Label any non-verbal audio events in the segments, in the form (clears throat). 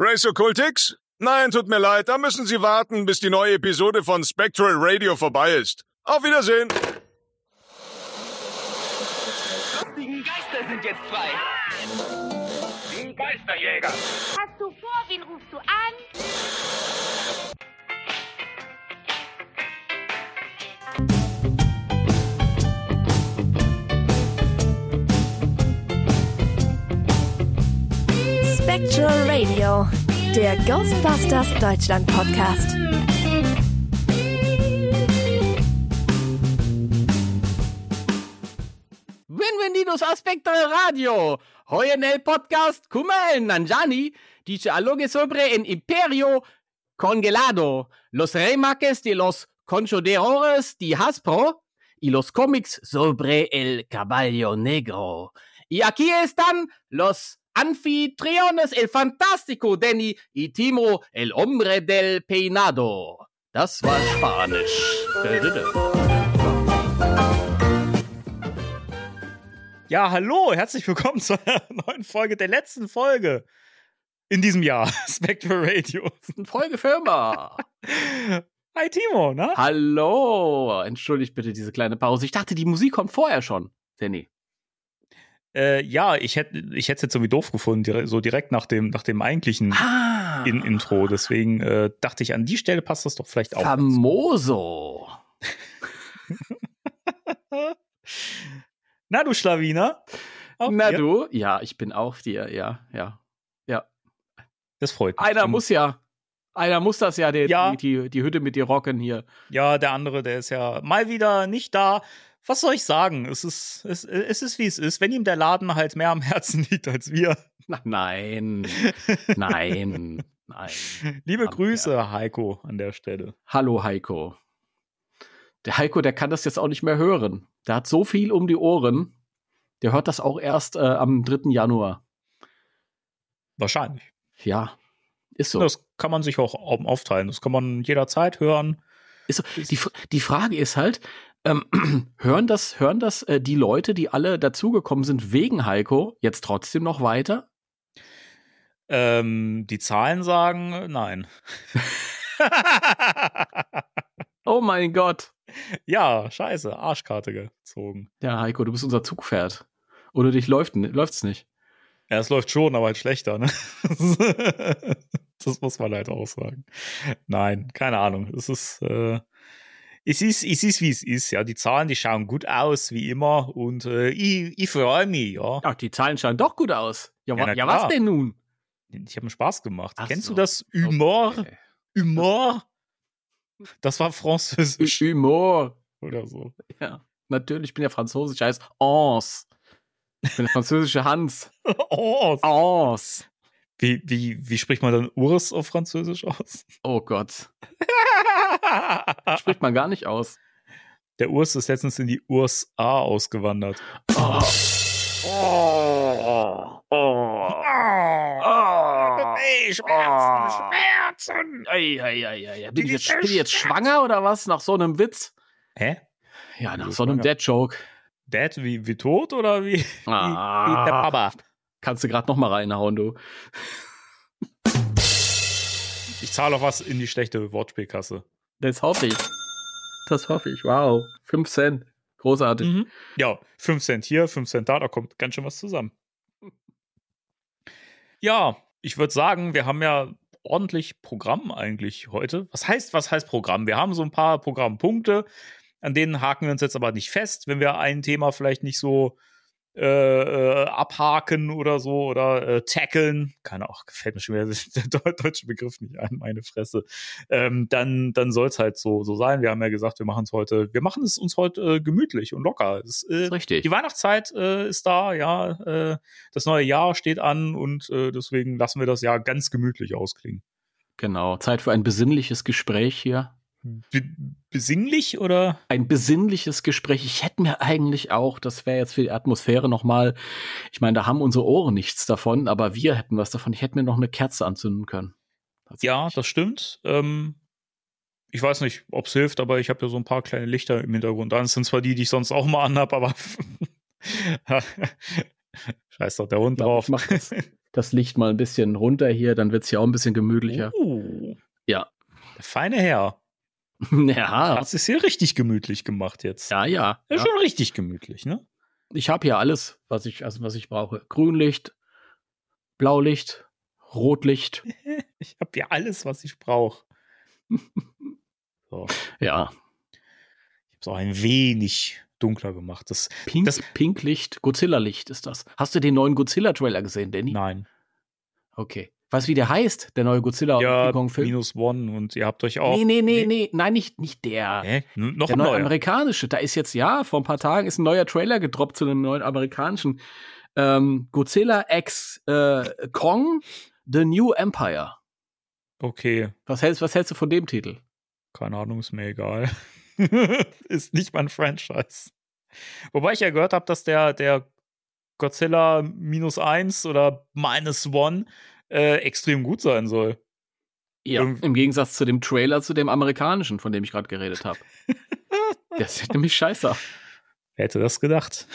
Race Occultix? Nein, tut mir leid, da müssen Sie warten, bis die neue Episode von Spectral Radio vorbei ist. Auf Wiedersehen! Die Geister sind jetzt frei. Die Geisterjäger. Hast du vor, wen rufst du an? Spectral Radio, der Ghostbusters Deutschland Podcast. Bienvenidos a Spectral Radio. Hoy en el podcast como el Nanjani dice algo sobre el imperio congelado, los remakes de los conchodadores de Hasbro y los cómics sobre el caballo negro. Y aquí están los anfitriones, el fantástico Danny y Timo, el hombre del peinado. Das war Spanisch. Ja, hallo, herzlich willkommen zu einer (laughs) neuen Folge der letzten Folge in diesem Jahr, (laughs) Spectral Radio. Folge Firma. (laughs) Hi Timo, ne? Hallo. Entschuldigt bitte diese kleine Pause. Ich dachte, die Musik kommt vorher schon, Danny. Äh, ja, ich hätte ich hätte es jetzt irgendwie doof gefunden, so direkt nach dem, nach dem eigentlichen Ah. in Intro. Deswegen äh, dachte ich, an die Stelle passt das doch vielleicht auch. Famoso. (laughs) Na, du Schlawiner? Auch Na dir? du? Ja, ich bin auf dir. Ja, ja. Ja. Das freut mich. Einer muss ja. Einer muss das ja, der, Ja. Die, die, die Hütte mit dir rocken hier. Ja, der andere, der ist ja mal wieder nicht da. Was soll ich sagen? Es ist, es, es ist wie es ist. Wenn ihm der Laden halt mehr am Herzen (laughs) liegt als wir. Nein. nein. Nein. Liebe Am Grüße, Heiko, an der Stelle. Hallo Heiko. Der Heiko, der kann das jetzt auch nicht mehr hören. Der hat so viel um die Ohren. Der hört das auch erst äh, am 3. Januar. Wahrscheinlich. Ja, ist so. Das kann man sich auch au- aufteilen. Das kann man jederzeit hören. So. Die, die Frage ist halt, ähm, (clears throat) hören das, hören das äh, die Leute, die alle dazugekommen sind wegen Heiko, jetzt trotzdem noch weiter? Ähm, die Zahlen sagen äh, nein. (laughs) Oh mein Gott. ja, scheiße, Arschkarte gezogen. Ja, Heiko, du bist unser Zugpferd. Oder dich läuft, läuft's nicht. Ja, es läuft schon, aber halt schlechter, ne? (laughs) das muss man halt auch sagen. Nein, keine Ahnung. Es ist, äh, es ist, es ist, wie es ist, ja. Die Zahlen, die schauen gut aus, wie immer. Und äh, ich, ich freue mich, ja. Ach, die Zahlen schauen doch gut aus. Ja, Ja, ja was denn nun? Ich habe mir Spaß gemacht. Ach Kennst so. du das Humor? Okay. Humor? Das war französisch Humor. oder so. Ja, natürlich, ich bin ja französisch, heißt Ans. Ich bin der französische Hans. (laughs) Oh, Ans. wie, wie, wie spricht man dann Urs auf Französisch aus? Oh Gott. (laughs) (laughs) Spricht man gar nicht aus. Der Urs ist letztens in die USA ausgewandert. Oh. Hey, Schmerzen, Schmerzen. Ei, ei, ei, ei. Bin, ich jetzt, bin ich jetzt schwanger oder was? Nach so einem Witz? Hä? Ja, nach so einem? Dead-Joke. Dad wie, wie tot oder wie, wie, Ah. wie der Papa? Kannst du gerade noch mal reinhauen, du. Ich zahle auch was in die schlechte Wortspielkasse. Das hoffe ich. Das hoffe ich. Wow. 5 Cent. Großartig. Mhm. Ja, 5 Cent hier, 5 Cent da, da kommt ganz schön was zusammen. Ja, ich würde sagen, wir haben ja ordentlich Programm eigentlich heute. Was heißt, was heißt Programm? Wir haben so ein paar Programmpunkte, an denen haken wir uns jetzt aber nicht fest, wenn wir ein Thema vielleicht nicht so äh, äh, abhaken oder so oder äh, tackeln. Keine Ahnung, gefällt mir schon wieder (laughs) der deu- deutsche Begriff nicht ein, meine Fresse. Ähm, dann dann soll es halt so, so sein. Wir haben ja gesagt, wir machen es heute, wir machen es uns heute äh, gemütlich und locker. Es, äh, richtig. die Weihnachtszeit äh, ist da, ja. Äh, das neue Jahr steht an und äh, deswegen lassen wir das Jahr ganz gemütlich ausklingen. Genau. Zeit für ein besinnliches Gespräch hier. Be besinglich oder? Ein besinnliches Gespräch. Ich hätte mir eigentlich auch, das wäre jetzt für die Atmosphäre nochmal, ich meine, da haben unsere Ohren nichts davon, aber wir hätten was davon. Ich hätte mir noch eine Kerze anzünden können. Ja, das stimmt. Ähm, ich weiß nicht, ob es hilft, aber ich habe ja so ein paar kleine Lichter im Hintergrund. Das sind zwar die, die ich sonst auch mal anhab, aber (laughs) Scheiß doch der Hund Ich glaub, drauf. ich mach das. das Licht mal ein bisschen runter hier, dann wird es hier auch ein bisschen gemütlicher. Oh, Ja. der feine Herr. (laughs) Ja, Hat es hier richtig gemütlich gemacht jetzt. ja, ja. Ja, ja. schon richtig gemütlich, ne? Ich habe hier alles, was ich, also was ich brauche. Grünlicht, Blaulicht, Rotlicht. (laughs) Ich habe hier alles, was ich brauche. (laughs) so. Ja, Ich habe es auch ein wenig dunkler gemacht. Das, Pink, Das- Pinklicht, Godzilla-Licht ist das. Hast du den neuen Godzilla-Trailer gesehen, Danny? nein. Okay. Weißt du, wie der heißt, der neue Godzilla Ja, King Kong Film? minus one und ihr habt euch auch. Nee, nee, nee, nee, nein, nicht, nicht der. Hä? N- Noch Der ein neue neuer. amerikanische. Da ist jetzt, ja, vor ein paar Tagen ist ein neuer Trailer gedroppt zu einem neuen amerikanischen. Ähm, Godzilla X äh, Kong, The New Empire. Okay, Was hältst, was hältst du von dem Titel? keine Ahnung, ist mir egal. (laughs) ist nicht mein Franchise. Wobei ich ja gehört habe, dass der, der Godzilla minus eins oder minus one äh, extrem gut sein soll. Ja. Irgend- Im Gegensatz zu dem Trailer zu dem amerikanischen, von dem ich gerade geredet habe. (laughs) Der sieht nämlich scheiße aus. Wer hätte das gedacht?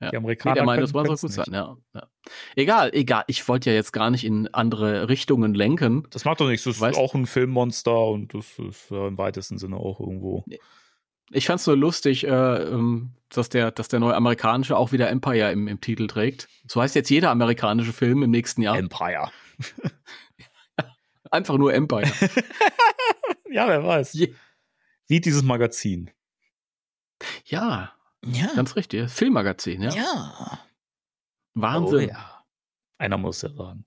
Ja. Die Nee, Amerikaner der meint, können- das können's gut sein, ja, ja. Egal, egal. Ich wollte ja jetzt gar nicht in andere Richtungen lenken. Das macht doch nichts. Das ist Weißt- auch ein Filmmonster und das ist ja im weitesten Sinne auch irgendwo. Ich fand's nur lustig, äh, ähm, dass, der, dass der neue amerikanische auch wieder Empire im, im Titel trägt. So heißt jetzt jeder amerikanische Film im nächsten Jahr. Empire. (laughs) Einfach nur Empire. (laughs) Ja, wer weiß. Je- Wie dieses Magazin. ja, Ja. ganz richtig. Filmmagazin, ja. Ja. Wahnsinn. Oh, ja. Einer muss ja sagen.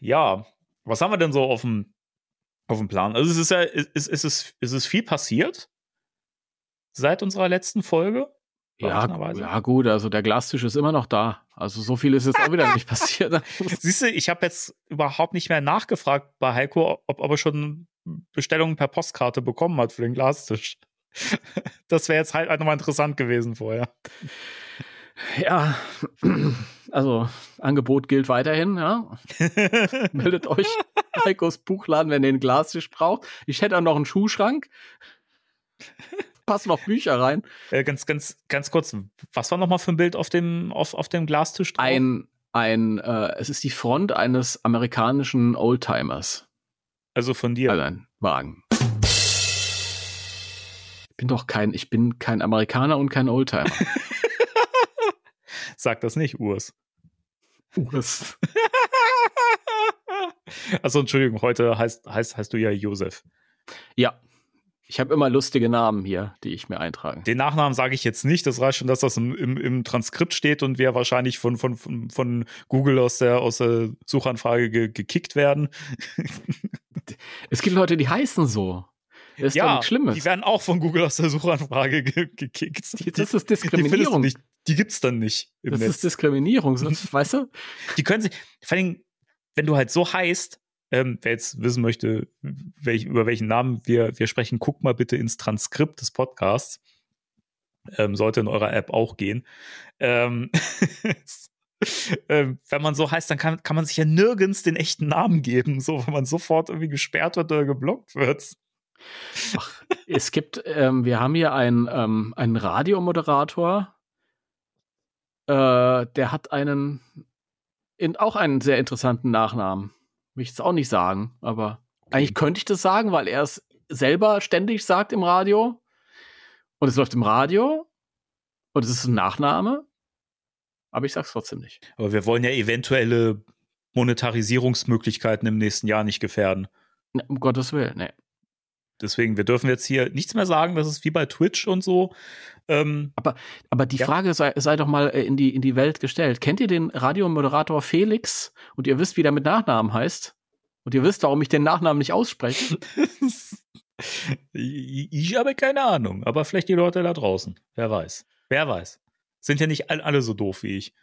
Ja, was haben wir denn so auf dem, auf dem Plan? Also es ist ja, es, es, es, ist, es ist viel passiert seit unserer letzten Folge. Ja, ja, gut, also der Glastisch ist immer noch da. Also so viel ist jetzt auch wieder nicht (laughs) passiert. Siehst du, ich habe jetzt überhaupt nicht mehr nachgefragt bei Heiko, ob, ob er schon Bestellungen per Postkarte bekommen hat für den Glastisch. (laughs) Das wäre jetzt halt nochmal interessant gewesen vorher. Ja, (clears throat) also Angebot gilt weiterhin, ja. (laughs) Meldet euch. Heikos Buchladen, wenn ihr einen Glastisch braucht. Ich hätte auch noch einen Schuhschrank. Passen noch Bücher rein. Äh, ganz, ganz, ganz kurz, was war nochmal für ein Bild auf dem, auf, auf dem Glastisch drauf? Ein, ein, äh, es ist die Front eines amerikanischen Oldtimers. also von dir. Also ein Wagen. Ich bin doch kein, ich bin kein Amerikaner und kein Oldtimer. (laughs) Sag das nicht, Urs. Urs. (laughs) Also Entschuldigung, heute heißt, heißt, heißt du ja Josef. Ja. Ich habe immer lustige Namen hier, die ich mir eintrage. Den Nachnamen sage ich jetzt nicht. Das reicht schon, dass das im, im, im Transkript steht und wir wahrscheinlich von, von, von, von Google aus der, aus der Suchanfrage ge, gekickt werden. Es gibt Leute, die heißen so. Das ist doch nichts Schlimmes. die werden auch von Google aus der Suchanfrage ge, gekickt. Die- das ist Die Diskriminierung. nicht. Die gibt's dann nicht im das Netz. ist Diskriminierung, sonst, (laughs) weißt du? die können sich, vor allem, wenn du halt so heißt, ähm, wer jetzt wissen möchte, welch, über welchen Namen wir, wir sprechen, guckt mal bitte ins Transkript des Podcasts. Ähm, sollte in eurer App auch gehen. Ähm, (laughs) ähm, wenn man so heißt, dann kann, kann man sich ja nirgends den echten Namen geben, so wenn man sofort irgendwie gesperrt wird oder geblockt wird. Ach, es gibt, ähm, wir haben hier einen, ähm, einen Radiomoderator, äh, der hat einen, in, auch einen sehr interessanten Nachnamen. Will ich jetzt auch nicht sagen, aber eigentlich könnte ich das sagen, weil er es selber ständig sagt im Radio. Und es läuft im Radio. Und es ist ein Nachname. Aber ich sag's trotzdem nicht. Aber wir wollen ja eventuelle Monetarisierungsmöglichkeiten im nächsten Jahr nicht gefährden. Ne, Um Gottes Willen, nee. Deswegen, wir dürfen jetzt hier nichts mehr sagen. Das ist wie bei Twitch und so. Ähm, Aber die Ja. Frage sei, sei doch mal äh, in die, in die Welt gestellt. Kennt ihr den Radiomoderator Felix und ihr wisst, wie der mit Nachnamen heißt? Und ihr wisst, warum ich den Nachnamen nicht ausspreche? (laughs) ich habe keine Ahnung, aber vielleicht die Leute da draußen. Wer weiß. Wer weiß. Sind ja nicht all- alle so doof wie ich.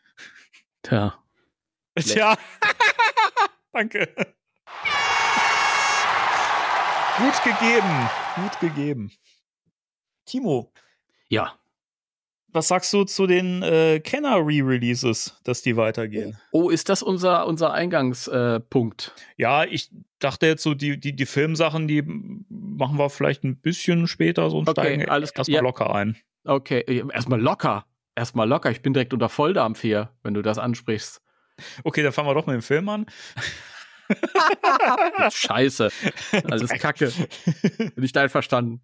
Tja. (laughs) Tja. (laughs) Danke. Gut gegeben. Gut gegeben. Timo, Ja. was sagst du zu den äh, Kenner-Re-Releases, dass die weitergehen? Oh, ist das unser, unser Eingangspunkt? Äh? Ja, ich dachte jetzt so, die, die, die Filmsachen, die machen wir vielleicht ein bisschen später so und Okay, steigen alles erstmal Ja. locker ein. okay, erstmal locker. erstmal locker. Ich bin direkt unter Volldampf hier, wenn du das ansprichst. Okay, dann fangen wir doch mit dem Film an. (laughs) Scheiße. Alles Kacke. Bin ich da einverstanden.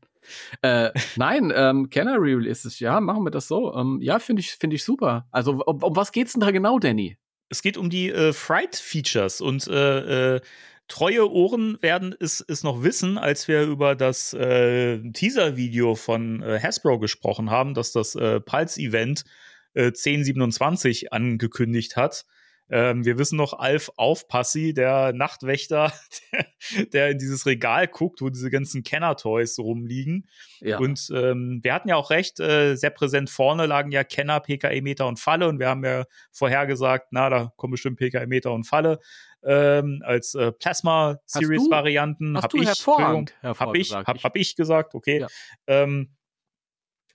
Äh, nein, ähm, Canary ist es. Ja, machen wir das so. Ähm, ja, finde ich, finde ich super. Also, um, um was geht's denn da genau, Danny? Es geht um die äh, Fright-Features und äh, äh, treue Ohren werden es, es noch wissen, als wir über das äh, Teaser-Video von äh, Hasbro gesprochen haben, dass das äh, Pulse-Event äh, 1027 angekündigt hat. Ähm, wir wissen noch Alf Aufpassi, der Nachtwächter, der, (laughs) der, in dieses Regal guckt, wo diese ganzen Kenner-Toys rumliegen. Ja. Und ähm, wir hatten ja auch recht, äh, sehr präsent vorne lagen ja Kenner, PKE-Meter und Falle. Und wir haben ja vorhergesagt, na, da kommen bestimmt PKE-Meter und Falle ähm, als äh, Plasma-Series-Varianten. Hast Hab du ich, hervorragend, Entschuldigung, hab hervorragend ich, gesagt. hab, hab ich gesagt, okay. Ja. Ähm,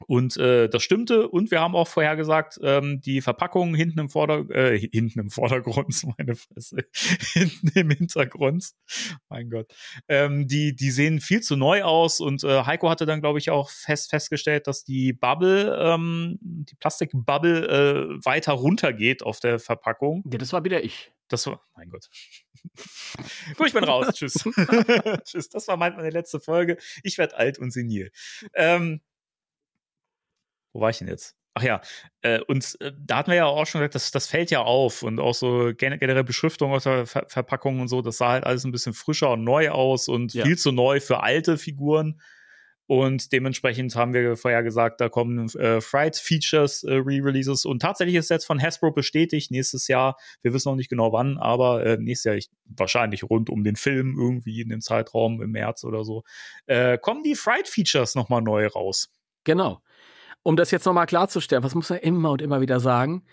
und äh, das stimmte. Und wir haben auch vorhergesagt, ähm, die Verpackung hinten im Vorder äh, hinten im Vordergrund, (laughs) meine Fresse, hinten im Hintergrund. Mein Gott. Ähm, die, die sehen viel zu neu aus. Und äh, Heiko hatte dann, glaube ich, auch fest festgestellt, dass die Bubble, ähm, die Plastikbubble äh, weiter runtergeht auf der Verpackung. Ja, das war wieder ich. Das war, mein Gott. (laughs) Gut, ich bin raus. Tschüss. (laughs) Tschüss. Das war mein- meine letzte Folge. Ich werde alt und senil. Ähm, wo war ich denn jetzt? Ach ja, äh, und äh, da hatten wir ja auch schon gesagt, das, das fällt ja auf und auch so gen generell Beschriftung auf der Ver Verpackung und so, das sah halt alles ein bisschen frischer und neu aus und Ja. viel zu neu für alte Figuren. Und dementsprechend haben wir vorher gesagt, da kommen äh, Fright Features äh, Re-Releases und tatsächlich ist jetzt von Hasbro bestätigt, nächstes Jahr, wir wissen noch nicht genau wann, aber äh, nächstes Jahr, ich, wahrscheinlich rund um den Film, irgendwie in dem Zeitraum im März oder so, äh, kommen die Fright Features nochmal neu raus. Genau. Um das jetzt nochmal klarzustellen, was muss man immer und immer wieder sagen?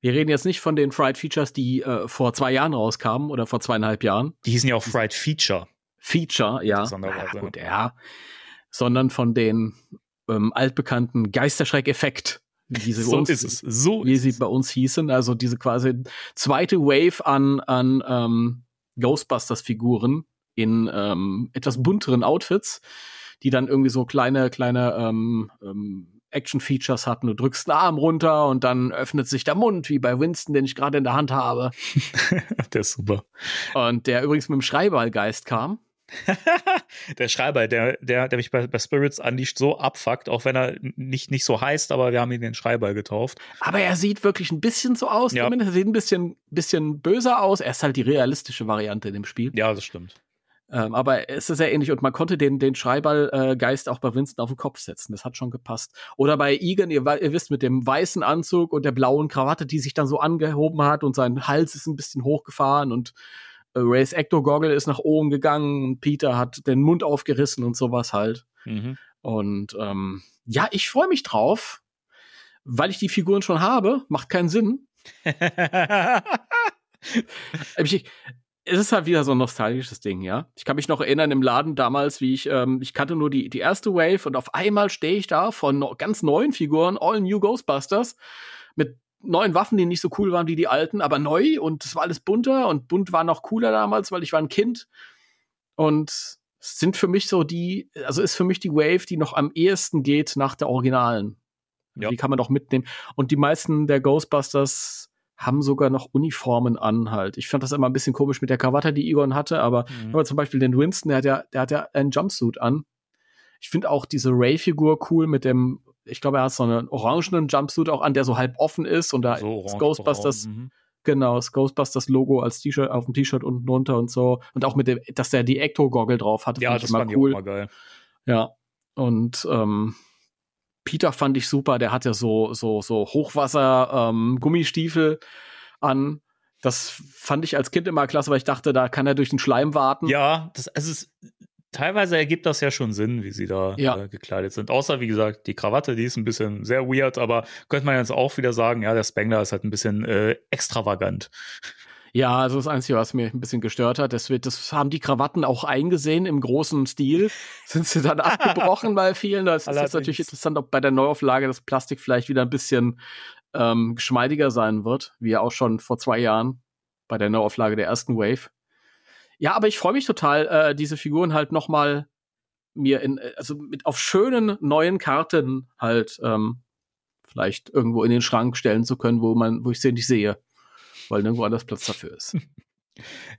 Wir reden jetzt nicht von den Fried Features, die äh, vor zwei Jahren rauskamen oder vor zweieinhalb Jahren. Die hießen ja auch Fright Feature. Feature, ja. Ja gut, ja. Sondern von den ähm, altbekannten Geisterschreck-Effekt, wie sie, So uns, ist es. So wie sie es. bei uns hießen. Also diese quasi zweite Wave an, an ähm, Ghostbusters-Figuren in ähm, etwas bunteren Outfits, die dann irgendwie so kleine, kleine ähm, ähm, Action-Features hatten. Du drückst einen Arm runter und dann öffnet sich der Mund, wie bei Winston, den ich gerade in der Hand habe. (laughs) Der ist super. Und der übrigens mit dem Schreiballgeist kam. (laughs) der Schreiber, der, der, der mich bei, bei Spirits Unleashed so abfuckt, auch wenn er nicht, nicht so heißt, aber wir haben ihn den Schreiber getauft. Aber er sieht wirklich ein bisschen so aus, Ja. zumindest. Er sieht ein bisschen, bisschen böser aus. Er ist halt die realistische Variante in dem Spiel. Ja, das stimmt. Ähm, aber es ist sehr ähnlich und man konnte den, den Schreiballgeist auch bei Winston auf den Kopf setzen. Das hat schon gepasst. Oder bei Egan, ihr, ihr wisst, mit dem weißen Anzug und der blauen Krawatte, die sich dann so angehoben hat und sein Hals ist ein bisschen hochgefahren und äh, Rays Ecto Goggle ist nach oben gegangen und Peter hat den Mund aufgerissen und sowas halt. Mhm. Und ähm, ja, ich freue mich drauf, weil ich die Figuren schon habe. Macht keinen Sinn. (laughs) Ich, es ist halt wieder so ein nostalgisches Ding, ja. Ich kann mich noch erinnern im Laden damals, wie ich, ähm, ich kannte nur die, die erste Wave und auf einmal stehe ich da von no ganz neuen Figuren, All New Ghostbusters, mit neuen Waffen, die nicht so cool waren wie die alten, aber neu und es war alles bunter und bunt war noch cooler damals, weil ich war ein Kind. Und es sind für mich so die, also ist für mich die Wave, die noch am ehesten geht nach der Originalen. Ja. Die kann man doch mitnehmen. Und die meisten der Ghostbusters haben sogar noch Uniformen an halt. Ich fand das immer ein bisschen komisch mit der Krawatte, die Egon hatte, aber, Mhm. aber zum Beispiel den Winston, der hat ja, der hat ja einen Jumpsuit an. Ich finde auch diese Ray-Figur cool mit dem, ich glaube, er hat so einen orangenen Jumpsuit auch an, der so halb offen ist und da So ist Ghostbusters, braun, mhm. genau, das Ghostbusters-Logo als T-Shirt auf dem T-Shirt unten drunter und so. Und auch mit dem, dass der die Ecto-Goggle drauf hatte, Ja, das ich immer fand ich cool. auch mal geil. Ja. Und ähm, Peter fand ich super, der hat ja so, so, so Hochwasser ähm, an. Das fand ich als Kind immer klasse, weil ich dachte, da kann er durch den Schleim warten. Ja, das, also es, teilweise ergibt das ja schon Sinn, wie sie da Ja. äh, gekleidet sind. Außer, wie gesagt, die Krawatte, die ist ein bisschen sehr weird, aber könnte man jetzt auch wieder sagen, ja, der Spengler ist halt ein bisschen äh, extravagant. Ja, also das Einzige, was mich ein bisschen gestört hat, das, wird, das haben die Krawatten auch eingesehen im großen Stil. (laughs) Sind sie dann abgebrochen bei vielen. Das ist jetzt Allerdings. natürlich interessant, ob bei der Neuauflage das Plastik vielleicht wieder ein bisschen ähm, geschmeidiger sein wird, wie ja auch schon vor zwei Jahren bei der Neuauflage der ersten Wave. Ja, aber ich freue mich total, äh, diese Figuren halt noch mal mir in, äh, also mit auf schönen neuen Karten halt ähm, vielleicht irgendwo in den Schrank stellen zu können, wo man, wo ich sie nicht sehe, weil nirgendwo anders Platz dafür ist. (laughs)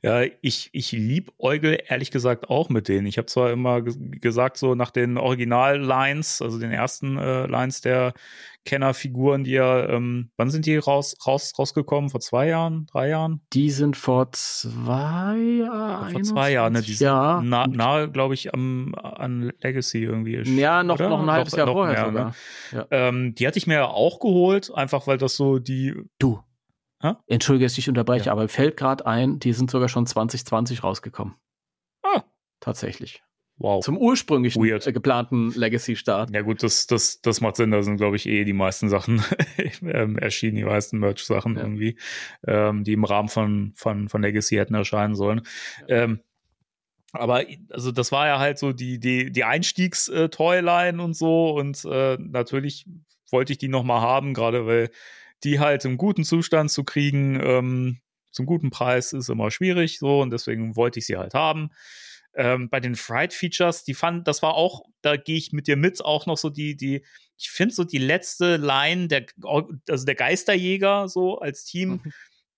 Ja, ich, ich liebäugel ehrlich gesagt auch mit denen. Ich habe zwar immer gesagt, so nach den Original-Lines, also den ersten äh, Lines der Kennerfiguren, die ja, ähm, wann sind die raus, raus, rausgekommen? Vor zwei Jahren, drei Jahren? Die sind vor zwei Jahren. Vor zwei Jahren, ne? Die sind ja. nah, nahe, glaube ich, am, an Legacy irgendwie. Ja, noch, oder? noch ein halbes Noch- Jahr noch vorher mehr, sogar. ne? Ja. Ähm, die hatte ich mir ja auch geholt, einfach weil das so die. Du. Hä? Entschuldige, dass ich unterbreche, Ja. aber fällt gerade ein, die sind sogar schon 2020 rausgekommen. Ah. Tatsächlich. Wow. Zum ursprünglichen Weird. äh, geplanten Legacy-Start. Ja gut, das, das, das macht Sinn. Da sind, glaube ich, eh die meisten Sachen (laughs) ähm, erschienen, die meisten Merch-Sachen Ja. irgendwie, ähm, die im Rahmen von, von, von Legacy hätten erscheinen sollen. Ähm, aber also das war ja halt so die, die, die Einstiegs-Toyline und so und äh, natürlich wollte ich die noch mal haben, gerade weil die halt im guten Zustand zu kriegen, ähm, zum guten Preis ist immer schwierig so und deswegen wollte ich sie halt haben. Ähm, bei den Fried Features, die fand, das war auch, da gehe ich mit dir mit, auch noch so die, die, ich finde so die letzte Line, der, also der Geisterjäger so als Team,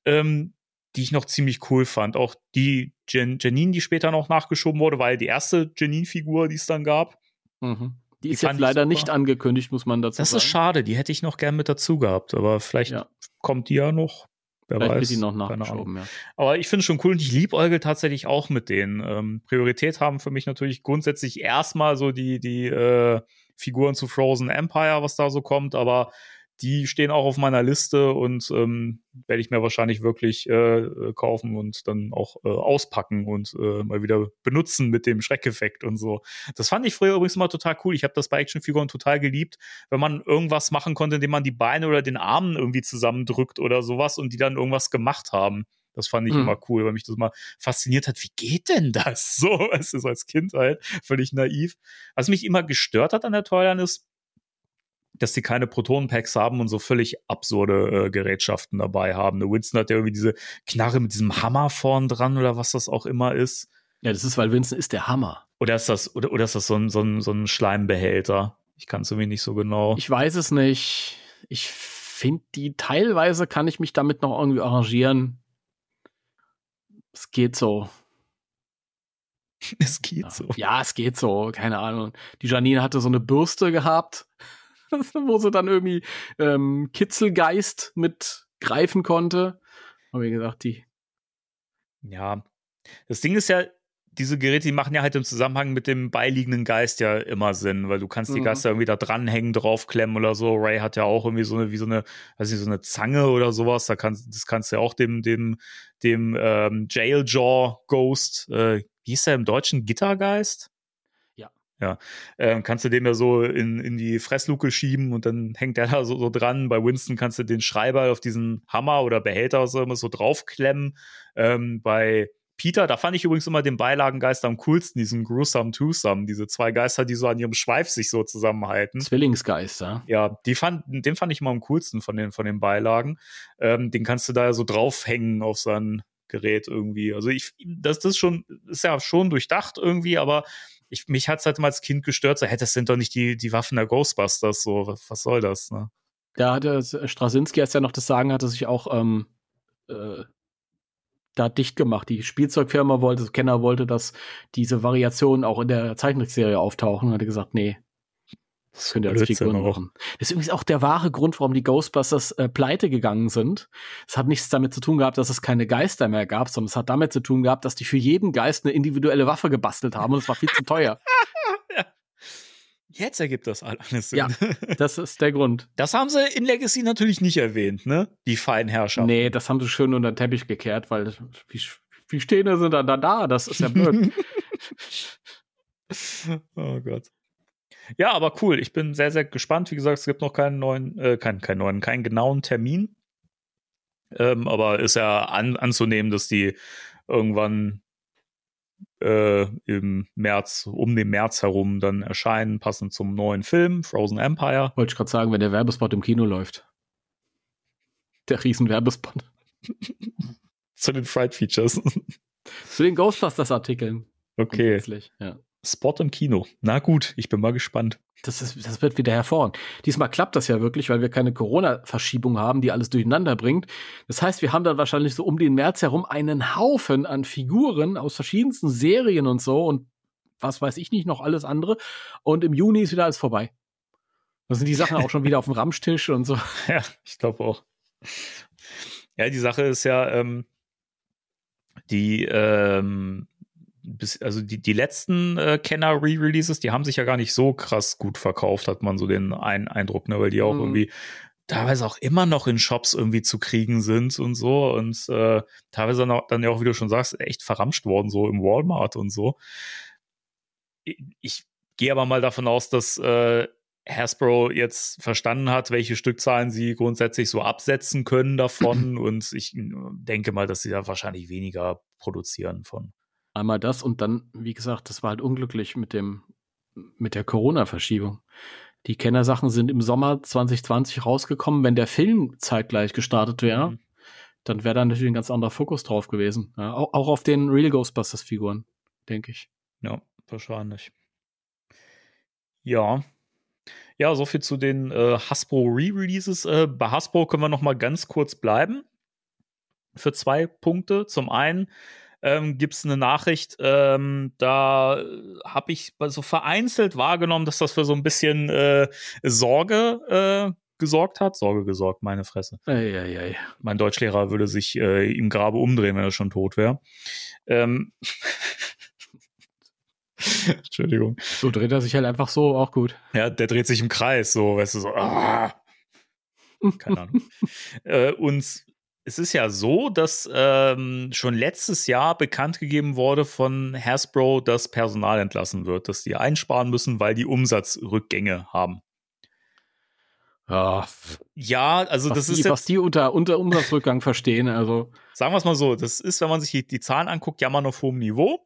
ähm, die ich noch ziemlich cool fand. Auch die Jan Janine, die später noch nachgeschoben wurde, weil die erste Janine-Figur, die es dann gab. Mhm. Die Die ist jetzt leider nicht angekündigt, muss man dazu Das sagen. ist schade, die hätte ich noch gern mit dazu gehabt, aber vielleicht Ja. kommt die ja noch. Wer Vielleicht weiß. wird die noch nachgeschoben, ja. Aber ich finde es schon cool und ich liebäugel tatsächlich auch mit denen. Ähm, Priorität haben für mich natürlich grundsätzlich erstmal so die, die äh, Figuren zu Frozen Empire, was da so kommt, aber die stehen auch auf meiner Liste und ähm, werde ich mir wahrscheinlich wirklich äh, äh, kaufen und dann auch äh, auspacken und äh, mal wieder benutzen mit dem Schreckeffekt und so. Das fand ich früher übrigens immer total cool. Ich habe das bei Actionfiguren total geliebt, wenn man irgendwas machen konnte, indem man die Beine oder den Armen irgendwie zusammendrückt oder sowas und die dann irgendwas gemacht haben. Das fand ich Mhm. immer cool, weil mich das immer fasziniert hat. Wie geht denn das? (laughs) So, es ist als Kind halt völlig naiv. Was mich immer gestört hat an der Toyline ist, dass die keine Protonenpacks haben und so völlig absurde äh, Gerätschaften dabei haben. Der Winston hat ja irgendwie diese Knarre mit diesem Hammer vorn dran oder was das auch immer ist. Ja, das ist, weil Vincent ist der Hammer. Oder ist das, oder, oder ist das so ein, so ein, so ein Schleimbehälter? Ich kann es irgendwie nicht so genau. Ich weiß es nicht. Ich finde die teilweise kann ich mich damit noch irgendwie arrangieren. Es geht so. (laughs) es geht Ja. so. ja, es geht so. Keine Ahnung. Die Janine hatte so eine Bürste gehabt, (laughs) wo sie dann irgendwie ähm, Kitzelgeist mit greifen konnte. Aber wie gesagt, die. Ja. Das Ding ist ja, diese Geräte, die machen ja halt im Zusammenhang mit dem beiliegenden Geist ja immer Sinn, weil du kannst die Mhm. Geister irgendwie da dranhängen, draufklemmen oder so. Ray hat ja auch irgendwie so eine, wie so eine, weiß nicht, so eine Zange oder sowas. Da kannst, das kannst du ja auch dem, dem, dem ähm, Jailjaw Ghost, äh, wie hieß der im Deutschen? Gittergeist? Ja. Ähm, kannst du dem ja so in, in die Fressluke schieben und dann hängt der (laughs) da so, so dran. Bei Winston kannst du den Schreiber auf diesen Hammer oder Behälter oder so immer so draufklemmen. Ähm, bei Peter, da fand ich übrigens immer den Beilagengeist am coolsten, diesen Gruesome Twosome, diese zwei Geister, die so an ihrem Schweif sich so zusammenhalten. Zwillingsgeister. Ja, die fand, den fand ich immer am coolsten von den, von den Beilagen. Ähm, den kannst du da ja so draufhängen auf sein Gerät irgendwie. Also ich, das, das ist schon, ist ja schon durchdacht irgendwie, aber ich, mich hat's halt immer als Kind gestört, so, hey, das sind doch nicht die, die Waffen der Ghostbusters, so, was, soll das, ne? Da hatte Straczynski, als er noch das Sagen hatte, sich auch ähm, äh, da dicht gemacht. Die Spielzeugfirma wollte, Kenner wollte, dass diese Variationen auch in der Zeichentrickserie auftauchen und hat gesagt, nee, das könnt ihr als Blödsinn Figuren machen. Das ist übrigens auch der wahre Grund, warum die Ghostbusters äh, pleite gegangen sind. Es hat nichts damit zu tun gehabt, dass es keine Geister mehr gab, sondern es hat damit zu tun gehabt, dass die für jeden Geist eine individuelle Waffe gebastelt haben und es war viel zu teuer. (laughs) Jetzt ergibt das alles Sinn. Ja. (laughs) Das ist der Grund. Das haben sie in Legacy natürlich nicht erwähnt, ne? Die Feinherrschaft. Nee, das haben sie schön unter den Teppich gekehrt, weil wie, wie stehen sind dann da da? Das ist ja blöd. (laughs) oh Gott. Ja, aber cool. Ich bin sehr, sehr gespannt. Wie gesagt, es gibt noch keinen neuen, äh, keinen, keinen neuen, keinen genauen Termin. Ähm, aber ist ja an, anzunehmen, dass die irgendwann äh, im März, um den März herum dann erscheinen, passend zum neuen Film, Frozen Empire. Wollte ich gerade sagen, wenn der Werbespot im Kino läuft. Der riesen Werbespot. (laughs) Zu den Fried Features. Zu den Ghostbusters-Artikeln. okay. Ja. Spot im Kino. Na gut, ich bin mal gespannt. Das, ist, das wird wieder hervorragend. Diesmal klappt das ja wirklich, weil wir keine Corona-Verschiebung haben, die alles durcheinander bringt. Das heißt, wir haben dann wahrscheinlich so um den März herum einen Haufen an Figuren aus verschiedensten Serien und so und was weiß ich nicht, noch alles andere. Und im Juni ist wieder alles vorbei. Da sind die Sachen auch schon wieder auf dem Ramstisch und so. (laughs) Ja, ich glaube auch. Ja, die Sache ist ja, ähm, die, ähm, bis, also die, die letzten äh, Kenner-Re-Releases, die haben sich ja gar nicht so krass gut verkauft, hat man so den ein Eindruck, ne, weil die auch Mhm. irgendwie teilweise auch immer noch in Shops irgendwie zu kriegen sind und so und äh, teilweise dann, auch, dann ja auch, wie du schon sagst, echt verramscht worden, so im Walmart und so. Ich, ich gehe aber mal davon aus, dass äh, Hasbro jetzt verstanden hat, welche Stückzahlen sie grundsätzlich so absetzen können davon (clears throat) und ich äh, denke mal, dass sie da wahrscheinlich weniger produzieren von. Einmal das und dann, wie gesagt, das war halt unglücklich mit dem, mit der Corona-Verschiebung. Die Kennersachen sind im Sommer 2020 rausgekommen. Wenn der Film zeitgleich gestartet wäre, Mhm. dann wäre da natürlich ein ganz anderer Fokus drauf gewesen. Ja, auch, auch auf den Real Ghostbusters-Figuren, denke ich. Ja, wahrscheinlich. Ja. Ja, so viel zu den äh, Hasbro Re-Releases. Äh, bei Hasbro können wir noch mal ganz kurz bleiben. Für zwei Punkte. Zum einen ähm, gibt es eine Nachricht, ähm, da habe ich so vereinzelt wahrgenommen, dass das für so ein bisschen äh, Sorge äh, gesorgt hat. Sorge gesorgt, meine Fresse. Eieiei. Mein Deutschlehrer würde sich äh, im Grabe umdrehen, wenn er schon tot wäre. Ähm (laughs) Entschuldigung. So dreht er sich halt einfach so, auch gut. Ja, der dreht sich im Kreis, so, weißt du, so. Ah. Keine Ahnung. (laughs) äh, und es ist ja so, dass ähm, schon letztes Jahr bekannt gegeben wurde von Hasbro, dass Personal entlassen wird, dass die einsparen müssen, weil die Umsatzrückgänge haben. Ja, Ja, also was, das die, ist was jetzt, die unter, unter Umsatzrückgang verstehen, also. sagen wir es mal so, das ist, wenn man sich die, die Zahlen anguckt, jammern auf hohem Niveau.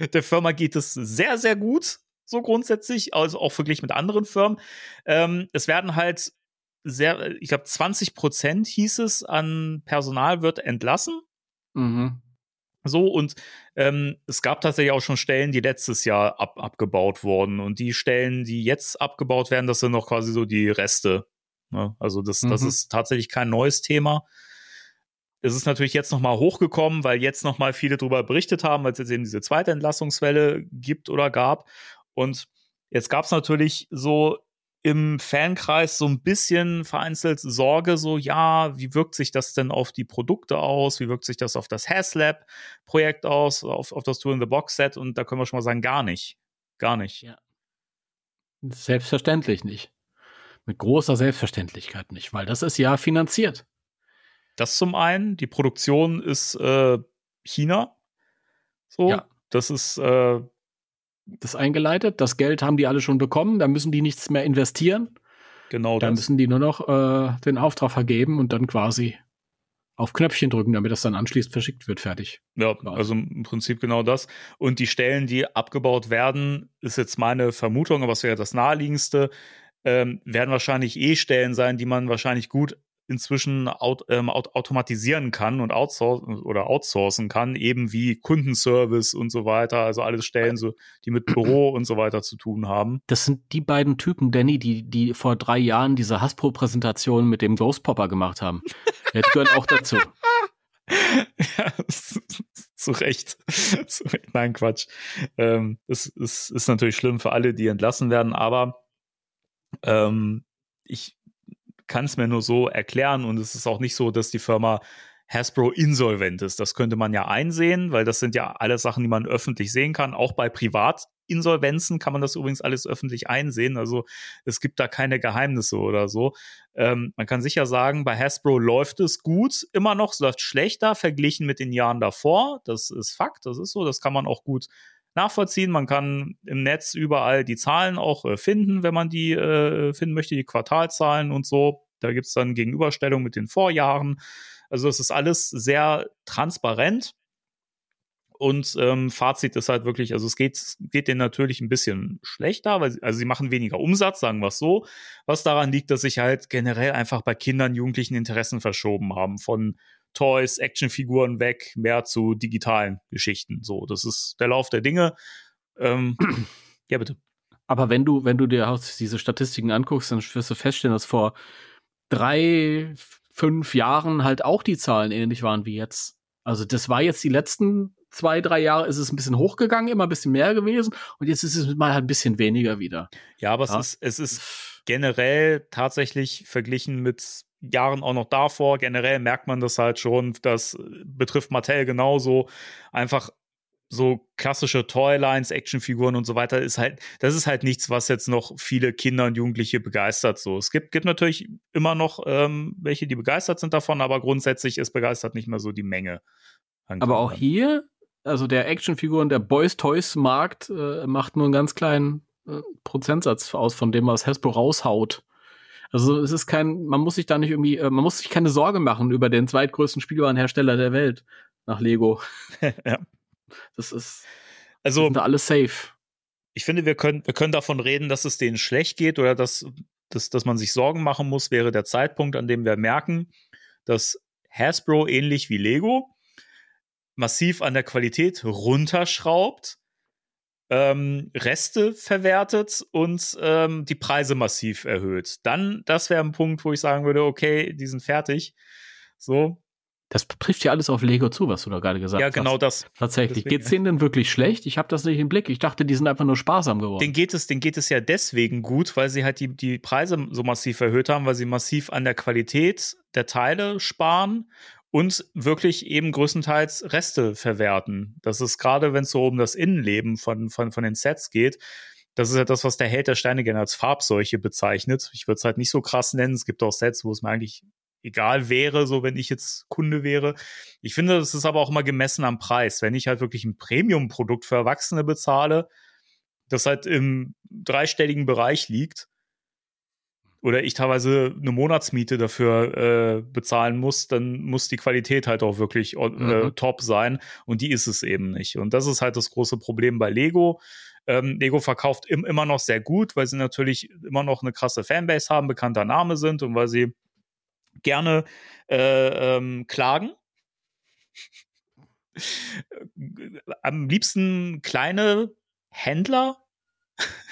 Der Firma geht es sehr, sehr gut, so grundsätzlich, also auch verglichen mit anderen Firmen. Ähm, es werden halt sehr, ich glaube, 20 Prozent hieß es an Personal wird entlassen. Mhm. So, und ähm, es gab tatsächlich auch schon Stellen, die letztes Jahr ab, abgebaut wurden. Und die Stellen, die jetzt abgebaut werden, das sind noch quasi so die Reste. Ne? Also, das, das Mhm. ist tatsächlich kein neues Thema. Es ist natürlich jetzt noch mal hochgekommen, weil jetzt noch mal viele darüber berichtet haben, weil es jetzt eben diese zweite Entlassungswelle gibt oder gab. Und jetzt gab es natürlich so im Fankreis so ein bisschen vereinzelt Sorge, so ja, wie wirkt sich das denn auf die Produkte aus? Wie wirkt sich das auf das Haslab-Projekt aus, auf, auf das Tour-in-the-Box-Set? Und da können wir schon mal sagen, gar nicht. Gar nicht. Ja. Selbstverständlich nicht. Mit großer Selbstverständlichkeit nicht, weil das ist ja finanziert. Das zum einen. Die Produktion ist äh, China. So, Ja. das ist äh, Das eingeleitet, das Geld haben die alle schon bekommen, da müssen die nichts mehr investieren. genau Da müssen die nur noch äh, den Auftrag vergeben und dann quasi auf Knöpfchen drücken, damit das dann anschließend verschickt wird. Fertig. Ja, also im Prinzip genau das. Und die Stellen, die abgebaut werden, ist jetzt meine Vermutung, aber es wäre das naheliegendste, ähm, werden wahrscheinlich eh Stellen sein, die man wahrscheinlich gut inzwischen aut ähm, aut automatisieren kann und outsourcen oder outsourcen kann, eben wie Kundenservice und so weiter, also alles Stellen, so, die mit Büro (clears throat) und so weiter zu tun haben. Das sind die beiden Typen, Danny, die, die vor drei Jahren diese Hasbro-Präsentation mit dem Ghost Popper gemacht haben. Ja, die gehören auch dazu. (laughs) ja, zu Recht. (laughs) zu Recht. Nein, Quatsch. Ähm, es, es ist natürlich schlimm für alle, die entlassen werden, aber ähm, ich kann es mir nur so erklären und es ist auch nicht so, dass die Firma Hasbro insolvent ist. Das könnte man ja einsehen, weil das sind ja alles Sachen, die man öffentlich sehen kann. Auch bei Privatinsolvenzen kann man das übrigens alles öffentlich einsehen. Also es gibt da keine Geheimnisse oder so. Ähm, man kann sicher sagen, bei Hasbro läuft es gut, immer noch, es läuft schlechter verglichen mit den Jahren davor. Das ist Fakt, das ist so, das kann man auch gut nachvollziehen. Man kann im Netz überall die Zahlen auch äh, finden, wenn man die äh, finden möchte, die Quartalzahlen und so. Da gibt es dann Gegenüberstellung mit den Vorjahren. Also das ist alles sehr transparent. Und ähm, Fazit ist halt wirklich, also es geht, geht denen natürlich ein bisschen schlechter, weil sie, also sie machen weniger Umsatz, sagen wir es so, was daran liegt, dass sich halt generell einfach bei Kindern Jugendlichen Interessen verschoben haben von Toys, Actionfiguren weg, mehr zu digitalen Geschichten. So, das ist der Lauf der Dinge. Ähm, (clears throat) ja, bitte. Aber wenn du, wenn du dir auch diese Statistiken anguckst, dann wirst du feststellen, dass vor drei, fünf Jahren halt auch die Zahlen ähnlich waren wie jetzt. Also das war jetzt die letzten zwei, drei Jahre ist es ein bisschen hochgegangen, immer ein bisschen mehr gewesen und jetzt ist es mal halt ein bisschen weniger wieder. Ja, aber Ja. es ist, es ist generell tatsächlich verglichen mit Jahren auch noch davor. Generell merkt man das halt schon. Das äh, betrifft Mattel genauso. Einfach so klassische Toylines, Actionfiguren und so weiter ist halt, das ist halt nichts, was jetzt noch viele Kinder und Jugendliche begeistert. So, es gibt, gibt natürlich immer noch ähm, welche, die begeistert sind davon, aber grundsätzlich ist begeistert nicht mehr so die Menge. Aber auch hier, also der Actionfiguren, der Boys Toys Markt äh, macht nur einen ganz kleinen Prozentsatz aus von dem, was Hasbro raushaut. Also es ist kein, man muss sich da nicht irgendwie, äh, man muss sich keine Sorge machen über den zweitgrößten Spielwarenhersteller der Welt nach Lego. (laughs) Ja. Das ist, Also, sind da alles safe. ich finde, wir können, wir können davon reden, dass es denen schlecht geht oder dass, dass, dass man sich Sorgen machen muss, wäre der Zeitpunkt, an dem wir merken, dass Hasbro ähnlich wie Lego massiv an der Qualität runterschraubt, ähm, Reste verwertet und ähm, die Preise massiv erhöht. Dann, das wäre ein Punkt, wo ich sagen würde, okay, die sind fertig. So, Das trifft ja alles auf Lego zu, was du da gerade gesagt ja, hast. genau das. Tatsächlich. Deswegen- Geht's denen denn wirklich schlecht? Ich habe das nicht im Blick. Ich dachte, die sind einfach nur sparsam geworden. Den geht es, den geht es ja deswegen gut, weil sie halt die, die Preise so massiv erhöht haben, weil sie massiv an der Qualität der Teile sparen und wirklich eben größtenteils Reste verwerten. Das ist gerade, wenn es so um das Innenleben von, von, von den Sets geht, das ist ja das, was der Held der Steine gerne als Farbseuche bezeichnet. Ich würde es halt nicht so krass nennen. Es gibt auch Sets, wo es mir eigentlich egal wäre, so wenn ich jetzt Kunde wäre. Ich finde, das ist aber auch immer gemessen am Preis. Wenn ich halt wirklich ein Premium-Produkt für Erwachsene bezahle, das halt im dreistelligen Bereich liegt, oder ich teilweise eine Monatsmiete dafür äh, bezahlen muss, dann muss die Qualität halt auch wirklich äh, Mhm. top sein. Und die ist es eben nicht. Und das ist halt das große Problem bei Lego. Ähm, Lego verkauft im, immer noch sehr gut, weil sie natürlich immer noch eine krasse Fanbase haben, bekannter Name sind und weil sie gerne äh, ähm, klagen. Am liebsten kleine Händler,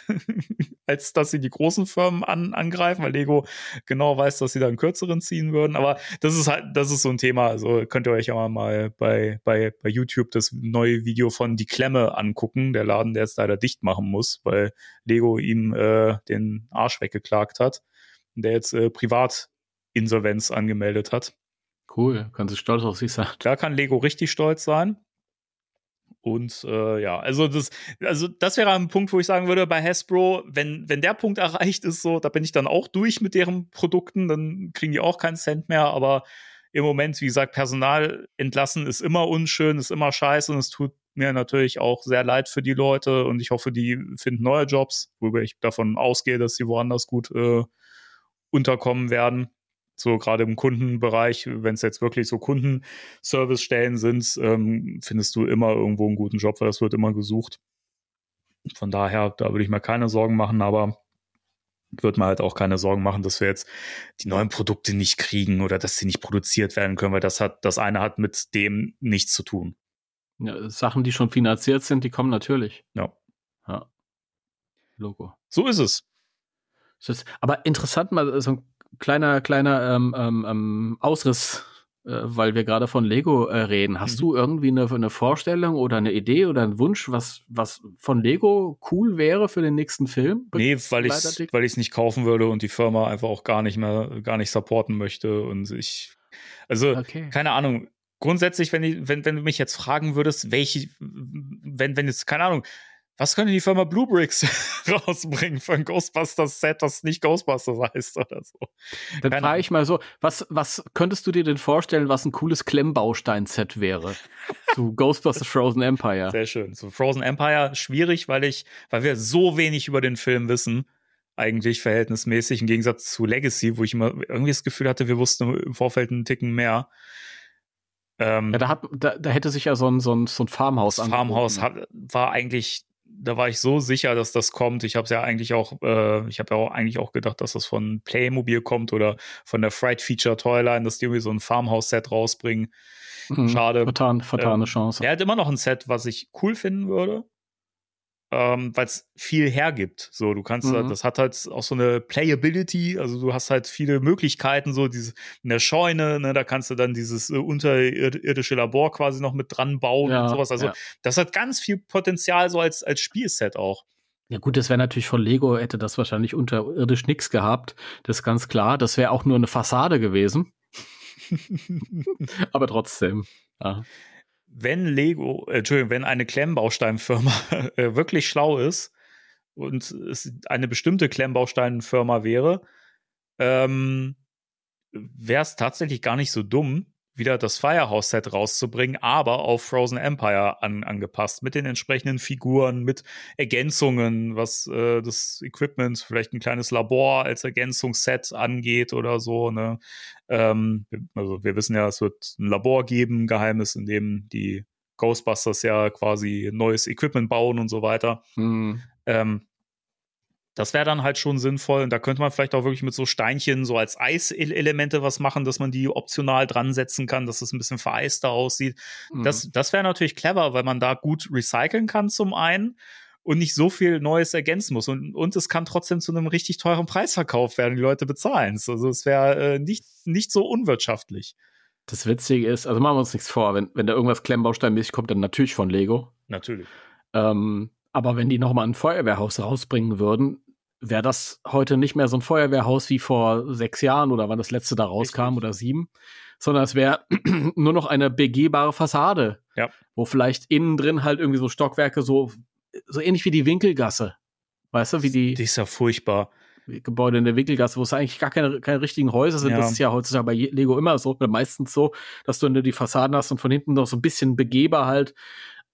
(laughs) als dass sie die großen Firmen an, angreifen, weil Lego genau weiß, dass sie da einen kürzeren ziehen würden. Aber das ist halt, das ist so ein Thema. Also könnt ihr euch ja mal bei, bei, bei YouTube das neue Video von Die Klemme angucken, der Laden, der jetzt leider dicht machen muss, weil Lego ihm äh, den Arsch weggeklagt hat. Und der jetzt äh, Privatinsolvenz angemeldet hat. cool. Können Sie stolz auf sich sein. Da kann Lego richtig stolz sein. Und äh, ja, also das, also das wäre ein Punkt, wo ich sagen würde, bei Hasbro, wenn, wenn der Punkt (laughs) erreicht ist, so, da bin ich dann auch durch mit deren Produkten, dann kriegen die auch keinen Cent mehr. Aber im Moment, wie gesagt, Personal entlassen ist immer unschön, ist immer scheiße und es tut mir natürlich auch sehr leid für die Leute und ich hoffe, die finden neue Jobs, wobei ich davon ausgehe, dass sie woanders gut äh, unterkommen werden so gerade im Kundenbereich, wenn es jetzt wirklich so Kundenservice-Stellen sind, ähm, findest du immer irgendwo einen guten Job, weil das wird immer gesucht. Von daher, da würde ich mir keine Sorgen machen, aber würde mir halt auch keine Sorgen machen, dass wir jetzt die neuen Produkte nicht kriegen oder dass sie nicht produziert werden können, weil das hat, das eine hat mit dem nichts zu tun. Ja, Sachen, die schon finanziert sind, die kommen natürlich. Ja. Ja. Logo. So ist es. Ist, aber interessant mal so ein kleiner, kleiner ähm, ähm, ähm, Ausriss, äh, weil wir gerade von Lego äh, reden. Hast Mhm. du irgendwie eine, eine Vorstellung oder eine Idee oder einen Wunsch, was, was von Lego cool wäre für den nächsten Film? Nee, weil ich Begleitartikel? weil ich es nicht kaufen würde und die Firma einfach auch gar nicht mehr, gar nicht supporten möchte. Und ich, also, Okay. keine Ahnung. Grundsätzlich, wenn, ich, wenn, wenn du mich jetzt fragen würdest, welche, wenn, wenn jetzt, keine Ahnung, was könnte die Firma Bluebricks (laughs) rausbringen für ein Ghostbusters-Set, das nicht Ghostbusters heißt oder so? Dann keine frage ich mal so, was, was könntest du dir denn vorstellen, was ein cooles Klemmbaustein-Set wäre? Zu (laughs) Ghostbusters Frozen Empire. Sehr schön. So Frozen Empire schwierig, weil ich, weil wir so wenig über den Film wissen, eigentlich verhältnismäßig im Gegensatz zu Legacy, wo ich immer irgendwie das Gefühl hatte, wir wussten im Vorfeld einen Ticken mehr. Ähm, Ja, da, hat, da, da hätte sich ja so ein, so ein, so ein Farmhaus das Farmhaus hat, war eigentlich, da war ich so sicher, dass das kommt. Ich habe es ja eigentlich auch, äh, ich habe ja auch eigentlich auch gedacht, dass das von Playmobil kommt oder von der Fright Feature Toyline, dass die irgendwie so ein Farmhouse-Set rausbringen. Mhm. schade. Vertan, vertane Ähm, Chance. Er hat immer noch ein Set, was ich cool finden würde. Ähm, weil es viel hergibt. So, du kannst, Mhm. das hat halt auch so eine Playability, also du hast halt viele Möglichkeiten, so diese in der Scheune, ne, da kannst du dann dieses äh, unterirdische Labor quasi noch mit dran bauen Ja, und sowas. Also ja. das hat ganz viel Potenzial so als, als Spielset auch. Ja gut, das wäre natürlich von Lego, hätte das wahrscheinlich unterirdisch nix gehabt. Das ist ganz klar. Das wäre auch nur eine Fassade gewesen. (laughs) Aber trotzdem. Ja. Wenn Lego, äh, Entschuldigung, wenn eine Klemmbausteinfirma (laughs) äh, wirklich schlau ist und es eine bestimmte Klemmbausteinfirma wäre, ähm, wäre es tatsächlich gar nicht so dumm, wieder das Firehouse-Set rauszubringen, aber auf Frozen Empire an, angepasst, mit den entsprechenden Figuren, mit Ergänzungen, was äh, das Equipment, vielleicht ein kleines Labor als Ergänzungsset angeht oder so. Ne? Ähm, also wir wissen ja, es wird ein Labor geben, geheimes, in dem die Ghostbusters ja quasi neues Equipment bauen und so weiter. Hm. Ähm, das wäre dann halt schon sinnvoll. Und da könnte man vielleicht auch wirklich mit so Steinchen so als Eiselemente was machen, dass man die optional dran setzen kann, dass es ein bisschen vereister aussieht. hm. Das, das wäre natürlich clever, weil man da gut recyceln kann zum einen und nicht so viel Neues ergänzen muss. Und, und es kann trotzdem zu einem richtig teuren Preis verkauft werden. Die Leute bezahlen es. Also es wäre äh, nicht, nicht so unwirtschaftlich. Das Witzige ist, also machen wir uns nichts vor, wenn, wenn da irgendwas Klemmbausteinmäßig kommt, dann natürlich von Lego. Natürlich. Ähm, aber wenn die nochmal ein Feuerwehrhaus rausbringen würden, wäre das heute nicht mehr so ein Feuerwehrhaus wie vor sechs Jahren oder wann das letzte da rauskam Richtig. oder sieben, sondern es wäre (clears throat) nur noch eine begehbare Fassade. Ja. Wo vielleicht innen drin halt irgendwie so Stockwerke so, so ähnlich wie die Winkelgasse. Weißt du, wie die, Die ist ja furchtbar. Gebäude in der Winkelgasse, wo es eigentlich gar keine, keine richtigen Häuser sind. Ja. Das ist ja heutzutage bei Lego immer so, oder meistens so, dass du nur die Fassaden hast und von hinten noch so ein bisschen begehbar halt.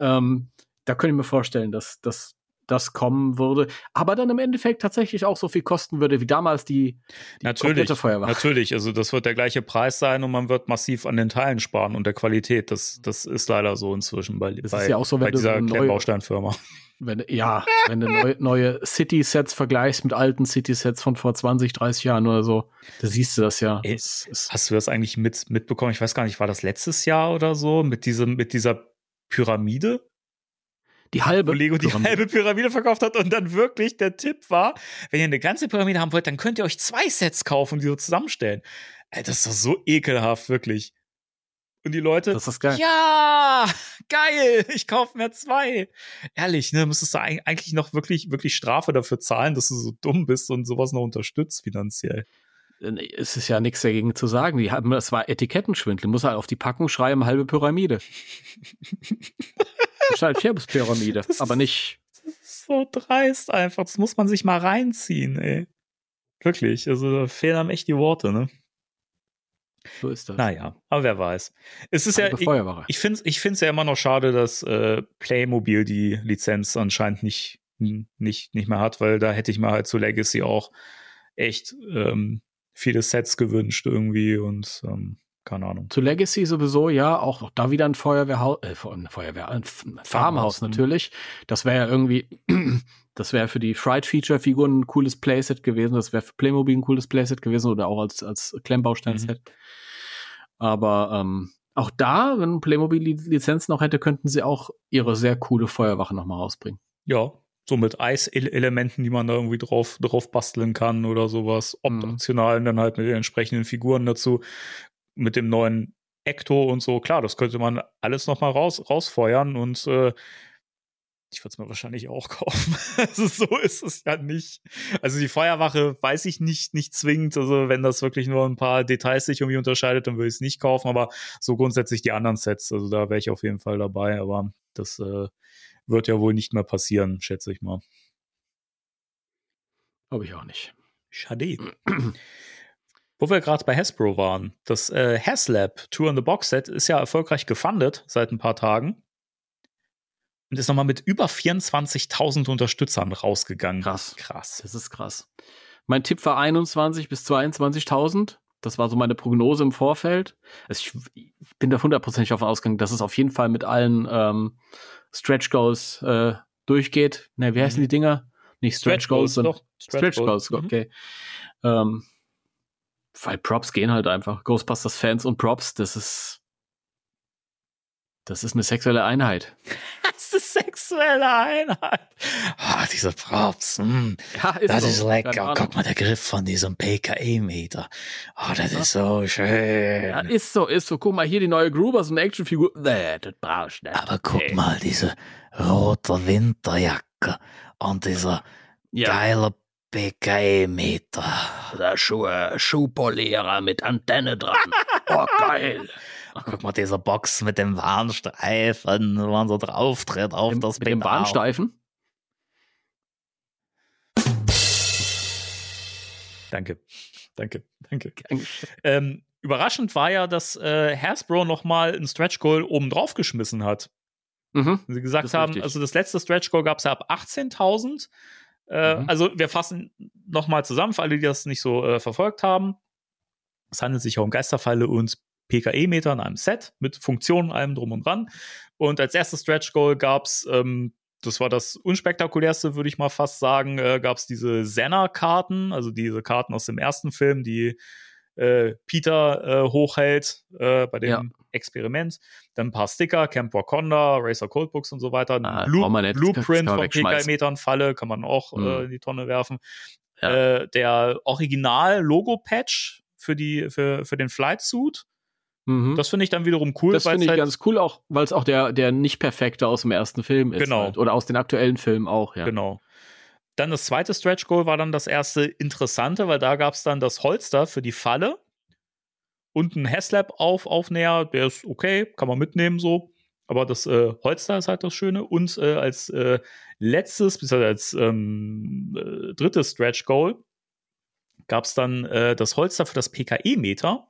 Ähm, da könnte ich mir vorstellen, dass, dass das kommen würde, aber dann im Endeffekt tatsächlich auch so viel kosten würde wie damals die, die Natürlich, komplette Feuerwache. natürlich. Also das wird der gleiche Preis sein und man wird massiv an den Teilen sparen und der Qualität. Das, das ist leider so inzwischen bei, Das bei, ist ja auch so, wenn bei so dieser neue- Klemmbausteinfirma. Wenn, ja, wenn du neue, neue City-Sets vergleichst mit alten City-Sets von vor 20, 30 Jahren oder so, da siehst du das ja. Ey, Das ist, Hast du das eigentlich mit, mitbekommen? Ich weiß gar nicht, war das letztes Jahr oder so? Mit diesem, mit dieser Pyramide? Die halbe. Lego die Pyramide. halbe Pyramide verkauft hat und dann wirklich der Tipp war, wenn ihr eine ganze Pyramide haben wollt, dann könnt ihr euch zwei Sets kaufen und die so zusammenstellen. Ey, das ist doch so ekelhaft, wirklich. Und die Leute, Das ist geil. ja, geil, ich kaufe mir zwei. Ehrlich, ne, müsstest du eig- eigentlich noch wirklich, wirklich Strafe dafür zahlen, dass du so dumm bist und sowas noch unterstützt finanziell. Es ist ja nichts dagegen zu sagen. Die haben, das war Etikettenschwindel. Muss halt auf die Packung schreiben, halbe Pyramide. (laughs) Das aber ist- nicht. Das ist so dreist einfach. Das muss man sich mal reinziehen, ey. Wirklich. Also da fehlen einem echt die Worte, ne? So ist das. Naja, aber wer weiß. Es ist ja, Halbe ich, ich finde es ich find's ja immer noch schade, dass äh, Playmobil die Lizenz anscheinend nicht, nicht, nicht mehr hat, weil da hätte ich mir halt zu Legacy auch echt ähm, viele Sets gewünscht irgendwie und ähm, keine Ahnung. Zu Legacy sowieso, ja, auch da wieder ein Feuerwehrhaus, äh, ein Feuerwehr, ein Farmhaus mhm. natürlich. Das wäre ja irgendwie, (clears throat) das wäre für die Fright-Feature-Figuren ein cooles Playset gewesen, das wäre für Playmobil ein cooles Playset gewesen oder auch als, als Klemmbaustein-Set. Mhm. Aber ähm, auch da, wenn Playmobil die Lizenz noch hätte, könnten sie auch ihre sehr coole Feuerwache nochmal rausbringen. Ja, so mit Eiselementen, die man da irgendwie drauf, drauf basteln kann oder sowas. Mhm. Optional und dann halt mit den entsprechenden Figuren dazu. Mit dem neuen Ecto und so. Klar, das könnte man alles noch mal raus, rausfeuern und äh, ich würde es mir wahrscheinlich auch (laughs) kaufen. also so ist es ja nicht. Also die Feuerwache weiß ich nicht, nicht zwingend. Also wenn das wirklich nur ein paar Details sich irgendwie unterscheidet, dann würde ich es nicht kaufen. Aber so grundsätzlich die anderen Sets, also da wäre ich auf jeden Fall dabei. Aber das äh, wird ja wohl nicht mehr passieren, schätze ich mal. Glaube ich auch nicht. Schade. (clears throat) (clears throat) Wo wir gerade bei Hasbro waren, das äh, HasLab Tour in the Box Set ist ja erfolgreich gefundet seit ein paar Tagen und ist nochmal mit über 24.000 Unterstützern rausgegangen. Krass. Krass. Das ist krass. Mein Tipp war 21 bis 22.000. Das war so meine Prognose im Vorfeld. Also ich, bin da hundertprozentig davon ausgegangen, dass es auf jeden Fall mit allen ähm, Stretch Goals äh, durchgeht. Ne, wie heißen Mhm. die Dinger? Nicht Stretch, Goals, sondern doch. Stretch Goals, Mhm. okay. Ähm, weil Props gehen halt einfach. Ghostbusters-Fans und Props, das ist Das ist eine sexuelle Einheit. (laughs) Das ist sexuelle Einheit. Ah, diese Props. mm, Ja, ist das so. ist lecker. Guck mal, der Griff von diesem PKE-Meter. Oh, das ist so schön. Ja, ist so, ist so. Guck mal, hier die neue Gruber, so eine Actionfigur. Nee, das brauchst du nicht. Aber guck Nee. mal, diese rote Winterjacke und dieser Ja, geile PKE-Meter. der Schuhe, Schuhpolierer mit Antenne dran. Oh, geil. (laughs) Guck mal, diese Box mit dem Warnstreifen, wo man so drauf tritt auf das mit dem Pedal. Bahnsteifen. Danke, danke, danke. Ähm, überraschend war ja, dass äh, Hasbro nochmal ein Stretch Goal oben drauf geschmissen hat. Mhm. Sie gesagt haben, richtig. also das letzte Stretch Goal gab es ja ab 18.000. Äh, Mhm. Also wir fassen nochmal zusammen für alle, die das nicht so äh, verfolgt haben. Es handelt sich ja um Geisterpfeile und PKE-Meter in einem Set mit Funktionen, allem drum und dran. Und als erstes Stretch Goal gab es, ähm, das war das unspektakulärste, würde ich mal fast sagen, äh, gab es diese Senna-Karten, also diese Karten aus dem ersten Film, die äh, Peter äh, hochhält äh, bei dem Ja. Experiment. Dann ein paar Sticker, Camp Wakanda, Racer Coldbooks und so weiter. Ah, man nicht. Blueprint von. PKE-Metern Falle kann man auch Mhm. äh, in die Tonne werfen. Ja. Äh, der Original-Logo-Patch für, die, für, für den Flight-Suit, Mhm. das finde ich dann wiederum cool. das finde ich halt- ganz cool, auch weil es auch der, der nicht perfekte aus dem ersten Film ist. Genau. Halt. Oder aus den aktuellen Filmen auch, ja. Genau. Dann das zweite Stretch Goal war dann das erste interessante, weil da gab es dann das Holster für die Falle und ein Haslab auf Aufnäher, der ist okay, kann man mitnehmen so. Aber das äh, Holster ist halt das Schöne. Und äh, als äh, letztes, bis als ähm, äh, drittes Stretch Goal gab es dann äh, das Holster für das PKE-Meter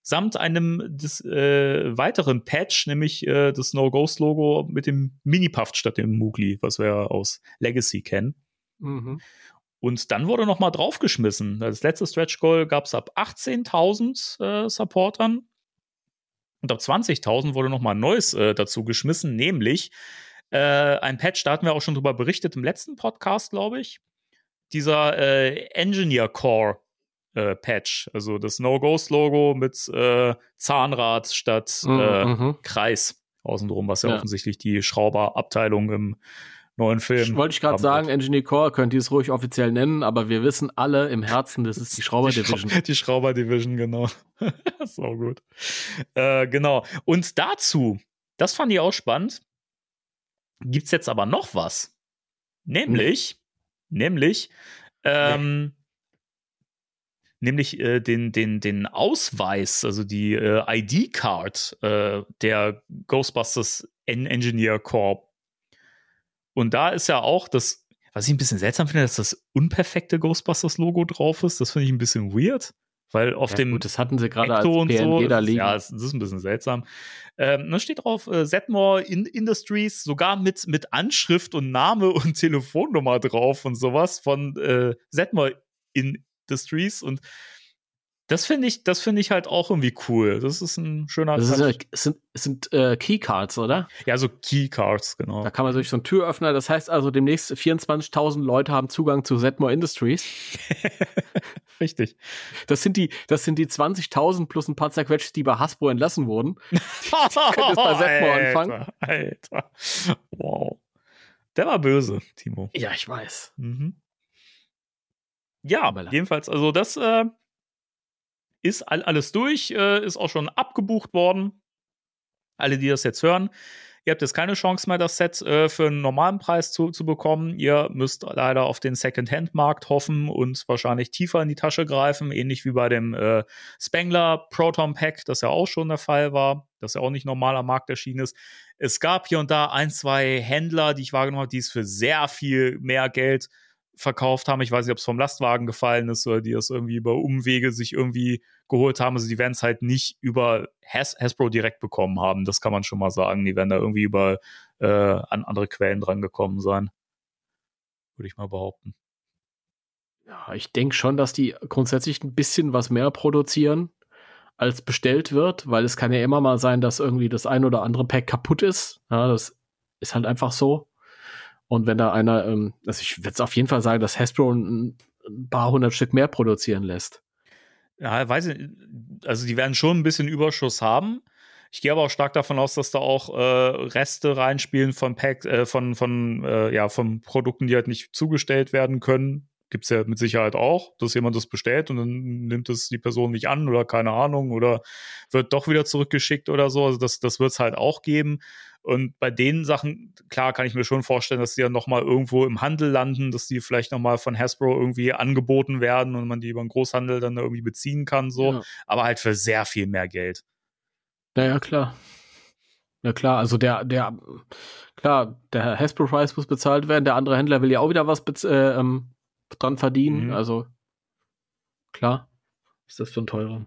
samt einem des, äh, weiteren Patch, nämlich das No-Ghost-Logo mit dem Mini-Puff statt dem Mugli, was wir aus Legacy kennen. Mhm. Und dann wurde noch mal draufgeschmissen. Das letzte Stretch Goal gab es ab 18.000 äh, Supportern. Und ab 20.000 wurde noch mal ein neues äh, dazu geschmissen, nämlich äh, ein Patch, da hatten wir auch schon drüber berichtet im letzten Podcast, glaube ich. Dieser äh, Engineer Core äh, Patch, also das No-Ghost-Logo mit äh, Zahnrad statt äh, Mhm. Kreis außenrum, was ja, Ja. offensichtlich die Schrauberabteilung im neuen Film. Wollte ich gerade sagen. Engineer Core könnt ihr es ruhig offiziell nennen, aber wir wissen alle im Herzen, das ist die (laughs) Schrauber Die, Division. Die Schrauber Division, genau. (laughs) so gut. Äh, genau. Und dazu, das fand ich auch spannend, gibt's jetzt aber noch was. Nämlich, nämlich, ähm, nämlich äh, den, den, den Ausweis, also die äh, ID-Card äh, der Ghostbusters En Engineer Corps. Und da ist ja auch das, was ich ein bisschen seltsam finde, dass das unperfekte Ghostbusters-Logo drauf ist. Das finde ich ein bisschen weird, weil auf Ja, dem gut, das hatten sie gerade als PNG so. da liegen. Ja, das, ist ein bisschen seltsam. Ähm, da steht drauf äh, Setmore in Industries, sogar mit, mit Anschrift und Name (laughs) und Telefonnummer drauf und sowas von äh, Setmore Industries. Und das finde ich, das finde ich halt auch irgendwie cool. Das ist ein schöner das ist, es sind, es sind äh, Keycards, oder? Ja, so Keycards, genau. Da kann man durch so einen Türöffner, das heißt also demnächst 24.000 Leute haben Zugang zu Zetmore Industries. (laughs) Richtig. Das sind die, das sind die 20.000 plus ein paar zerquetscht, die bei Hasbro entlassen wurden. (laughs) können jetzt bei Setmore anfangen. Alter. Wow. Der war böse, Timo. Ja, ich weiß. Mhm. Ja, Aber- jedenfalls, also das äh, ist all, alles durch, äh, ist auch schon abgebucht worden. Alle, die das jetzt hören, ihr habt jetzt keine Chance mehr, das Set äh, für einen normalen Preis zu, zu bekommen. Ihr müsst leider auf den Second-Hand-Markt hoffen und wahrscheinlich tiefer in die Tasche greifen, ähnlich wie bei dem äh, Spengler Proton Pack, das ja auch schon der Fall war, das ja auch nicht normal am Markt erschienen ist. Es gab hier und da ein, zwei Händler, die ich wahrgenommen habe, die es für sehr viel mehr Geld verkauft haben. Ich weiß nicht, ob es vom Lastwagen gefallen ist oder die das irgendwie über Umwege sich irgendwie geholt haben. Also die werden es halt nicht über Has Hasbro direkt bekommen haben. Das kann man schon mal sagen. Die werden da irgendwie über äh, an andere Quellen dran gekommen sein. Würde ich mal behaupten. Ja, ich denke schon, dass die grundsätzlich ein bisschen was mehr produzieren, als bestellt wird, weil es kann ja immer mal sein, dass irgendwie das ein oder andere Pack kaputt ist. Ja, das ist halt einfach so. Und wenn da einer, ähm, also ich würde auf jeden Fall sagen, dass Hasbro ein, ein paar hundert Stück mehr produzieren lässt. Ja, weiß ich, also die werden schon ein bisschen Überschuss haben. Ich gehe aber auch stark davon aus, dass da auch äh, Reste reinspielen von Pack, äh, von, von, äh, ja, von Produkten, die halt nicht zugestellt werden können. Gibt's ja mit Sicherheit auch, dass jemand das bestellt und dann nimmt es die Person nicht an oder keine Ahnung oder wird doch wieder zurückgeschickt oder so. Also das, das wird's halt auch geben. Und bei den Sachen, klar, kann ich mir schon vorstellen, dass die dann nochmal irgendwo im Handel landen, dass die vielleicht nochmal von Hasbro irgendwie angeboten werden und man die über den Großhandel dann irgendwie beziehen kann, so. Ja. Aber halt für sehr viel mehr Geld. Naja, klar. Ja klar, also der, der, klar, der Hasbro-Preis muss bezahlt werden, der andere Händler will ja auch wieder was äh, ähm, dran verdienen, Mhm. also klar, ist das schon teurer.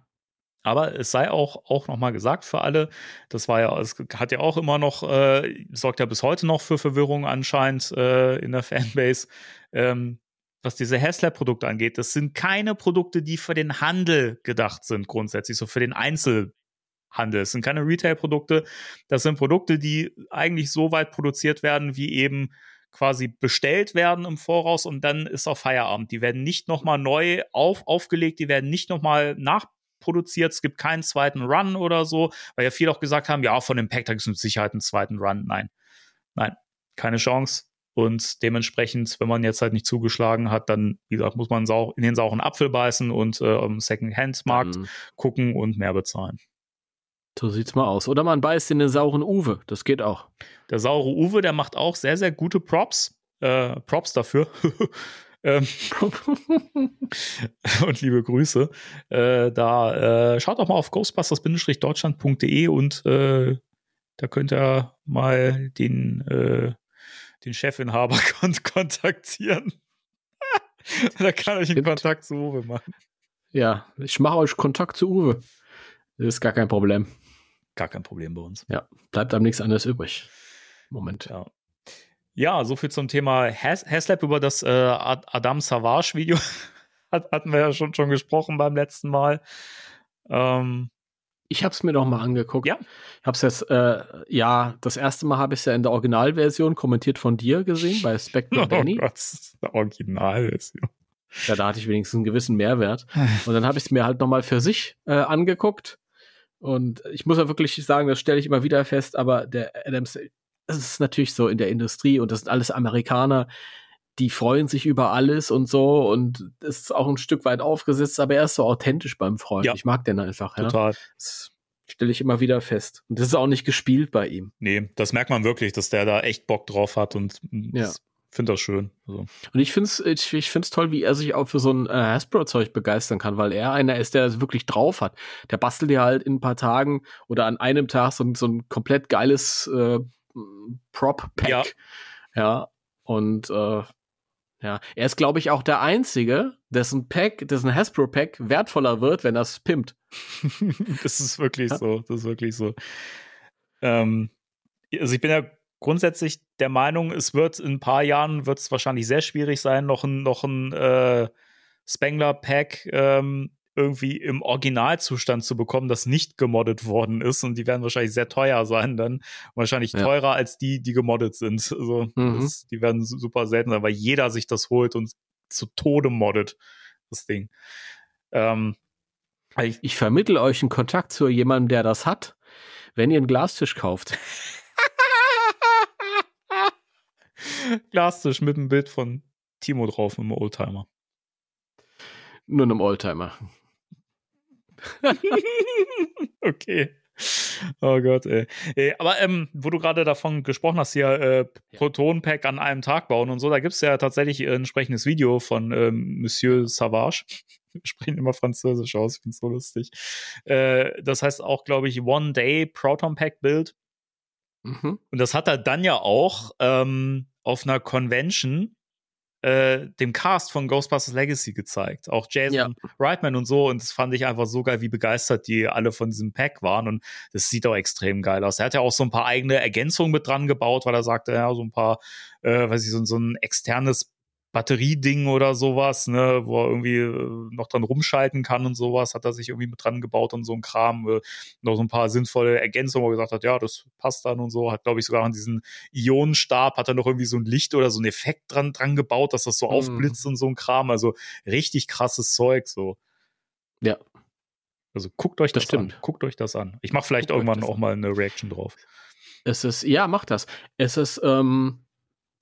Aber es sei auch, auch nochmal gesagt für alle, das war ja, es hat ja auch immer noch, äh, sorgt ja bis heute noch für Verwirrung anscheinend äh, in der (laughs) Fanbase, ähm, was diese Haslab-Produkte angeht. Das sind keine Produkte, die für den Handel gedacht sind, grundsätzlich, so für den Einzelhandel. Es sind keine Retail-Produkte, das sind Produkte, die eigentlich so weit produziert werden, wie eben quasi bestellt werden im Voraus und dann ist auch Feierabend. Die werden nicht nochmal neu auf, aufgelegt, die werden nicht nochmal nachproduziert. Es gibt keinen zweiten Run oder so, weil ja viele auch gesagt haben, ja, von dem Pack, da gibt es mit Sicherheit einen zweiten Run. Nein, nein, keine Chance. Und dementsprechend, wenn man jetzt halt nicht zugeschlagen hat, dann, wie gesagt, muss man in den sauren Apfel beißen und äh, im Second-Hand-Markt Dann- gucken und mehr bezahlen. So sieht's mal aus. Oder man beißt in den sauren Uwe, das geht auch. Der saure Uwe, der macht auch sehr, sehr gute Props. Äh, Props dafür. (laughs) ähm, (laughs) und liebe Grüße. Äh, da äh, schaut doch mal auf ghostbusters-deutschland.de und äh, da könnt ihr mal den, äh, den Chefinhaber (laughs) kon kontaktieren. (laughs) da kann ich einen. Kontakt zu Uwe machen. ja, ich mache euch Kontakt zu Uwe. Das ist gar kein Problem. Gar kein Problem bei uns. Ja, bleibt einem nichts anderes übrig. Moment. Ja. Ja, so viel zum Thema Has Haslab über das äh, Ad Adam Savage Video. (laughs) Hat, hatten wir ja schon, schon gesprochen beim letzten Mal. Ähm, Ich habe es mir noch mal angeguckt. Ja. Ich habe es jetzt, äh, ja, das erste Mal habe ich es ja in der Originalversion kommentiert von dir gesehen, bei Spectre (laughs) oh Danny. Gott, das ist eine Originalversion. Ja, da hatte ich wenigstens einen gewissen Mehrwert. Und dann habe ich es mir halt noch mal für sich äh, angeguckt. Und ich muss ja wirklich sagen, das stelle ich immer wieder fest, aber der Adams, es ist natürlich so in der Industrie und das sind alles Amerikaner, die freuen sich über alles und so und es ist auch ein Stück weit aufgesetzt, aber er ist so authentisch beim Freund. Ja. Ich mag den einfach. Ja. Total. Das stelle ich immer wieder fest. Und das ist auch nicht gespielt bei ihm. Nee, das merkt man wirklich, dass der da echt Bock drauf hat und Ja. finde das schön. Also, Und ich finde es ich, ich find's toll, wie er sich auch für so ein äh, Hasbro-Zeug begeistern kann, weil er einer ist, der es wirklich drauf hat. Der bastelt ja halt in ein paar Tagen oder an einem Tag so, ein- so ein komplett geiles äh, Prop-Pack. Ja. ja. Und äh, ja, er ist, glaube ich, auch der Einzige, dessen Pack, dessen Hasbro-Pack wertvoller wird, wenn er es pimpt. (laughs) das ist wirklich Ja. so. Das ist wirklich so. Ähm, also ich bin ja grundsätzlich der Meinung, es wird in ein paar Jahren wird es wahrscheinlich sehr schwierig sein, noch ein, noch ein äh, Spengler-Pack ähm, irgendwie im Originalzustand zu bekommen, das nicht gemoddet worden ist. Und die werden wahrscheinlich sehr teuer sein dann. Wahrscheinlich Ja. teurer als die, die gemoddet sind. (laughs) Also Mhm. das, die werden su- super selten sein, weil jeder sich das holt und zu Tode moddet, das Ding. Ähm, ich, Ich vermittel euch einen Kontakt zu jemandem, der das hat, wenn ihr einen Glastisch kauft. (laughs) Glastisch mit einem Bild von Timo drauf dem Oldtimer. Nur einem Oldtimer. (laughs) okay. Oh Gott, ey. aber ähm, wo du gerade davon gesprochen hast, hier äh, Proton-Pack an einem Tag bauen und so, da gibt es ja tatsächlich ein entsprechendes Video von ähm, Monsieur Savage. Wir sprechen immer Französisch aus, ich finde so lustig. Äh, das heißt auch, glaube ich, One Day Proton Pack Build. Mhm. Und das hat er dann ja auch ähm, auf einer Convention äh, dem Cast von Ghostbusters Legacy gezeigt. Auch Jason Ja. Reitman und so. Und das fand ich einfach so geil, wie begeistert die alle von diesem Pack waren. Und das sieht auch extrem geil aus. Er hat ja auch so ein paar eigene Ergänzungen mit dran gebaut, weil er sagte, ja, so ein paar, äh, weiß ich, so, so ein externes Batterieding oder sowas, ne, wo er irgendwie äh, noch dran rumschalten kann und sowas, hat er sich irgendwie mit dran gebaut und so ein Kram, äh, noch so ein paar sinnvolle Ergänzungen, wo er gesagt hat, ja, das passt dann und so, hat glaube ich sogar an diesen Ionenstab, hat er noch irgendwie so ein Licht oder so ein Effekt dran, dran gebaut, dass das so Mhm. aufblitzt und so ein Kram, also richtig krasses Zeug, so. Ja. Also guckt euch das, Das stimmt. an. Guckt euch das an. Ich mache vielleicht Guckt irgendwann auch mal eine Reaction drauf. Es ist, ja, mach das. Es ist, ähm,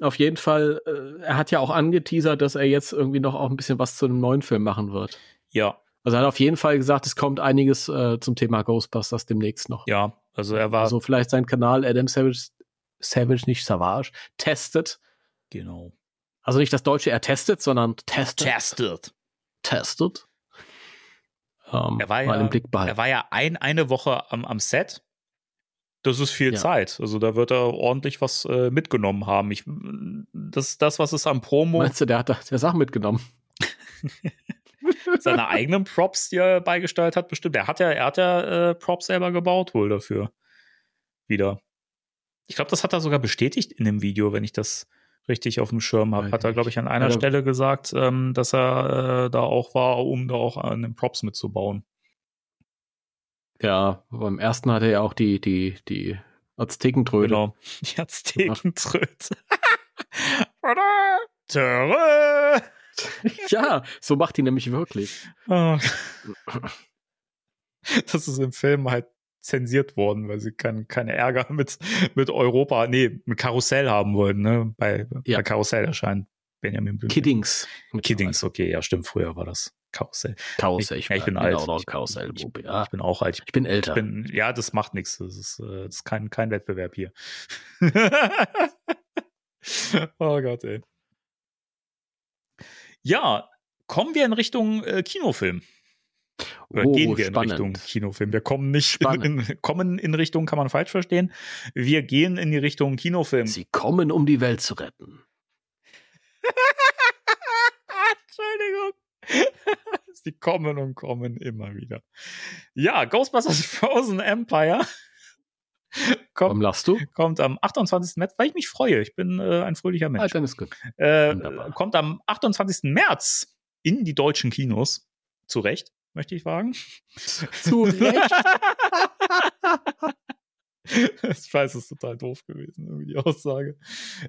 auf jeden Fall, äh, er hat ja auch angeteasert, dass er jetzt irgendwie noch auch ein bisschen was zu einem neuen Film machen wird. Ja, Also er hat auf jeden Fall gesagt, es kommt einiges äh, zum Thema Ghostbusters demnächst noch. ja. Also er war Also vielleicht sein Kanal Adam Savage, Savage, nicht Savage, testet. genau. Also nicht das deutsche er testet, sondern testet. Tested. testet. Ähm, Er war mal ja, im Blick behalten. er war ja ein, eine Woche am, am Set. Das ist viel Ja. Zeit. Also da wird er ordentlich was äh, mitgenommen haben. Ich, das, das, was es am Promo, Meinst du, der hat da der Sachen mitgenommen? (laughs) seine eigenen Props, die er beigesteuert hat, bestimmt. Er hat ja, er hat ja äh, Props selber gebaut wohl dafür. Wieder. Ich glaube, das hat er sogar bestätigt in dem Video, wenn ich das richtig auf dem Schirm habe. Hat er, glaube ich, an einer Ja, Stelle gesagt, ähm, dass er äh, da auch war, um da auch an den Props mitzubauen. Ja, beim ersten hatte er ja auch die, die, die Aztekentröte. Genau. (laughs) Die Aztekentröte. (laughs) (laughs) Ja, so macht die nämlich wirklich. Oh. Das ist im Film halt zensiert worden, weil sie kein, keine Ärger mit, mit Europa, nee, mit Karussell haben wollten, ne? Bei, Ja. bei Karussell erscheint Benjamin Blümchen. Kiddings. Kiddings, okay, ja, stimmt, früher war das Karussell. Karussell. Ich- ja, ich bin alt. Auch noch Ich- Karussell. Ich, ja. ich bin auch alt. Ich bin älter. Bin, ja, das macht nichts. Das ist, äh, das ist kein, kein Wettbewerb hier. (laughs) oh Gott, ey. Ja, kommen wir in Richtung äh, Kinofilm. Oder Oh, gehen wir spannend. in Richtung Kinofilm. Wir kommen nicht in, (laughs) kommen in Richtung, kann man falsch verstehen. Wir gehen in die Richtung Kinofilm. Sie kommen, um die Welt zu retten. (laughs) Entschuldigung. (laughs) Sie kommen und kommen immer wieder. Ja, Ghostbusters (laughs) Frozen Empire (laughs) Warum kommt, lachst du? kommt am 28. März, weil ich mich freue. Ich bin äh, ein fröhlicher Ah, Mensch. dann ist gut. Äh, kommt am 28. März in die deutschen Kinos. Zu Recht, möchte ich sagen. Zu Recht. Ich weiß, es ist total doof gewesen, irgendwie die Aussage.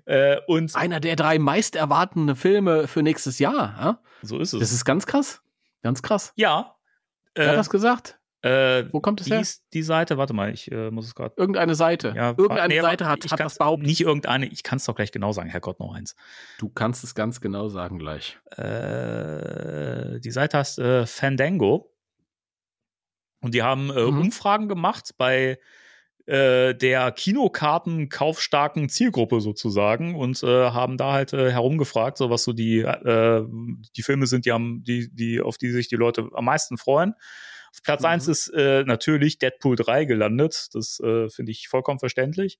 Äh, und Einer der drei meist erwartenden Filme für nächstes Jahr. Ja? so ist es. Das ist ganz krass. Ganz krass. ja. Wer hat Äh, das gesagt? äh, Wo kommt es her? die Seite? Warte mal, ich äh, muss es gerade Irgendeine Seite. Ja, Irgendeine nee, Seite hat, hat das behauptet. Nicht irgendeine, ich kann es doch gleich genau sagen, Herrgott, noch eins. Du kannst es ganz genau sagen gleich. Äh, die Seite heißt äh, Fandango. Und die haben Mhm. Umfragen gemacht bei äh, der Kinokarten kaufstarken Zielgruppe sozusagen und äh, haben da halt äh, herumgefragt, so was so die, äh, die Filme sind, die haben, die, die, auf die sich die Leute am meisten freuen. Auf Platz Mhm. eins ist äh, natürlich Deadpool 3 gelandet. Das äh, finde ich vollkommen verständlich.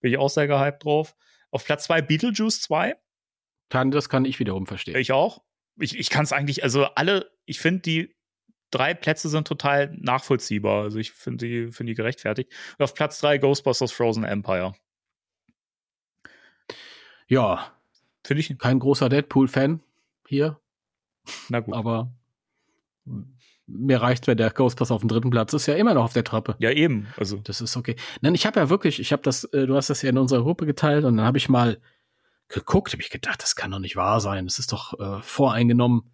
Bin ich auch sehr gehypt drauf. Auf Platz zwei Beetlejuice 2. Kann, das kann ich wiederum verstehen. Ich auch. Ich, ich kann es eigentlich, also alle, ich finde, die drei Plätze sind total nachvollziehbar. Also ich finde die, finde die gerechtfertigt. Und auf Platz drei Ghostbusters Frozen Empire. ja, Finde ich, kein großer Deadpool-Fan hier, na gut. aber mir reicht, wenn der Ghostbusters auf dem dritten Platz ist, ja immer noch auf der Treppe. Ja, eben. Also, Das ist okay. Nein, ich habe ja wirklich, ich habe das, äh, du hast das ja in unserer Gruppe geteilt und dann habe ich mal geguckt, habe ich gedacht, das kann doch nicht wahr sein. Das ist doch äh, voreingenommen.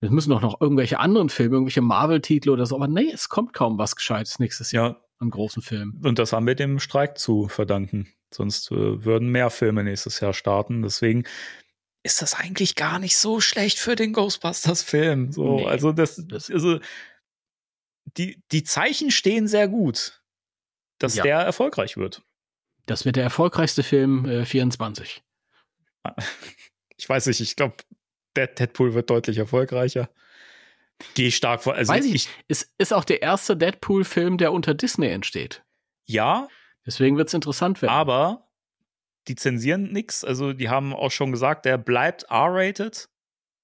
Es müssen doch noch irgendwelche anderen Filme, irgendwelche Marvel-Titel oder so. Aber nee, es kommt kaum was Gescheites nächstes Jahr ja, an großen Filmen. und das haben wir dem Streik zu verdanken. Sonst äh, würden mehr Filme nächstes Jahr starten. Deswegen ist das eigentlich gar nicht so schlecht für den Ghostbusters-Film. So, Nee. also das, Das- also die, die Zeichen stehen sehr gut, dass Ja. der erfolgreich wird. Das wird der erfolgreichste Film äh, 24. (laughs) Ich weiß nicht, ich glaube, Deadpool wird deutlich erfolgreicher. Gehe ich stark vor. Also Weiß ich nicht. Es ist auch der erste Deadpool-Film, der unter Disney entsteht. ja, Deswegen wird es interessant werden. aber die zensieren nichts. Also die haben auch schon gesagt, der bleibt R-rated.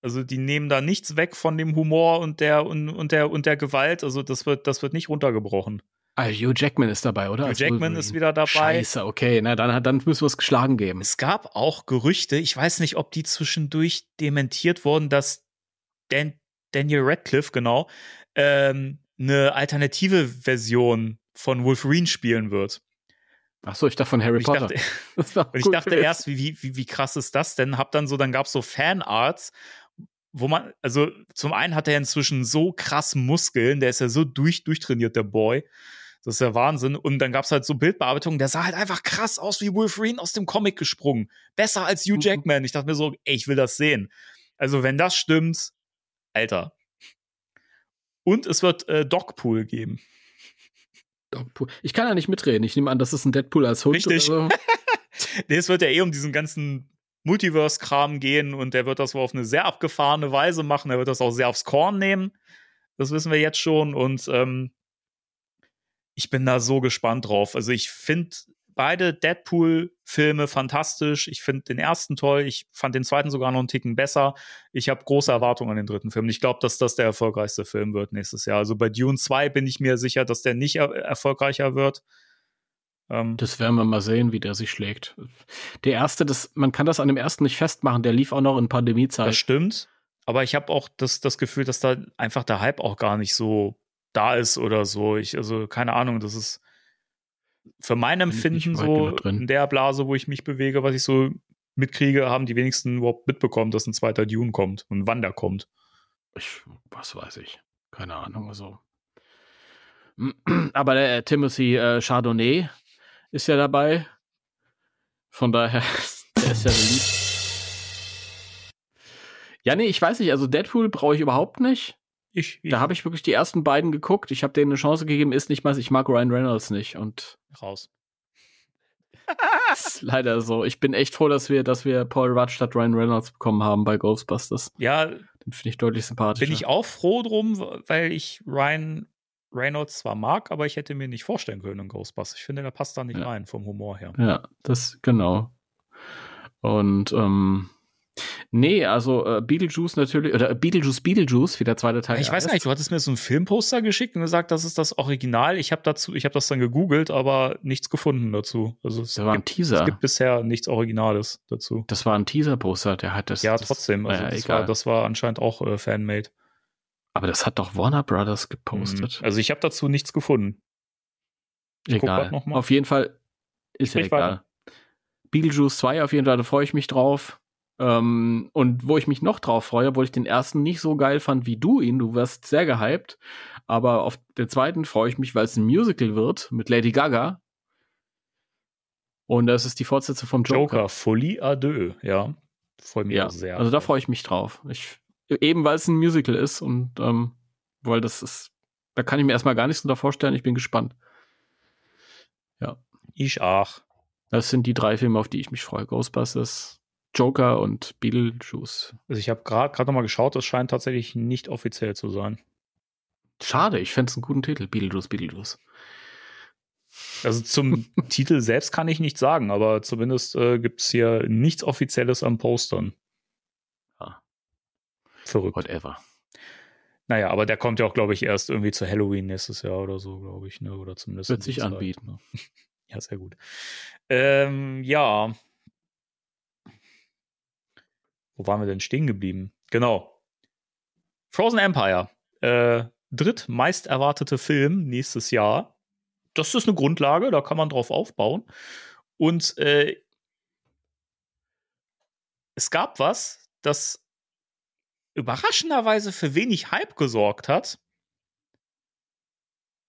Also die nehmen da nichts weg von dem Humor und der und, und der und der Gewalt. Also das wird das wird nicht runtergebrochen. Ah, Hugh Jackman ist dabei, oder? Hugh Jackman ist wieder dabei. Scheiße, okay. Na, dann, dann müssen wir es geschlagen geben. Es gab auch Gerüchte, ich weiß nicht, ob die zwischendurch dementiert wurden, dass Dan Daniel Radcliffe, genau, ähm, eine alternative Version von Wolverine spielen wird. Ach so, ich dachte von Harry Und ich Potter. dachte, (laughs) und (laughs) ich dachte erst, wie, wie, wie, wie krass ist das denn? Hab dann so, dann gab's so Fanarts, wo man, also zum einen hat er inzwischen so krass Muskeln, der ist ja so durch, durchtrainiert, der Boy. Das ist ja Wahnsinn. Und dann gab es halt so Bildbearbeitungen, der sah halt einfach krass aus wie Wolverine aus dem Comic gesprungen. Besser als Hugh Mhm. Jackman. Ich dachte mir so, ey, ich will das sehen. Also, wenn das stimmt, Alter. Und es wird äh, Dogpool geben. Dogpool. Ich kann ja nicht mitreden. Ich nehme an, das ist ein Deadpool als Hund Richtig. oder so. (laughs) Nee, es wird ja eh um diesen ganzen Multiverse-Kram gehen und der wird das wohl auf eine sehr abgefahrene Weise machen. Er wird das auch sehr aufs Korn nehmen. Das wissen wir jetzt schon. Und ähm, ich bin da so gespannt drauf. Also ich finde beide Deadpool-Filme fantastisch. Ich finde den ersten toll. Ich fand den zweiten sogar noch einen Ticken besser. Ich habe große Erwartungen an den dritten Film. Ich glaube, dass das der erfolgreichste Film wird nächstes Jahr. Also bei Dune 2 bin ich mir sicher, dass der nicht er erfolgreicher wird. Ähm, Das werden wir mal sehen, wie der sich schlägt. Der erste, das, man kann das an dem ersten nicht festmachen. Der lief auch noch in Das Pandemiezeit. stimmt. Aber ich habe auch das, das Gefühl, dass da einfach der Hype auch gar nicht so da ist oder so. Ich, also, keine Ahnung, das ist für mein Empfinden so in der Blase, wo ich mich bewege, was ich so mitkriege, haben die wenigsten überhaupt mitbekommen, dass ein zweiter Dune kommt und wann der kommt. Ich, was weiß ich. Keine Ahnung. Also. (clears throat) Aber der äh, Timothy äh, Chardonnay ist ja dabei. Von daher, (laughs) der ist ja beliebt. Ja, nee, ich weiß nicht. Also Deadpool brauche ich überhaupt nicht. Ich, ich Da habe ich wirklich die ersten beiden geguckt. Ich habe denen eine Chance gegeben, ist nicht mal, ich mag Ryan Reynolds nicht. Und raus. (laughs) ist leider so. Ich bin echt froh, dass wir, dass wir Paul Rudd statt Ryan Reynolds bekommen haben bei Ghostbusters. Ja, Den finde ich deutlich sympathischer. bin ich auch froh drum, weil ich Ryan Reynolds zwar mag, aber ich hätte mir nicht vorstellen können in Ghostbusters. Ich finde, der passt da nicht Ja. rein vom Humor her. Ja, das, genau. Und, ähm, nee, also äh, Beetlejuice natürlich, oder Beetlejuice, Beetlejuice, wie der zweite Teil Ich weiß heißt. nicht, du hattest mir so ein Filmposter geschickt und gesagt, das ist das Original. Ich habe dazu, ich habe das dann gegoogelt, aber nichts gefunden dazu. Also es, Das war ein gibt, es Teaser. gibt bisher nichts Originales dazu. Das war ein Teaser-Poster, der hat das. ja, das, trotzdem. Also naja, das, egal. war, das war anscheinend auch äh, Fanmade. Aber das hat doch Warner Brothers gepostet. Mhm. Also ich habe dazu nichts gefunden. ich egal. Auf jeden Fall ist ja Sprich egal. weiter. Beetlejuice 2 auf jeden Fall, da freue ich mich drauf. Ähm, und wo ich mich noch drauf freue, obwohl ich den ersten nicht so geil fand wie du ihn, du wirst sehr gehypt, aber auf den zweiten freue ich mich, weil es ein Musical wird mit Lady Gaga. Und das ist die Fortsetzung vom Joker. Joker, Folie à deux, ja. Freue mich Ja, auch sehr. also da freue ich mich drauf. Ich, eben weil es ein Musical ist und ähm, weil das ist, da kann ich mir erstmal gar nichts drunter vorstellen. Ich bin gespannt. ich auch. Das sind die drei Filme, auf die ich mich freue. Ghostbusters, Joker und Beetlejuice. Also ich habe gerade gerade noch mal geschaut, das scheint tatsächlich nicht offiziell zu sein. Schade, ich fände es einen guten Titel. Beetlejuice, Beetlejuice. Also zum (laughs) Titel selbst kann ich nichts sagen, aber zumindest äh, gibt es hier nichts Offizielles an Postern. Ja. Verrückt. Whatever. Naja, aber der kommt ja auch, glaube ich, erst irgendwie zu Halloween nächstes Jahr oder so, glaube ich, ne? Oder zumindest. Wird sich anbieten. ne? (laughs) Ja, sehr gut. Ähm, ja. Waren wir denn stehen geblieben? Genau. Frozen Empire. Äh, drittmeist erwartete Film nächstes Jahr. Das ist eine Grundlage, da kann man drauf aufbauen. Und äh, es gab was, das überraschenderweise für wenig Hype gesorgt hat.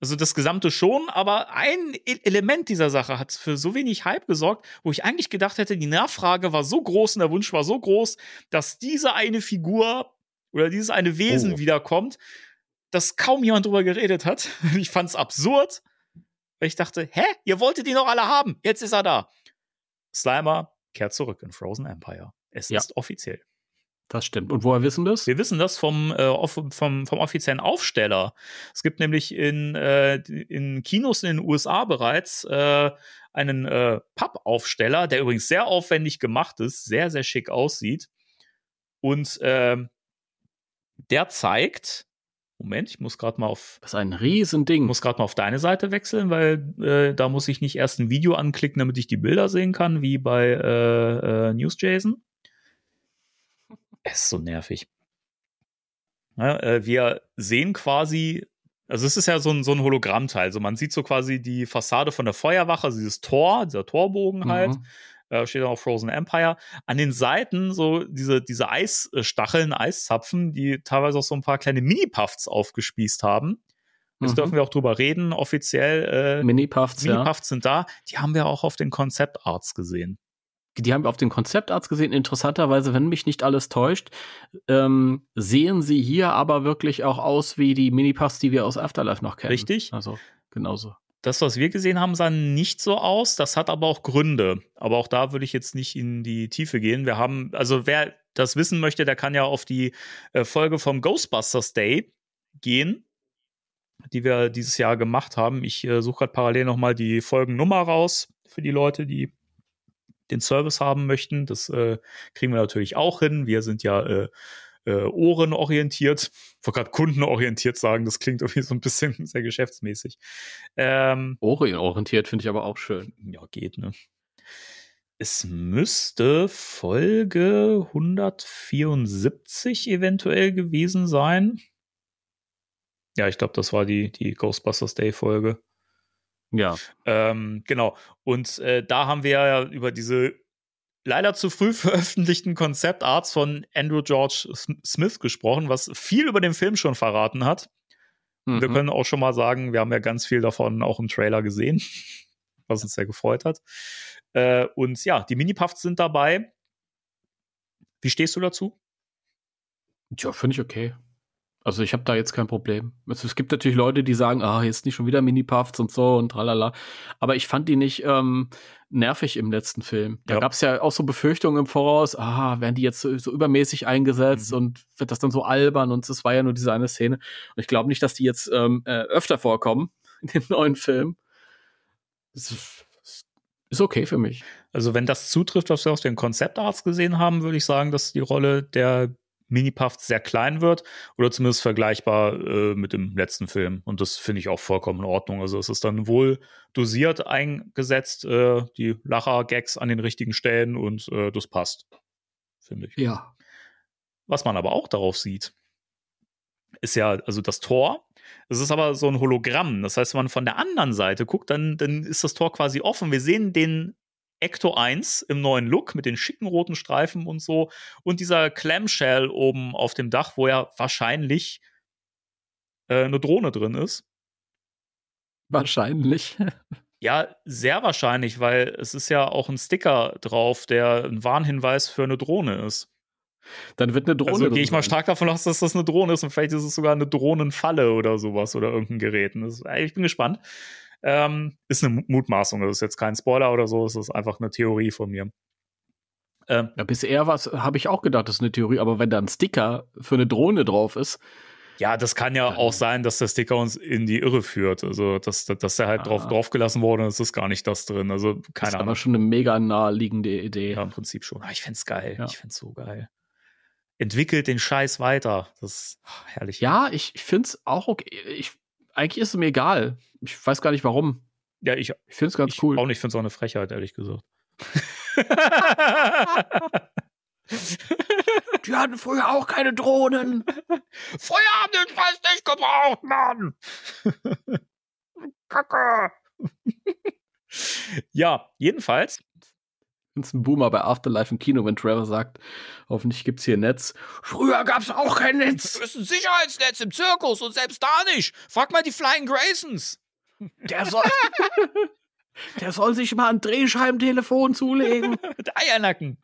Also das Gesamte schon, aber ein E- Element dieser Sache hat für so wenig Hype gesorgt, wo ich eigentlich gedacht hätte, die Nachfrage war so groß und der Wunsch war so groß, dass diese eine Figur oder dieses eine Wesen Oh. wiederkommt, dass kaum jemand drüber geredet hat. (laughs) Ich fand's absurd, weil ich dachte, hä, ihr wolltet ihn doch alle haben, jetzt ist er da. Slimer kehrt zurück in Frozen Empire. Es Ja. ist offiziell. Das stimmt. Und woher wissen das? Wir wissen das vom, äh, off- vom, vom offiziellen Aufsteller. Es gibt nämlich in, äh, in Kinos in den USA bereits äh, einen äh, Pappaufsteller, der übrigens sehr aufwendig gemacht ist, sehr, sehr schick aussieht. Und ähm, der zeigt, Moment, ich muss gerade mal auf Das ist ein Riesending. muss gerade mal auf deine Seite wechseln, weil äh, da muss ich nicht erst ein Video anklicken, damit ich die Bilder sehen kann, wie bei äh, äh, News Jason. Es ist so nervig. Ja, äh, wir sehen quasi, also es ist ja so ein, so ein Hologrammteil. Also man sieht so quasi die Fassade von der Feuerwache, also dieses Tor, dieser Torbogen halt. Mhm. Äh, steht auch Frozen Empire. An den Seiten so diese, diese Eisstacheln, Eiszapfen, die teilweise auch so ein paar kleine Mini-Puffs aufgespießt haben. Jetzt Mhm. dürfen wir auch drüber reden, offiziell. Äh, Mini-Puffs, ja. Mini-Puffs sind da. Die haben wir auch auf den Concept-Arts gesehen. Die haben wir auf den Konzeptarzt gesehen. Interessanterweise, wenn mich nicht alles täuscht, ähm, sehen sie hier aber wirklich auch aus wie die Mini-Puffs, die wir aus Afterlife noch kennen. Richtig. Also, genauso. Das, was wir gesehen haben, sah nicht so aus. Das hat aber auch Gründe. Aber auch da würde ich jetzt nicht in die Tiefe gehen. Wir haben, also wer das wissen möchte, der kann ja auf die äh, Folge vom Ghostbusters Day gehen, die wir dieses Jahr gemacht haben. Ich äh, suche gerade parallel nochmal die Folgennummer raus für die Leute, die den Service haben möchten. Das äh, kriegen wir natürlich auch hin. Wir sind ja äh, äh, ohrenorientiert. Ich wollte gerade kundenorientiert sagen. Das klingt irgendwie so ein bisschen (laughs) sehr geschäftsmäßig. Ähm, Orientiert finde ich aber auch schön. ja, geht, ne? Es müsste Folge 174 eventuell gewesen sein. Ja, ich glaube, das war die, die Ghostbusters Day Folge. Ja. Ähm, genau. Und äh, da haben wir ja über diese leider zu früh (laughs) veröffentlichten Konzeptarts von Andrew George Smith gesprochen, was viel über den Film schon verraten hat. Wir Mhm. können auch schon mal sagen, wir haben ja ganz viel davon auch im Trailer gesehen, (laughs) was uns sehr gefreut hat. Äh, und ja, die Mini-Puffs sind dabei. Wie stehst du dazu? Ja, finde ich okay. Also ich habe da jetzt kein Problem. Es, es gibt natürlich Leute, die sagen, ah, jetzt nicht schon wieder Mini-Puffs und so und tralala. Aber ich fand die nicht ähm, nervig im letzten Film. Da Ja. gab es ja auch so Befürchtungen im Voraus, ah, werden die jetzt so, so übermäßig eingesetzt Mhm. und wird das dann so albern und es war ja nur diese eine Szene. Und ich glaube nicht, dass die jetzt ähm, äh, öfter vorkommen (laughs) in dem neuen Film. Das ist, ist okay für mich. Also, wenn das zutrifft, was wir aus den Konzeptarts gesehen haben, würde ich sagen, dass die Rolle der Mini-Puffs sehr klein wird oder zumindest vergleichbar äh, mit dem letzten Film. Und das finde ich auch vollkommen in Ordnung. Also, es ist dann wohl dosiert eingesetzt, äh, die Lacher-Gags an den richtigen Stellen und äh, das passt, finde ich. Ja. Was man aber auch darauf sieht, ist ja, also das Tor, es ist aber so ein Hologramm. Das heißt, wenn man von der anderen Seite guckt, dann, dann ist das Tor quasi offen. Wir sehen den Ecto 1 im neuen Look mit den schicken roten Streifen und so und dieser Clamshell oben auf dem Dach, wo ja wahrscheinlich äh, eine Drohne drin ist. Wahrscheinlich. (laughs) Ja, sehr wahrscheinlich, weil es ist ja auch ein Sticker drauf, der ein Warnhinweis für eine Drohne ist. Dann wird eine Drohne. Also gehe ich mal sein. stark davon aus, dass das eine Drohne ist und vielleicht ist es sogar eine Drohnenfalle oder sowas oder irgendein Gerät. Das, ich bin gespannt. Ähm, ist eine Mu- Mutmaßung, das ist jetzt kein Spoiler oder so, es ist einfach eine Theorie von mir. Ähm, Ja, bisher was habe ich auch gedacht, das ist eine Theorie, aber wenn da ein Sticker für eine Drohne drauf ist, ja, das kann ja auch sein, dass der Sticker uns in die Irre führt. Also, dass, dass der halt drauf, Ah. draufgelassen wurde und es ist gar nicht das drin. Also, das keine ist Ahnung. aber schon eine mega naheliegende Idee. Ja, im Prinzip schon. Ah, ich find's geil. Ja. Ich find's so geil. Entwickelt den Scheiß weiter. Das ist ah, herrlich. Ja, ich, ich finde es auch okay. Ich, eigentlich ist es mir egal. Ich weiß gar nicht warum. ja ich, Ich finde es ganz ich cool. auch nicht. Ich find's auch eine Frechheit, ehrlich gesagt. (laughs) Die hatten früher auch keine Drohnen. Früher haben den Scheiß nicht gebraucht, Mann. (laughs) Kacke. (laughs) ja, jedenfalls. Das ist ein Boomer bei Afterlife im Kino, wenn Trevor sagt, hoffentlich gibt's hier Netz. Früher gab's auch kein Netz. ist ein Sicherheitsnetz im Zirkus und selbst da nicht. Frag mal die Flying Graysons. Der soll, (laughs) der soll sich mal ein Drehscheibentelefon zulegen. (laughs) Mit Eiernacken.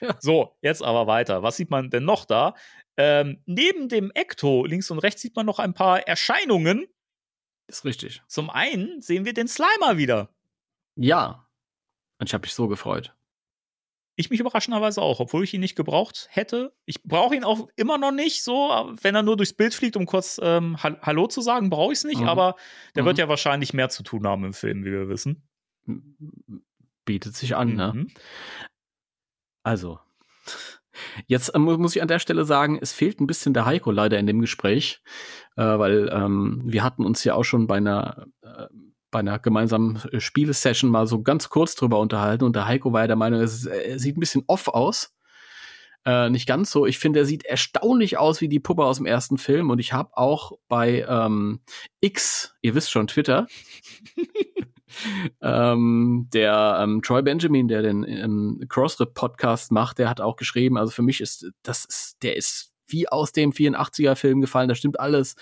Ja. So, jetzt aber weiter. Was sieht man denn noch da? Ähm, neben dem Ecto links und rechts sieht man noch ein paar Erscheinungen. ist richtig. Zum einen sehen wir den Slimer wieder. Ja. Und ich habe mich so gefreut. Ich mich überraschenderweise auch, obwohl ich ihn nicht gebraucht hätte. Ich brauche ihn auch immer noch nicht so. Wenn er nur durchs Bild fliegt, um kurz ähm, Hall- Hallo zu sagen, brauche ich es nicht. Mhm. Aber der Mhm. wird ja wahrscheinlich mehr zu tun haben im Film, wie wir wissen. Bietet sich an, ne? Mhm. Also, (laughs) jetzt äh, mu- muss ich an der Stelle sagen, es fehlt ein bisschen der Heiko leider in dem Gespräch, äh, weil ähm, wir hatten uns ja auch schon bei einer äh, bei einer gemeinsamen äh, Spielesession mal so ganz kurz drüber unterhalten und der Heiko war ja der Meinung, es, äh, er sieht ein bisschen off aus. Äh, nicht ganz so. Ich finde, er sieht erstaunlich aus wie die Puppe aus dem ersten Film und ich habe auch bei ähm, X, ihr wisst schon, Twitter, (laughs) ähm, der ähm, Troy Benjamin, der den ähm, Crossrip-Podcast macht, der hat auch geschrieben, also für mich ist, das ist, der ist wie aus dem 84er-Film gefallen, da stimmt alles.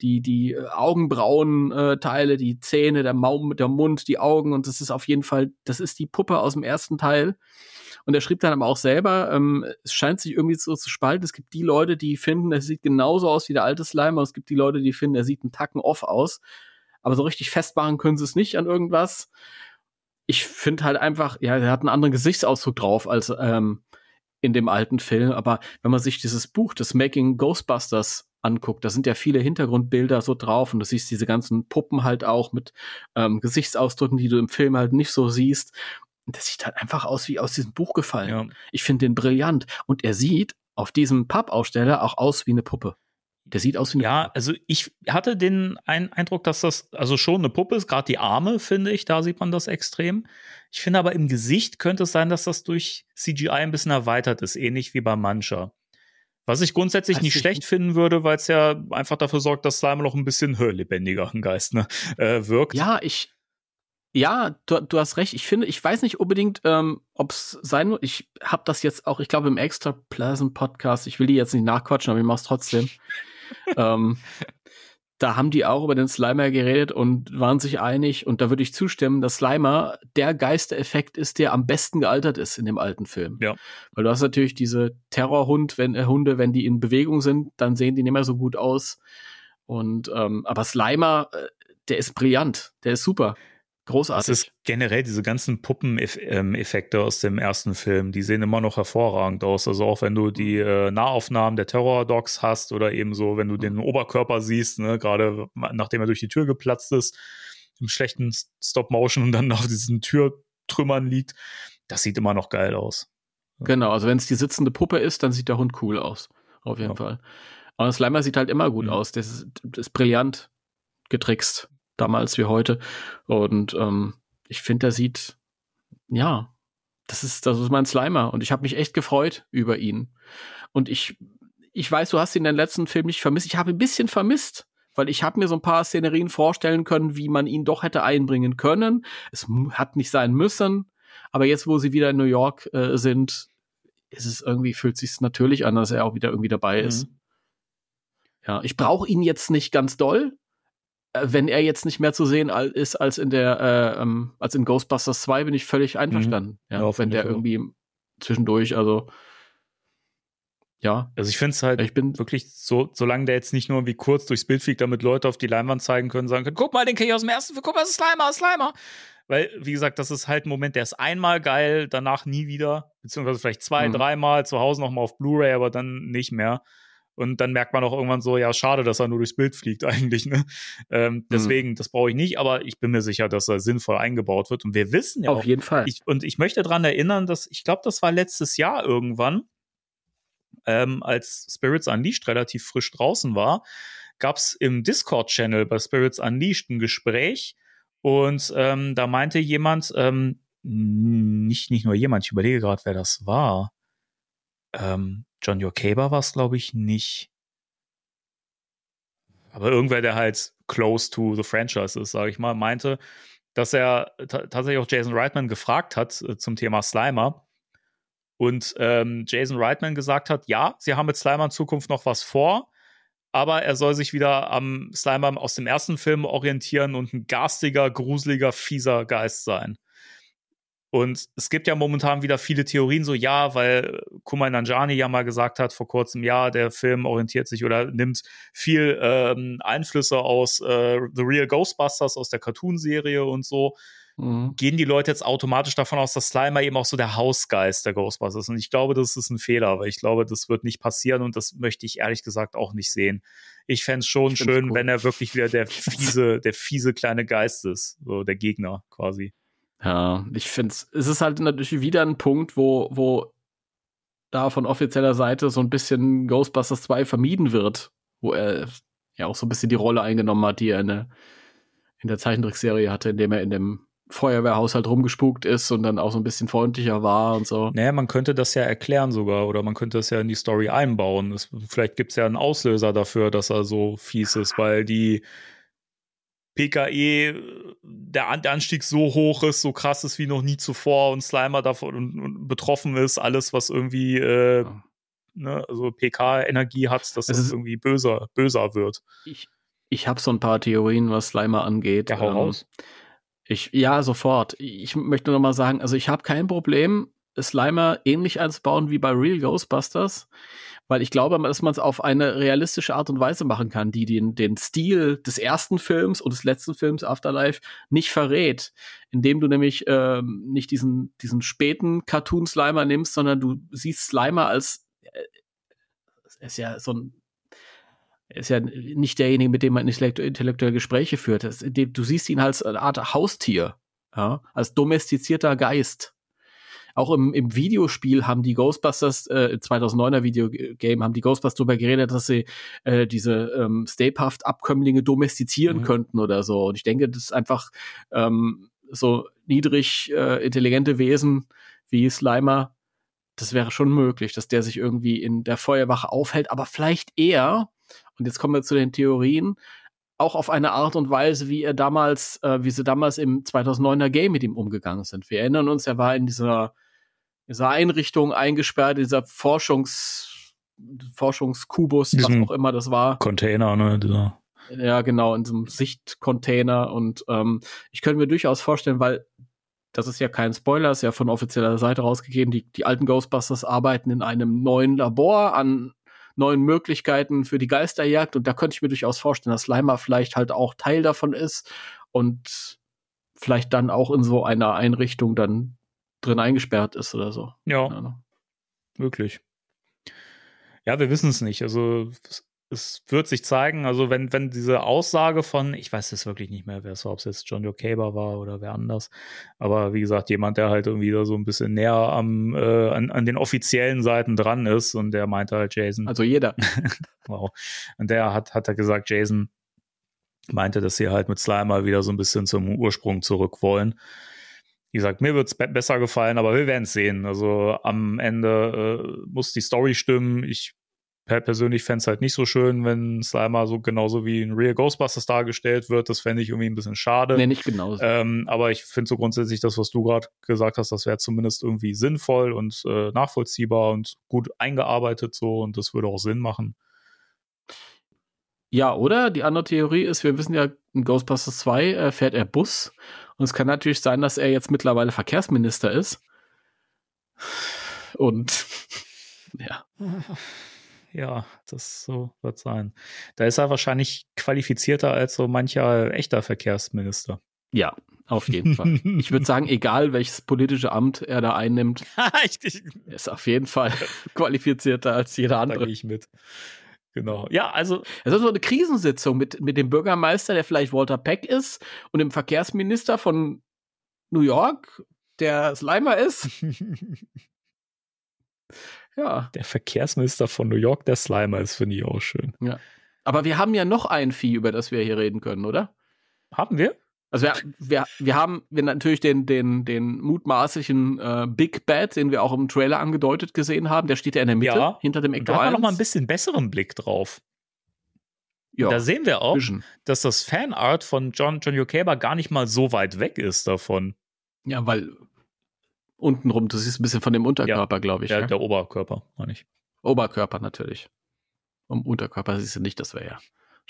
Die, die äh, Augenbrauen-Teile, die Zähne, der Maum, der Mund, die Augen und das ist auf jeden Fall, das ist die Puppe aus dem ersten Teil. Und er schrieb dann aber auch selber, ähm, es scheint sich irgendwie so zu spalten. Es gibt die Leute, die finden, er sieht genauso aus wie der alte Slime, und es gibt die Leute, die finden, er sieht einen Tacken off aus. Aber so richtig festmachen können sie es nicht an irgendwas. Ich finde halt einfach, ja, er hat einen anderen Gesichtsausdruck drauf als ähm, in dem alten Film. Aber wenn man sich dieses Buch, das Making Ghostbusters anguckt, da sind ja viele Hintergrundbilder so drauf und du siehst diese ganzen Puppen halt auch mit ähm, Gesichtsausdrücken, die du im Film halt nicht so siehst. Und das sieht halt einfach aus wie aus diesem Buch gefallen. Ja. Ich finde den brillant. Und er sieht auf diesem Pappaussteller auch aus wie eine Puppe. Der sieht aus wie eine Ja, Puppe. also ich hatte den Eindruck, dass das also schon eine Puppe ist. Gerade die Arme, finde ich, da sieht man das extrem. Ich finde aber im Gesicht könnte es sein, dass das durch CGI ein bisschen erweitert ist, ähnlich wie bei Mancha. Was ich grundsätzlich also nicht ich schlecht finden würde, weil es ja einfach dafür sorgt, dass Slime noch ein bisschen (laughs) lebendiger ein Geist ne, äh, wirkt. Ja, ich, ja, du, du hast recht. Ich finde, ich weiß nicht unbedingt, ähm, ob es sein muss. Ich habe das jetzt auch, ich glaube, im Extra Pleasant Podcast, ich will die jetzt nicht nachquatschen, aber ich mach's trotzdem. Ähm, da haben die auch über den Slimer geredet und waren sich einig. Und da würde ich zustimmen, dass Slimer der Geistereffekt ist, der am besten gealtert ist in dem alten Film. Ja. Weil du hast natürlich diese Terrorhund, wenn äh, Hunde, wenn die in Bewegung sind, dann sehen die nicht mehr so gut aus. Und ähm, aber Slimer, äh, der ist brillant, der ist super. Großartig. Das ist generell diese ganzen Puppeneffekte aus dem ersten Film, die sehen immer noch hervorragend aus. Also auch wenn du die äh, Nahaufnahmen der Terror-Dogs hast oder eben so, wenn du den Oberkörper siehst, ne, gerade nachdem er durch die Tür geplatzt ist, im schlechten Stop-Motion und dann (laughs) auf diesen Türtrümmern liegt, das sieht immer noch geil aus. Genau, also wenn es die sitzende Puppe ist, dann sieht der Hund cool aus. Auf jeden ja. Fall. Aber Slimer sieht halt immer gut mhm. aus. Das ist, das ist brillant getrickst damals wie heute. Und ähm, ich finde, der sieht, ja, das ist, das ist mein Slimer. Und ich habe mich echt gefreut über ihn. Und ich, ich weiß, du hast ihn in den letzten Film nicht vermisst. Ich habe ein bisschen vermisst, weil ich habe mir so ein paar Szenerien vorstellen können, wie man ihn doch hätte einbringen können. Es hat nicht sein müssen. Aber jetzt, wo sie wieder in New York äh, sind, ist es irgendwie, fühlt sich natürlich an, dass er auch wieder irgendwie dabei ist. Mhm. Ja, ich brauche ihn jetzt nicht ganz doll, wenn er jetzt nicht mehr zu sehen ist als in der, äh, ähm, als in Ghostbusters 2, bin ich völlig einverstanden. Mhm. Ja, ja wenn der irgendwie zwischendurch, also ja. Also ich finde es halt ich bin wirklich so, solange der jetzt nicht nur wie kurz durchs Bild fliegt, damit Leute auf die Leinwand zeigen können, sagen können, guck mal, den kenne ich aus dem ersten Film, guck mal, das ist Slimer, Slimer. Weil, wie gesagt, das ist halt ein Moment, der ist einmal geil, danach nie wieder, beziehungsweise vielleicht zwei, mhm. dreimal zu Hause nochmal auf Blu-ray, aber dann nicht mehr. Und dann merkt man auch irgendwann so, ja, schade, dass er nur durchs Bild fliegt (laughs) eigentlich. Ne? Ähm, mhm. deswegen, das brauche ich nicht, aber ich bin mir sicher, dass er sinnvoll eingebaut wird. Und wir wissen ja Auf auch, jeden Fall. Ich, und ich möchte daran erinnern, dass, ich glaube, das war letztes Jahr irgendwann, ähm, als Spirits Unleashed relativ frisch draußen war, gab es im Discord-Channel bei Spirits Unleashed ein Gespräch. Und ähm, da meinte jemand, ähm, nicht, nicht nur jemand, ich überlege gerade, wer das war. Ähm, John Yokaber war es, glaube ich, nicht. Aber irgendwer, der halt close to the franchise ist, sage ich mal, meinte, dass er tatsächlich auch Jason Reitman gefragt hat äh, zum Thema Slimer. Und ähm, Jason Reitman gesagt hat, ja, sie haben mit Slimer in Zukunft noch was vor, aber er soll sich wieder am Slimer aus dem ersten Film orientieren und ein garstiger, gruseliger, fieser Geist sein. Und es gibt ja momentan wieder viele Theorien, so ja, weil Kumail Nanjani ja mal gesagt hat vor kurzem, ja, der Film orientiert sich oder nimmt viel ähm, Einflüsse aus äh, The Real Ghostbusters, aus der Cartoon-Serie und so. Mhm. Gehen die Leute jetzt automatisch davon aus, dass Slimer eben auch so der Hausgeist der Ghostbusters ist. Und ich glaube, das ist ein Fehler, weil ich glaube, das wird nicht passieren und das möchte ich ehrlich gesagt auch nicht sehen. Ich fände es schon schön, cool. wenn er wirklich wieder der fiese, der fiese kleine Geist ist, so der Gegner quasi. Ja, ich finde es, es ist halt natürlich wieder ein Punkt, wo, wo da von offizieller Seite so ein bisschen Ghostbusters 2 vermieden wird, wo er ja auch so ein bisschen die Rolle eingenommen hat, die er in der, in der Zeichentrickserie hatte, indem er in dem Feuerwehrhaushalt rumgespukt ist und dann auch so ein bisschen freundlicher war und so. Naja, man könnte das ja erklären sogar oder man könnte das ja in die Story einbauen. Es, vielleicht gibt es ja einen Auslöser dafür, dass er so fies ist, weil die PKE, der, An der Anstieg so hoch ist, so krass ist wie noch nie zuvor und Slimer davon und, und betroffen ist, alles, was irgendwie äh, Ja. ne, also PK-Energie hat, dass Es das ist- irgendwie böser, böser wird. Ich, ich habe so ein paar Theorien, was Slimer angeht. Ja, hau Ähm, raus. Ich, ja, sofort. Ich möchte noch mal sagen, also ich habe kein Problem, Slimer ähnlich einzubauen wie bei Real Ghostbusters, weil ich glaube, dass man es auf eine realistische Art und Weise machen kann, die den, den Stil des ersten Films und des letzten Films Afterlife nicht verrät, indem du nämlich ähm, nicht diesen, diesen späten Cartoon-Slimer nimmst, sondern du siehst Slimer als äh, ist ja so ein ist ja nicht derjenige, mit dem man intellektu- intellektuelle Gespräche führt. Du siehst ihn als eine Art Haustier, ja, als domestizierter Geist. Auch im, im Videospiel haben die Ghostbusters, äh, 2009er Videogame, haben die Ghostbusters darüber geredet, dass sie äh, diese ähm, Stapehaft-Abkömmlinge domestizieren Mhm. könnten oder so. Und ich denke, das ist einfach ähm, so niedrig äh, intelligente Wesen wie Slimer, das wäre schon möglich, dass der sich irgendwie in der Feuerwache aufhält, aber vielleicht eher, und jetzt kommen wir zu den Theorien, auch auf eine Art und Weise, wie er damals, äh, wie sie damals im 2009er Game mit ihm umgegangen sind. Wir erinnern uns, er war in dieser, dieser Einrichtung eingesperrt, in dieser Forschungs, Forschungskubus, was Diesem- auch immer das war. Container, ne? Dieser. Ja, genau, in so einem Sichtcontainer. Und ähm, ich könnte mir durchaus vorstellen, weil das ist ja kein Spoiler, ist ja von offizieller Seite rausgegeben, die, die alten Ghostbusters arbeiten in einem neuen Labor an neuen Möglichkeiten für die Geisterjagd. Und da könnte ich mir durchaus vorstellen, dass Slimer vielleicht halt auch Teil davon ist und vielleicht dann auch in so einer Einrichtung dann drin eingesperrt ist oder so. Ja, Ahnung. möglich. Ja, wir wissen es nicht. Also es, wird sich zeigen. Also wenn, wenn diese Aussage von, ich weiß es wirklich nicht mehr, wer es war, ob es jetzt John Joe Caber war oder wer anders. Aber wie gesagt, jemand, der halt irgendwie da so ein bisschen näher am, äh, an, an den offiziellen Seiten dran ist und der meinte halt Jason. Also jeder. (laughs) Wow. Und der hat, hat er gesagt, Jason meinte, dass sie halt mit Slimer wieder so ein bisschen zum Ursprung zurück wollen. Wie gesagt, mir wird's be besser gefallen, aber wir werden es sehen. Also am Ende äh, muss die Story stimmen. Ich per persönlich fände es halt nicht so schön, wenn Slimer so genauso wie in Real Ghostbusters dargestellt wird. Das fände ich irgendwie ein bisschen schade. nee, nicht genauso. Ähm, aber ich finde so grundsätzlich das, was du gerade gesagt hast, das wäre zumindest irgendwie sinnvoll und äh, nachvollziehbar und gut eingearbeitet so und das würde auch Sinn machen. Ja, oder? Die andere Theorie ist, wir wissen ja, in Ghostbusters 2 äh, fährt er Bus. Und es kann natürlich sein, dass er jetzt mittlerweile Verkehrsminister ist. Und (laughs) ja, (laughs) Ja, das so wird sein. Da ist er wahrscheinlich qualifizierter als so mancher echter Verkehrsminister. ja, auf jeden Fall. Ich würde sagen, (laughs) egal welches politische Amt er da einnimmt, er ist auf jeden Fall qualifizierter als jeder da andere. gehe ich mit. Genau. Ja, also Es ist so eine Krisensitzung mit, mit dem Bürgermeister, der vielleicht Walter Peck ist, und dem Verkehrsminister von New York, der Slimer ist. (laughs) Ja. der Verkehrsminister von New York, der Slimer ist, finde ich auch schön. Aber wir haben ja noch ein Vieh, über das wir hier reden können, oder? Haben wir? Also wir, wir, wir haben wir natürlich den, den, den mutmaßlichen äh, Big Bad, den wir auch im Trailer angedeutet gesehen haben. Der steht ja in der Mitte, Ja. hinter dem Ecto da haben wir 1. noch mal ein bisschen besseren Blick drauf. ja, Da sehen wir auch, Vision. dass das Fanart von John, John Yokaber gar nicht mal so weit weg ist davon. ja, weil untenrum, du siehst ein bisschen von dem Unterkörper, glaube ich. Ja? der Oberkörper, meine ich. Oberkörper natürlich. Am Unterkörper siehst du nicht, das wäre ja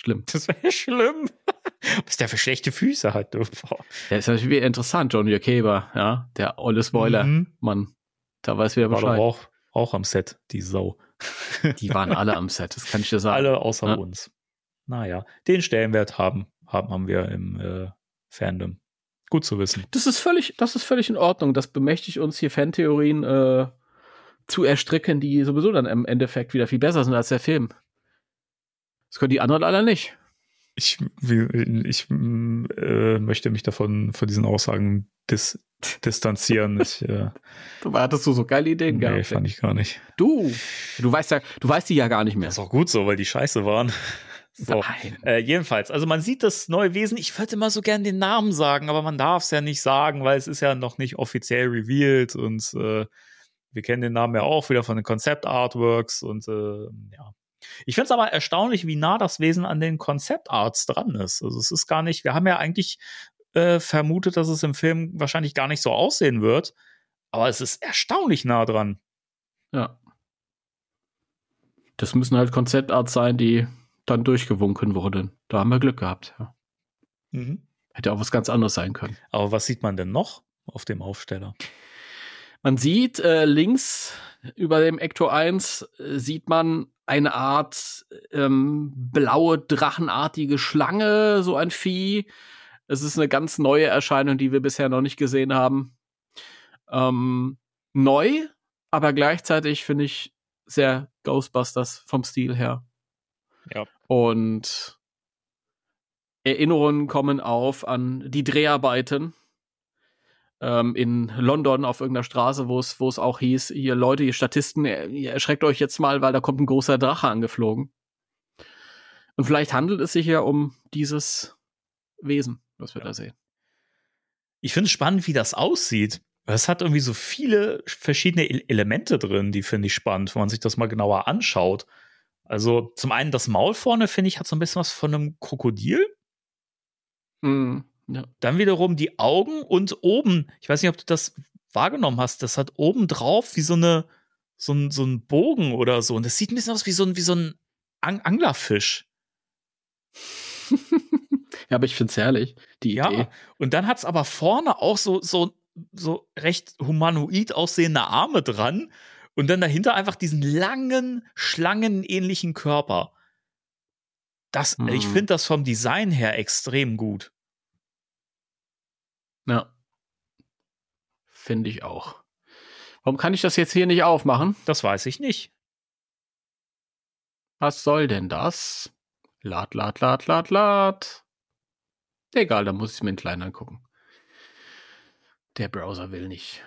schlimm. Das wäre schlimm. (laughs) Was der für schlechte Füße hat. du. Boah. Der ist natürlich interessant, John Jakeber, ja, der olle Spoiler, Mhm. Mann. Da weiß wieder War doch Bescheid. auch, auch am Set, die Sau. Die waren alle am Set, das kann ich dir (laughs) sagen. Alle außer Ja. uns. Naja, den Stellenwert haben, haben, haben wir im äh, Fandom. Gut zu wissen. Das ist völlig, das ist völlig in Ordnung. Das bemächtigt uns hier Fantheorien äh, zu erstricken, die sowieso dann im Endeffekt wieder viel besser sind als der Film. Das können die anderen alle nicht. Ich, ich äh, möchte mich davon, von diesen Aussagen dis, distanzieren. Ich, äh, (laughs) Du hattest du so geile Ideen nee, gehabt. fand ich gar nicht. Du, du weißt ja, du weißt die ja gar nicht mehr. Das ist auch gut so, weil die scheiße waren. (laughs) So. Nein. Äh, jedenfalls, also man sieht das neue Wesen. Ich würde immer so gern den Namen sagen, aber man darf es ja nicht sagen, weil es ist ja noch nicht offiziell revealed und äh, wir kennen den Namen ja auch wieder von den Konzept-Artworks und äh, ja, Ich finde es aber erstaunlich, wie nah das Wesen an den Konzeptarts dran ist. Also es ist gar nicht, wir haben ja eigentlich äh, vermutet, dass es im Film wahrscheinlich gar nicht so aussehen wird, aber es ist erstaunlich nah dran. Ja. Das müssen halt Konzeptarts sein, die dann durchgewunken wurden. Da haben wir Glück gehabt. Ja. Mhm. Hätte auch was ganz anderes sein können. Aber was sieht man denn noch auf dem Aufsteller? Man sieht äh, links über dem Ecto 1 äh, sieht man eine Art ähm, blaue, drachenartige Schlange, so ein Vieh. Es ist eine ganz neue Erscheinung, die wir bisher noch nicht gesehen haben. Ähm, neu, aber gleichzeitig finde ich sehr Ghostbusters vom Stil her. Ja. Und Erinnerungen kommen auf an die Dreharbeiten ähm, in London auf irgendeiner Straße, wo es, wo es auch hieß, ihr Leute, ihr Statisten, ihr erschreckt euch jetzt mal, weil da kommt ein großer Drache angeflogen. Und vielleicht handelt es sich ja um dieses Wesen, was wir ja. da sehen. Ich finde es spannend, wie das aussieht. Es hat irgendwie so viele verschiedene Elemente drin, die finde ich spannend, wenn man sich das mal genauer anschaut. Also zum einen das Maul vorne, finde ich, hat so ein bisschen was von einem Krokodil. Mm, ja. Dann wiederum die Augen und oben, ich weiß nicht, ob du das wahrgenommen hast, das hat oben drauf wie so eine so ein, so ein Bogen oder so. Und das sieht ein bisschen aus wie so ein, wie so ein Ang Anglerfisch. (laughs) ja, aber ich finde es herrlich, die ja, Idee. Und dann hat es aber vorne auch so, so, so recht humanoid aussehende Arme dran und dann dahinter einfach diesen langen, schlangenähnlichen Körper. Das, hm. Ich finde das vom Design her extrem gut. Ja. Finde ich auch. Warum kann ich das jetzt hier nicht aufmachen? Das weiß ich nicht. Was soll denn das? Lad, lad, lad, lad, lad. Egal, da muss ich mir einen kleinen angucken. Der Browser will nicht.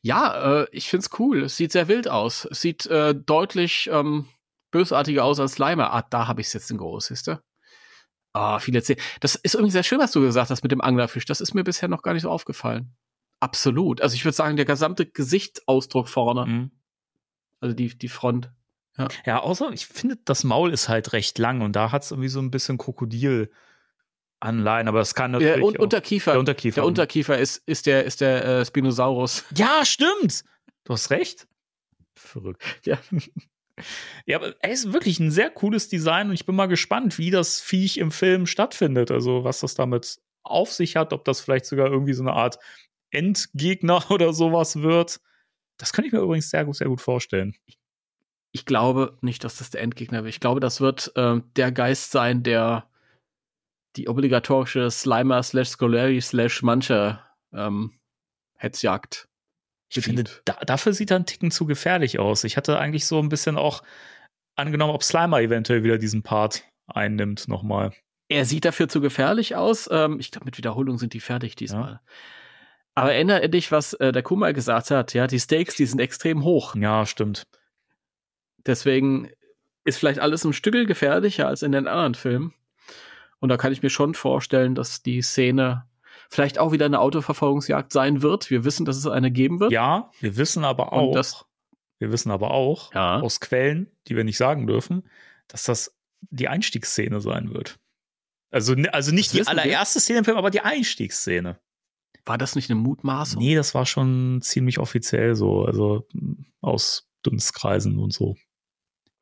Ja, äh, ich find's cool. Es sieht sehr wild aus. Es sieht äh, deutlich ähm, bösartiger aus als Slimer. Ah, da habe ich es jetzt in groß, siehst du? Ah, viel erzählt. Das ist irgendwie sehr schön, was du gesagt hast mit dem Anglerfisch. Das ist mir bisher noch gar nicht so aufgefallen. Absolut. Also ich würde sagen, der gesamte Gesichtsausdruck vorne. Mhm. Also die, die Front. Ja. ja, außer ich finde, das Maul ist halt recht lang und da hat es irgendwie so ein bisschen Krokodil. Anleihen, aber es kann natürlich. Der Un Unterkiefer. Der Unterkiefer. Der Unterkiefer ist, ist der, ist der äh, Spinosaurus. Ja, stimmt. Du hast recht. Verrückt. Ja. Ja, aber er ist wirklich ein sehr cooles Design und ich bin mal gespannt, wie das Viech im Film stattfindet. Also, was das damit auf sich hat, ob das vielleicht sogar irgendwie so eine Art Endgegner (laughs) oder sowas wird. Das könnte ich mir übrigens sehr gut, sehr gut vorstellen. Ich glaube nicht, dass das der Endgegner wird. Ich glaube, das wird äh, der Geist sein, der die obligatorische Slimer slash Scolari slash Mancher ähm, Hetzjagd ich finde, da, dafür sieht er einen Ticken zu gefährlich aus. Ich hatte eigentlich so ein bisschen auch angenommen, ob Slimer eventuell wieder diesen Part einnimmt nochmal. Er sieht dafür zu gefährlich aus. Ähm, ich glaube, mit Wiederholung sind die fertig diesmal. Ja. Aber erinnere dich, was äh, der Kummer gesagt hat. Ja, die Stakes, die sind extrem hoch. Ja, stimmt. Deswegen ist vielleicht alles ein Stück gefährlicher als in den anderen Filmen. Und da kann ich mir schon vorstellen, dass die Szene vielleicht auch wieder eine Autoverfolgungsjagd sein wird. Wir wissen, dass es eine geben wird. Ja, wir wissen aber auch, das, wir wissen aber auch ja. aus Quellen, die wir nicht sagen dürfen, dass das die Einstiegsszene sein wird. Also, also nicht die allererste wir? Szene im Film, aber die Einstiegsszene. War das nicht eine Mutmaßung? Nee, das war schon ziemlich offiziell so, also aus Dunstkreisen und so.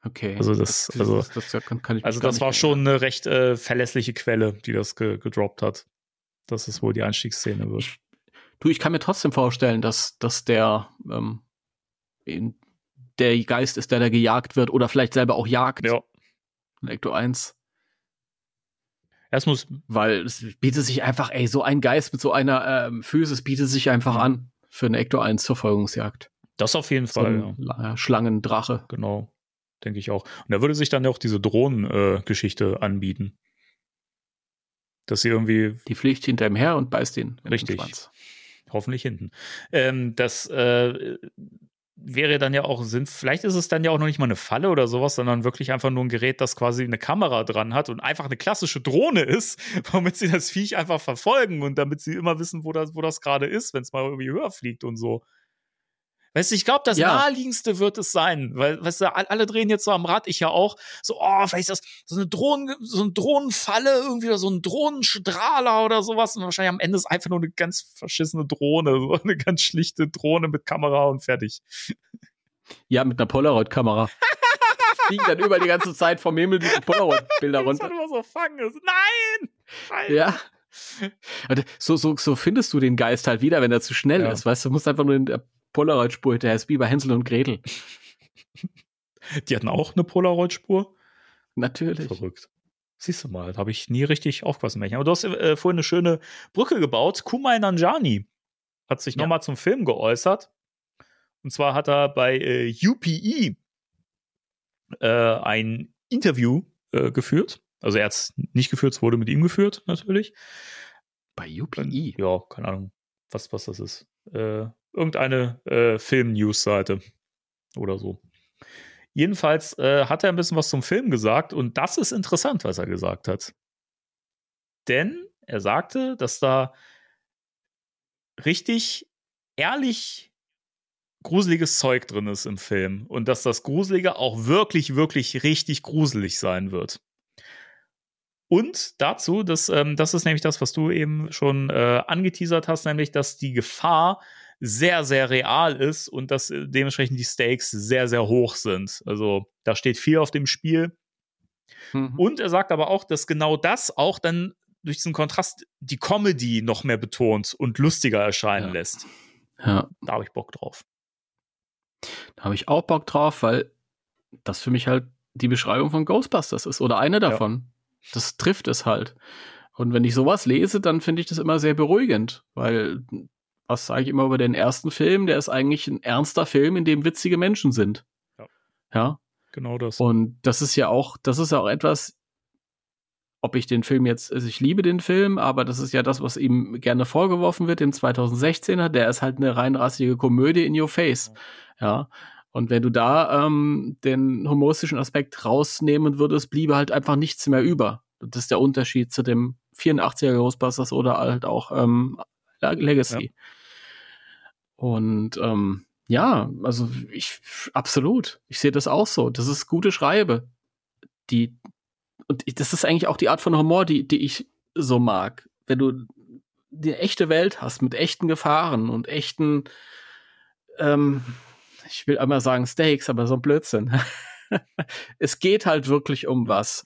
Okay. Also das, also, das, das, das kann, kann also das war schon eine recht äh, verlässliche Quelle, die das ge gedroppt hat dass es wohl die Einstiegsszene wird. Du, ich kann mir trotzdem vorstellen, dass, dass der, ähm, in, der Geist ist, der da gejagt wird oder vielleicht selber auch jagt. Ja. In Ecto 1. Es muss. Weil es bietet sich einfach, ey, so ein Geist mit so einer ähm, Physis bietet sich einfach an für eine Ecto 1 Verfolgungsjagd. Das auf jeden so Fall. Ja. Schlangendrache. Genau. Denke ich auch. Und da würde sich dann ja auch diese Drohnengeschichte äh, anbieten. Dass sie irgendwie. Die fliegt hinter ihm her und beißt ihn. Richtig. Hoffentlich hinten. Ähm, das äh, wäre dann ja auch Sinn. Vielleicht ist es dann ja auch noch nicht mal eine Falle oder sowas, sondern wirklich einfach nur ein Gerät, das quasi eine Kamera dran hat und einfach eine klassische Drohne ist, (laughs) womit sie das Viech einfach verfolgen und damit sie immer wissen, wo das, wo das gerade ist, wenn es mal irgendwie höher fliegt und so. Weißt du, ich glaube, das Ja. naheliegendste wird es sein, weil, weißt du, all- alle drehen jetzt so am Rad, ich ja auch, so, oh, vielleicht ist das so eine Drohnen, so eine Drohnenfalle, irgendwie oder so ein Drohnenstrahler oder sowas und wahrscheinlich am Ende ist einfach nur eine ganz verschissene Drohne, so (laughs) eine ganz schlichte Drohne mit Kamera und fertig. Ja, mit einer Polaroid-Kamera. (laughs) Fliegen dann über die ganze Zeit vom Himmel diese Polaroid-Bilder Das runter. immer so fangen. Nein! Scheiße. Ja. So, so, so findest du den Geist halt wieder, wenn er zu schnell Ja. ist. Weißt du, du musst einfach nur in der Polaroid-Spur hinterher. ist wie bei Hänsel und Gretel. Die hatten auch eine Polaroid-Spur. Natürlich. Verrückt. Siehst du mal, da habe ich nie richtig aufgepasst. Aber du hast äh, vorhin eine schöne Brücke gebaut. Kumai Nanjani hat sich Ja. nochmal zum Film geäußert. Und zwar hat er bei äh, UPE äh, ein Interview äh, geführt. Also er hat es nicht geführt, es wurde mit ihm geführt, natürlich. Bei UPI. Ja, keine Ahnung, was, was das ist. Äh, irgendeine äh, Film-News-Seite oder so. Jedenfalls äh, hat er ein bisschen was zum Film gesagt und das ist interessant, was er gesagt hat. Denn er sagte, dass da richtig ehrlich gruseliges Zeug drin ist im Film und dass das Gruselige auch wirklich, wirklich richtig gruselig sein wird. Und dazu, dass, ähm, das ist nämlich das, was du eben schon äh, angeteasert hast, nämlich, dass die Gefahr sehr, sehr real ist und dass äh, dementsprechend die Stakes sehr, sehr hoch sind. Also da steht viel auf dem Spiel. Mhm. Und er sagt aber auch, dass genau das auch dann durch diesen Kontrast die Comedy noch mehr betont und lustiger erscheinen Ja. lässt. Ja, Da habe ich Bock drauf. da habe ich auch Bock drauf, weil das für mich halt die Beschreibung von Ghostbusters ist oder eine davon. Das trifft es halt. Und wenn ich sowas lese, dann finde ich das immer sehr beruhigend, weil was sage ich immer über den ersten Film? Der ist eigentlich ein ernster Film, in dem witzige Menschen sind. Ja. Ja. Genau das. Und das ist ja auch, das ist ja auch etwas, ob ich den Film jetzt, also ich liebe den Film, aber das ist ja das, was ihm gerne vorgeworfen wird, dem 2016er, der ist halt eine reinrassige Komödie in your face. Ja. Und wenn du da ähm, den humoristischen Aspekt rausnehmen würdest, bliebe halt einfach nichts mehr über. Das ist der Unterschied zu dem 84er Ghostbusters oder halt auch ähm, Legacy. Und ähm, ja, also ich absolut. Ich sehe das auch so. Das ist gute Schreibe. Die und das ist eigentlich auch die Art von Humor, die, die ich so mag. Wenn du die echte Welt hast mit echten Gefahren und echten, ähm, ich will einmal sagen Stakes, aber so ein Blödsinn. (laughs) es geht halt wirklich um was.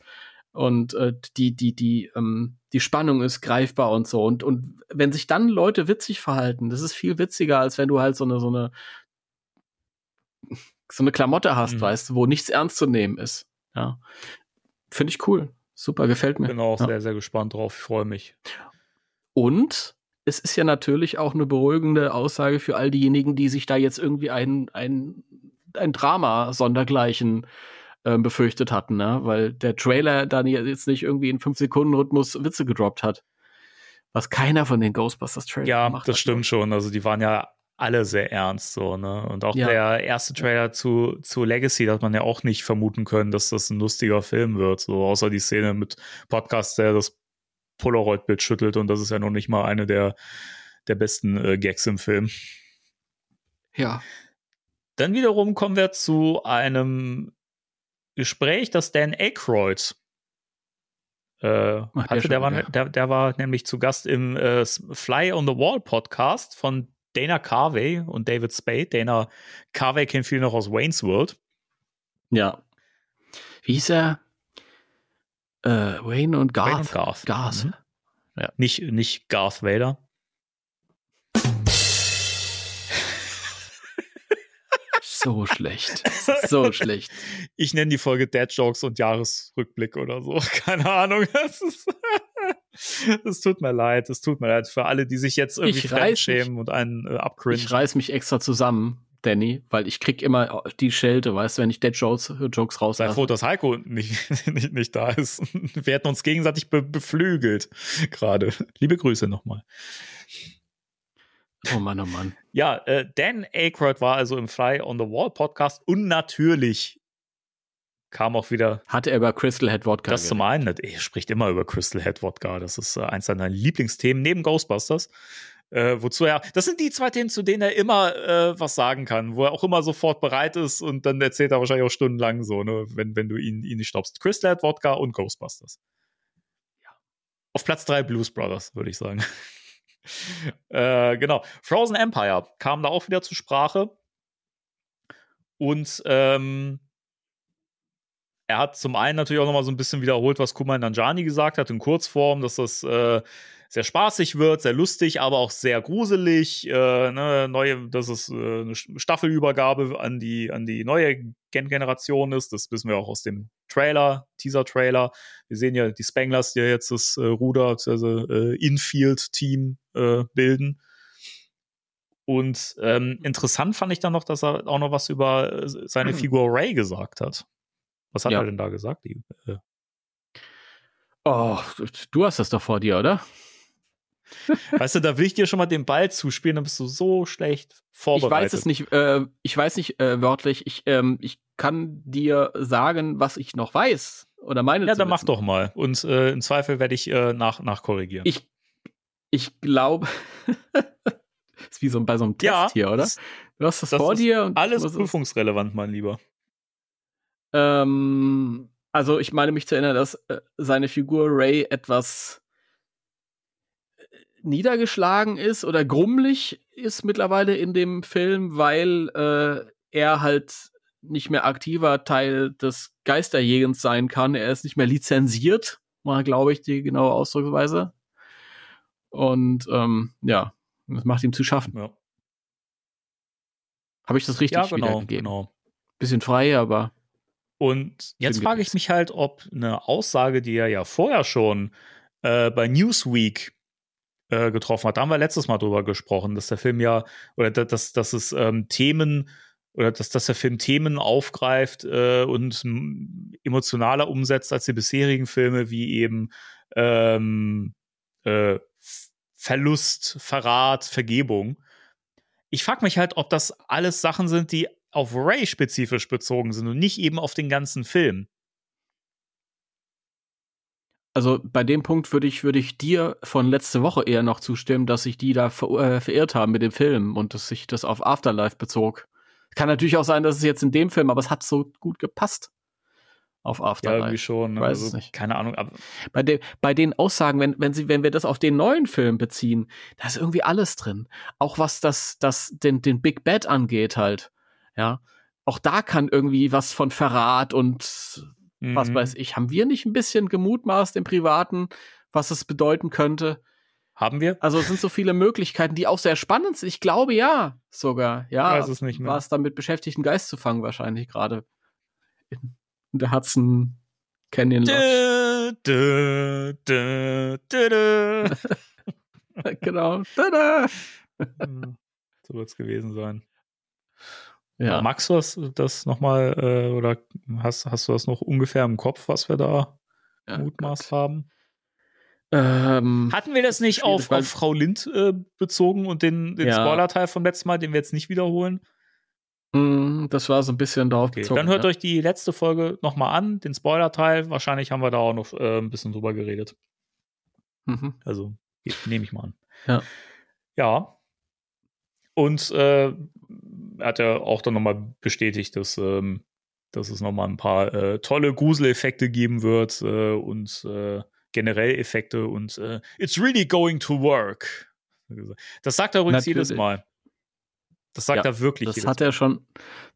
Und äh, die, die, die, ähm, die Spannung ist greifbar und so. Und, und wenn sich dann Leute witzig verhalten, das ist viel witziger, als wenn du halt so eine, so eine, (laughs) so eine Klamotte hast, Mhm. weißt du, wo nichts ernst zu nehmen ist. Ja. Finde ich cool. Super, gefällt mir. Bin auch ja. sehr, sehr gespannt drauf. Ich freue mich. Und es ist ja natürlich auch eine beruhigende Aussage für all diejenigen, die sich da jetzt irgendwie ein, ein, ein Drama sondergleichen ähm, befürchtet hatten, ne? weil der Trailer dann jetzt nicht irgendwie in 5-Sekunden-Rhythmus Witze gedroppt hat. Was keiner von den Ghostbusters-Trailern Ja, gemacht das hat. stimmt schon. Also die waren ja alle sehr ernst so, ne? Und auch Ja. der erste Trailer zu, zu Legacy, da hat man ja auch nicht vermuten können, dass das ein lustiger Film wird. So, außer die Szene mit Podcast, der das Polaroid-Bild schüttelt und das ist ja noch nicht mal eine der, der besten äh, Gags im Film. Ja. Dann wiederum kommen wir zu einem Gespräch, das Dan Aykroyd äh, Ach, der hatte. schon Der war, wieder. der, der war nämlich zu Gast im äh, Fly on the Wall Podcast von Dana Carvey und David Spade. Dana Carvey kennt viel noch aus Wayne's World. Ja. Wie hieß er? Äh, Wayne und Garth. Wayne und Garth. Garth. Mhm. Ja. Nicht, nicht Garth Vader. So schlecht. (laughs) So schlecht. Ich nenne die Folge Dad Jokes und Jahresrückblick oder so. (laughs) Keine Ahnung. (laughs) Es tut mir leid, es tut mir leid für alle, die sich jetzt irgendwie schämen und einen äh, abcringen. Ich reiß mich extra zusammen, Danny, weil ich krieg immer die Schelte, weißt du, wenn ich Dead Jokes, Jokes Sei rauslasse. froh, dass Heiko nicht, nicht, nicht da ist. Wir hätten uns gegenseitig be beflügelt gerade. Liebe Grüße nochmal. Oh Mann, oh Mann. Ja, äh, Dan Aykroyd war also im Fly on the Wall Podcast und natürlich kam auch wieder Hat er über Crystal Head Wodka das zum einen. Er spricht immer über Crystal Head Wodka. Das ist äh, eins seiner Lieblingsthemen neben Ghostbusters. Äh, wozu er, das sind die zwei Themen, zu denen er immer äh, was sagen kann, wo er auch immer sofort bereit ist und dann erzählt er wahrscheinlich auch stundenlang so, ne, wenn, wenn du ihn, ihn nicht stoppst. Chris Ladd, Wodka und Ghostbusters. Ja. Auf Platz drei Blues Brothers, würde ich sagen. (laughs) äh, genau. Frozen Empire kam da auch wieder zur Sprache. Und ähm, er hat zum einen natürlich auch nochmal so ein bisschen wiederholt, was Kumail Nanjani gesagt hat in Kurzform, dass das äh, sehr spaßig wird, sehr lustig, aber auch sehr gruselig. Äh, ne, neue, dass es äh, eine Staffelübergabe an die, an die neue Gen-Generation ist. Das wissen wir auch aus dem Trailer, Teaser-Trailer. Wir sehen ja die Spanglers, die ja jetzt das äh, Ruder, also äh, Infield-Team äh, bilden. Und ähm, interessant fand ich dann noch, dass er auch noch was über äh, seine (clears throat) Figur Ray gesagt hat. Was hat Ja. er denn da gesagt? Die, äh, Oh, du hast das doch vor dir, oder? (laughs) weißt du, da will ich dir schon mal den Ball zuspielen, dann bist du so schlecht Ich vorbereitet. weiß es nicht, äh, ich weiß nicht äh, wörtlich. Ich, ähm, ich kann dir sagen, was ich noch weiß. Oder meine Ja, dann mach wissen. doch mal. Und äh, im Zweifel werde ich äh, nach, nachkorrigieren. Ich, ich glaube, (laughs) ist wie so bei so einem Test Ja, hier, oder? Du hast das, das vor dir und Alles prüfungsrelevant, mein Lieber. Ähm, also ich meine mich zu erinnern, dass äh, seine Figur Ray etwas niedergeschlagen ist oder grummelig ist mittlerweile in dem Film, weil äh, er halt nicht mehr aktiver Teil des Geisterjägens sein kann. Er ist nicht mehr lizenziert, war, glaube ich, die genaue Ausdrucksweise. Und ähm, ja, das macht ihm zu schaffen. Ja, Habe ich das richtig ja genau, wiedergegeben? genau. Bisschen frei, aber Und jetzt frage ich mich halt, ob eine Aussage, die er ja vorher schon äh, bei Newsweek äh, getroffen hat, da haben wir letztes Mal drüber gesprochen, dass der Film ja, oder da- dass, dass es ähm, Themen, oder dass, dass der Film Themen aufgreift äh, und emotionaler umsetzt als die bisherigen Filme, wie eben ähm, äh, Verlust, Verrat, Vergebung. Ich frage mich halt, ob das alles Sachen sind, die auf Ray spezifisch bezogen sind und nicht eben auf den ganzen Film. Also bei dem Punkt würde ich, würde ich dir von letzte Woche eher noch zustimmen, dass sich die da ver äh, verirrt haben mit dem Film und dass sich das auf Afterlife bezog. Kann natürlich auch sein, dass es jetzt in dem Film, aber es hat so gut gepasst auf Ja, Afterlife. irgendwie schon. Ne? Weiß also, nicht. Keine Ahnung. Bei, de bei den Aussagen, wenn, wenn, sie, wenn wir das auf den neuen Film beziehen, da ist irgendwie alles drin. Auch was das, das den, den Big Bad angeht halt. Ja. Auch da kann irgendwie was von Verrat und was Mhm. weiß ich. Haben wir nicht ein bisschen gemutmaßt im Privaten, was es bedeuten könnte? Haben wir? Also es sind so viele Möglichkeiten, die auch sehr spannend sind. Ich glaube ja, sogar. Ja, Ich weiß es nicht mehr. war es damit beschäftigt, einen Geist zu fangen wahrscheinlich gerade. In, der Hudson Canyon Lodge. Dö, dö, dö, dö, dö. (laughs) genau. Tada! (laughs) so wird es gewesen sein. Ja. Magst du das, das nochmal äh, oder hast, hast du das noch ungefähr im Kopf, was wir da Ja, mutmaßt haben? Ähm, Hatten wir das nicht auf, auf Frau Lind äh, bezogen und den, den Ja. Spoiler-Teil vom letzten Mal, den wir jetzt nicht wiederholen? mh, das war so ein bisschen darauf Okay, bezogen. dann hört ja. euch die letzte Folge nochmal an, den Spoiler-Teil. Wahrscheinlich haben wir da auch noch äh, ein bisschen drüber geredet. Mhm. Also nehme ich mal an. Ja. Ja. Und äh, hat ja auch dann nochmal bestätigt, dass, ähm, dass es nochmal ein paar äh, tolle Gruseleffekte geben wird äh, und äh, generell Effekte und äh, it's really going to work. Das sagt er übrigens jedes Natürlich. Mal. Das sagt Ja, er wirklich Das jedes hat er schon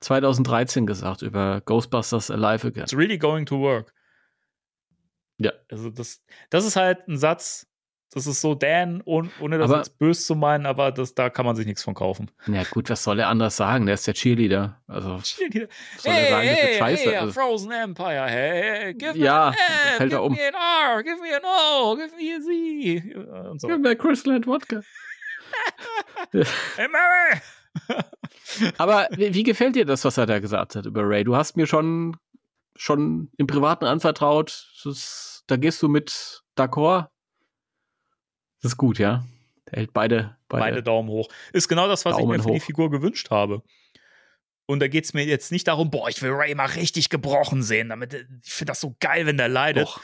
2013 gesagt über Ghostbusters Alive Again. It's really going to work. Ja. Also das, das ist halt ein Satz, das ist so Dan, ohne, ohne das Aber- jetzt böse zu meinen, aber das, da kann man sich nichts von kaufen. Ja gut, was soll er anders sagen? Der ist der Cheerleader. Also (laughs) was soll er Hey, sagen, das hey, scheiße. hey, also, Frozen Empire, hey, give Ja, me an N, fällt give er um. me an R, give me an O, give me a Z. Und so. Gib mir Crystal Wodka. Hey, Mary! (laughs) Aber wie, wie gefällt dir das, was er da gesagt hat über Ray? Du hast mir schon, schon im Privaten anvertraut. Das, da gehst du mit d'accord. Das ist gut, ja. Der hält beide, beide. Beide Daumen hoch. Ist genau das, was ich Daumen mir für die hoch. Figur gewünscht habe. Und da geht es mir jetzt nicht darum, boah, ich will Ray mal richtig gebrochen sehen. Damit, ich finde das so geil, wenn der leidet. Doch.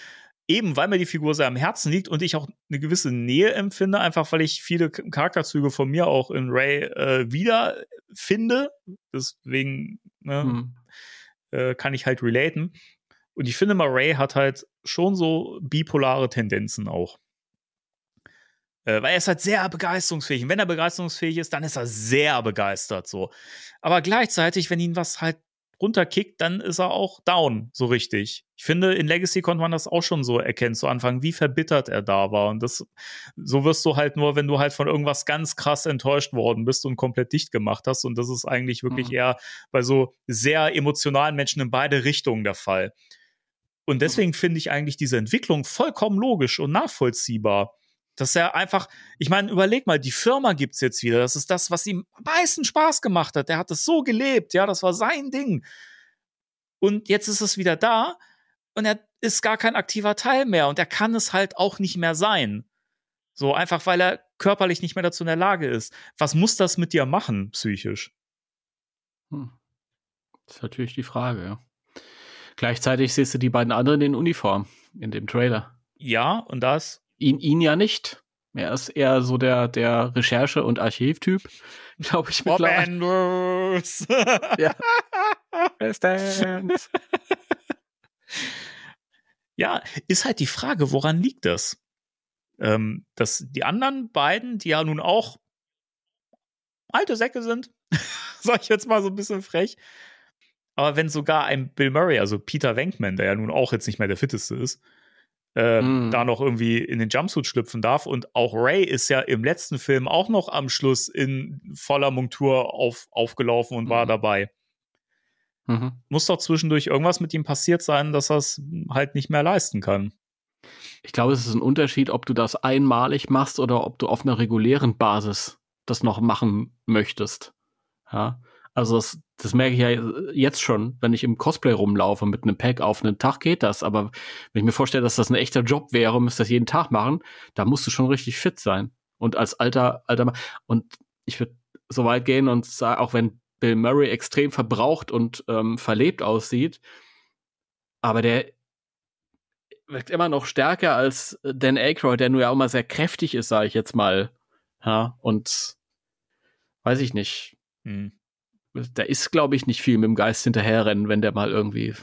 eben weil mir die Figur sehr am Herzen liegt und ich auch eine gewisse Nähe empfinde, einfach weil ich viele Charakterzüge von mir auch in Ray äh, wiederfinde. Deswegen ne, hm. äh, kann ich halt relaten. Und ich finde mal, Ray hat halt schon so bipolare Tendenzen auch. Äh, weil er ist halt sehr begeisterungsfähig. Und wenn er begeisterungsfähig ist, dann ist er sehr begeistert so. Aber gleichzeitig, wenn ihn was halt runterkickt, dann ist er auch down, so richtig. Ich finde, in Legacy konnte man das auch schon so erkennen zu Anfang, wie verbittert er da war. Und das, so wirst du halt nur, wenn du halt von irgendwas ganz krass enttäuscht worden bist und komplett dicht gemacht hast. Und das ist eigentlich wirklich mhm. eher bei so sehr emotionalen Menschen in beide Richtungen der Fall. Und mhm. deswegen finde ich eigentlich diese Entwicklung vollkommen logisch und nachvollziehbar. Dass er einfach, ich meine, überleg mal, die Firma gibt's jetzt wieder. Das ist das, was ihm am meisten Spaß gemacht hat. Der hat es so gelebt, ja, das war sein Ding. Und jetzt ist es wieder da und er ist gar kein aktiver Teil mehr und er kann es halt auch nicht mehr sein. So einfach, weil er körperlich nicht mehr dazu in der Lage ist. Was muss das mit dir machen, psychisch? Hm. Das ist natürlich die Frage, ja. Gleichzeitig siehst du die beiden anderen in Uniform in dem Trailer. Ja, und das Ihn, ihn ja nicht. Er ist eher so der, der Recherche- und Archivtyp, (laughs) glaube ich. Bob Andrews. (laughs) ja. (laughs) ja, ist halt die Frage, woran liegt das? Ähm, dass die anderen beiden, die ja nun auch alte Säcke sind, sag ich jetzt mal so ein bisschen frech, aber wenn sogar ein Bill Murray, also Peter Venkman, der ja nun auch jetzt nicht mehr der fitteste ist, äh, mm. da noch irgendwie in den Jumpsuit schlüpfen darf. Und auch Ray ist ja im letzten Film auch noch am Schluss in voller Montur auf, aufgelaufen und mhm. war dabei. Mhm. Muss doch zwischendurch irgendwas mit ihm passiert sein, dass er es halt nicht mehr leisten kann. Ich glaube, es ist ein Unterschied, ob du das einmalig machst oder ob du auf einer regulären Basis das noch machen möchtest. Ja. Also das, das merke ich ja jetzt schon, wenn ich im Cosplay rumlaufe mit einem Pack auf einen Tag geht das. Aber wenn ich mir vorstelle, dass das ein echter Job wäre müsste das jeden Tag machen, da musst du schon richtig fit sein. Und als alter, alter Mann. Und ich würde so weit gehen und sagen, auch wenn Bill Murray extrem verbraucht und ähm, verlebt aussieht, aber der wirkt immer noch stärker als Dan Aykroyd, der nur ja auch mal sehr kräftig ist, sage ich jetzt mal. Ja, und weiß ich nicht. Hm da ist, glaube ich, nicht viel mit dem Geist hinterherrennen, wenn der mal irgendwie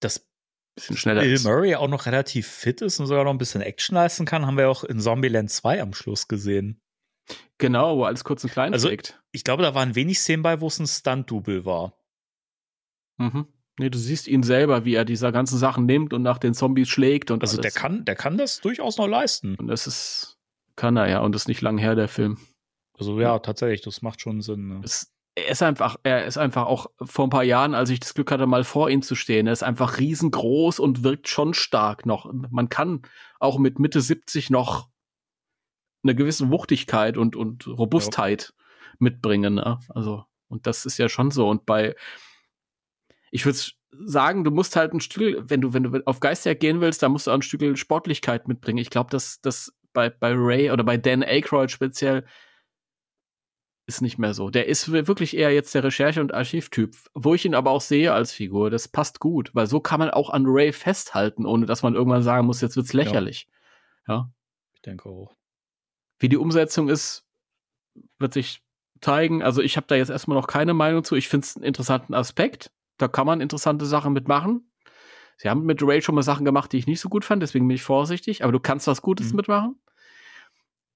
das bisschen schneller Bill ist. Murray auch noch relativ fit ist und sogar noch ein bisschen Action leisten kann, haben wir auch in Zombieland 2 am Schluss gesehen. Genau, wo alles kurz und klein also, trägt. Ich glaube, da waren wenig Szenen bei, wo es ein Stunt-Double war. Mhm. Nee, du siehst ihn selber, wie er diese ganzen Sachen nimmt und nach den Zombies schlägt und Also alles. der kann, der kann das durchaus noch leisten. Und das ist, kann er ja, und das ist nicht lang her, der Film. Also ja, tatsächlich, das macht schon Sinn. Ne? Es, er ist einfach, er ist einfach auch vor ein paar Jahren, als ich das Glück hatte, mal vor ihm zu stehen, er ist einfach riesengroß und wirkt schon stark noch. Man kann auch mit Mitte 70 noch eine gewisse Wuchtigkeit und, und Robustheit ja. mitbringen. Ne? Also, und das ist ja schon so. Und bei, ich würde sagen, du musst halt ein Stück, wenn du, wenn du auf Geister gehen willst, da musst du auch ein Stück Sportlichkeit mitbringen. Ich glaube, dass das bei, bei Ray oder bei Dan Aykroyd speziell ist nicht mehr so. Der ist wirklich eher jetzt der Recherche- und Archivtyp, wo ich ihn aber auch sehe als Figur. Das passt gut, weil so kann man auch an Ray festhalten, ohne dass man irgendwann sagen muss, jetzt wird's lächerlich. Ja. ja. Ich denke auch. Wie die Umsetzung ist, wird sich zeigen. Also ich habe da jetzt erstmal noch keine Meinung zu. Ich finde es einen interessanten Aspekt. Da kann man interessante Sachen mitmachen. Sie haben mit Ray schon mal Sachen gemacht, die ich nicht so gut fand, deswegen bin ich vorsichtig. Aber du kannst was Gutes mhm. mitmachen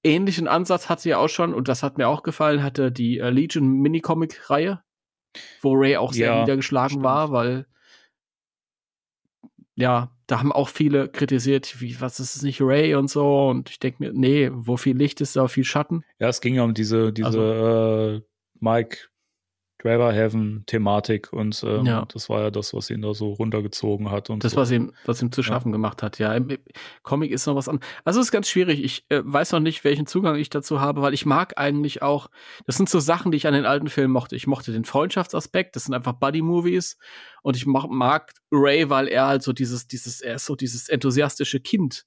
ähnlichen Ansatz hat sie ja auch schon, und das hat mir auch gefallen, hatte die äh, Legion Minicomic-Reihe, wo Ray auch sehr ja, niedergeschlagen stimmt. war, weil ja, da haben auch viele kritisiert, wie, was ist es nicht Ray und so. Und ich denke mir, nee, wo viel Licht ist, da viel Schatten. Ja, es ging ja um diese, diese also, äh, Mike Driver-Heaven-Thematik und ähm, ja. das war ja das, was ihn da so runtergezogen hat. Und das, so. was ihm, was ihm zu schaffen ja. gemacht hat, ja. Im Comic ist noch was anderes. Also es ist ganz schwierig. Ich äh, weiß noch nicht, welchen Zugang ich dazu habe, weil ich mag eigentlich auch, das sind so Sachen, die ich an den alten Filmen mochte. Ich mochte den Freundschaftsaspekt, das sind einfach Buddy-Movies und ich mag, mag Ray, weil er halt so dieses, dieses, er ist so dieses enthusiastische Kind.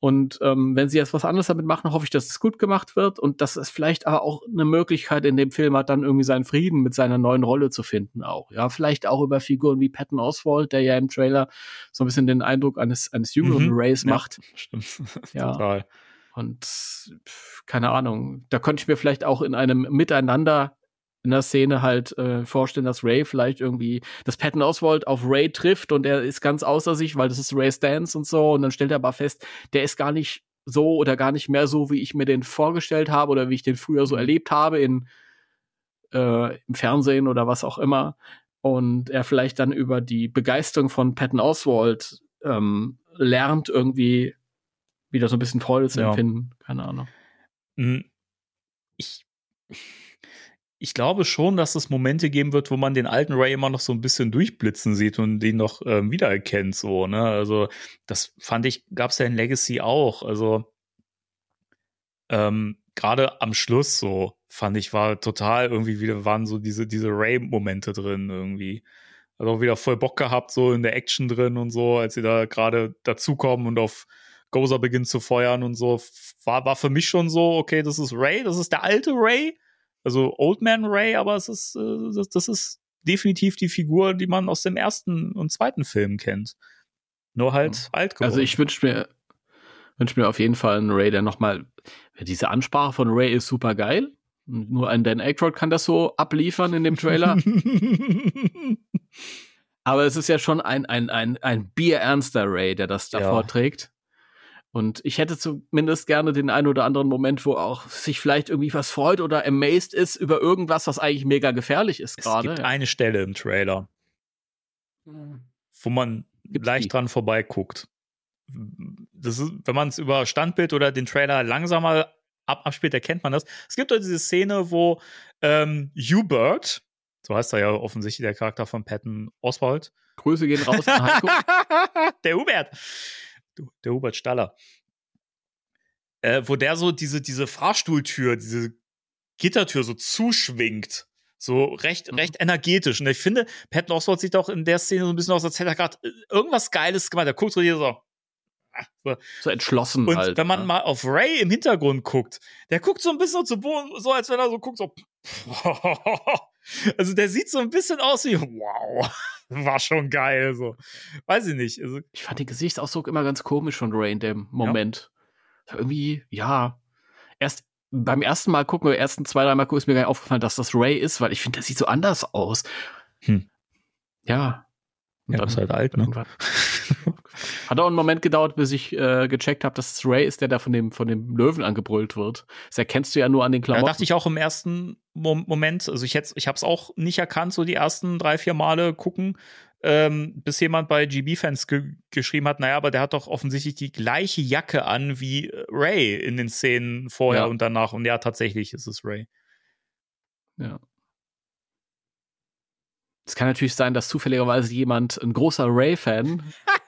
Und ähm, wenn sie jetzt was anderes damit machen, hoffe ich, dass es gut gemacht wird und dass es vielleicht aber auch eine Möglichkeit in dem Film hat, dann irgendwie seinen Frieden mit seiner neuen Rolle zu finden auch. Ja, vielleicht auch über Figuren wie Patton Oswald, der ja im Trailer so ein bisschen den Eindruck eines, eines jüngeren Mhm. Rays Ja. macht. (laughs) Stimmt. (laughs) Ja. Total. Und keine Ahnung, da könnte ich mir vielleicht auch in einem Miteinander in der Szene halt äh, vorstellen, dass Ray vielleicht irgendwie, dass Patton Oswald auf Ray trifft und er ist ganz außer sich, weil das ist Ray's Dance und so. Und dann stellt er aber fest, der ist gar nicht so oder gar nicht mehr so, wie ich mir den vorgestellt habe oder wie ich den früher so erlebt habe in, äh, im Fernsehen oder was auch immer. Und er vielleicht dann über die Begeisterung von Patton Oswald ähm, lernt, irgendwie wieder so ein bisschen Freude zu Ja. empfinden. Keine Ahnung. Mm, Ich, ich glaube schon, dass es Momente geben wird, wo man den alten Ray immer noch so ein bisschen durchblitzen sieht und den noch ähm, wiedererkennt, so, ne? Also, das fand ich, gab es ja in Legacy auch. Also, ähm, gerade am Schluss so, fand ich, war total irgendwie wieder, waren so diese, diese Ray-Momente drin irgendwie. Also auch wieder voll Bock gehabt, so in der Action drin und so, als sie da gerade dazukommen und auf Gozer beginnt zu feuern und so, war, war für mich schon so, okay, das ist Ray, das ist der alte Ray, also Old Man Ray, aber es ist, äh, das, das ist definitiv die Figur, die man aus dem ersten und zweiten Film kennt. Nur halt alt geworden. Also ich wünsche mir, wünsch mir auf jeden Fall einen Ray, der nochmal, diese Ansprache von Ray ist super geil. Nur ein Dan Aykroyd kann das so abliefern in dem Trailer. (laughs) Aber es ist ja schon ein, ein, ein, ein bierernster Ray, der das da Ja. vorträgt. Und ich hätte zumindest gerne den einen oder anderen Moment, wo auch sich vielleicht irgendwie was freut oder amazed ist über irgendwas, was eigentlich mega gefährlich ist es gerade. gibt eine Stelle im Trailer, wo man Gibt's leicht die? dran vorbeiguckt. Das ist, wenn man es über Standbild oder den Trailer langsamer ab abspielt, erkennt man das. Es gibt doch diese Szene, wo ähm, Hubert, so heißt er ja offensichtlich der Charakter von Patton Oswald, Grüße gehen raus an Heiko. (laughs) der Hubert, der Hubert Staller, äh, wo der so diese, diese Fahrstuhltür, diese Gittertür so zuschwingt. So recht, Mhm. recht energetisch. Und ich finde, Patton Oswalt sieht auch in der Szene so ein bisschen aus, als hätte er gerade irgendwas Geiles gemacht. Er guckt so hier so. ah, so. So entschlossen Und halt. wenn man ne? mal auf Ray im Hintergrund guckt, der guckt so ein bisschen zu Boden, so als wenn er so guckt, so. (laughs) Also der sieht so ein bisschen aus wie, wow, (laughs) war schon geil, so. Weiß ich nicht. Also, Ich fand den Gesichtsausdruck immer ganz komisch von Ray in dem Moment. Irgendwie, ja. Erst beim ersten Mal gucken, oder ersten zwei, dreimal gucken, ist mir gar nicht aufgefallen, dass das Ray ist, weil ich finde, der sieht so anders aus. Hm. Ja. Und ja, dann ist halt alt, ne? irgendwann- (laughs) Hat auch einen Moment gedauert, bis ich äh, gecheckt habe, dass es Ray ist, der da von dem, von dem Löwen angebrüllt wird. Das erkennst du ja nur an den Da Klamotten. dachte ich auch im ersten Mom Moment, also ich hätte, ich habe es auch nicht erkannt, so die ersten drei, vier Male gucken, ähm, bis jemand bei GB-Fans ge geschrieben hat, naja, aber der hat doch offensichtlich die gleiche Jacke an wie äh, Ray in den Szenen vorher Ja. und danach. Und ja, tatsächlich ist es Ray. Ja. Es kann natürlich sein, dass zufälligerweise jemand, ein großer Ray-Fan,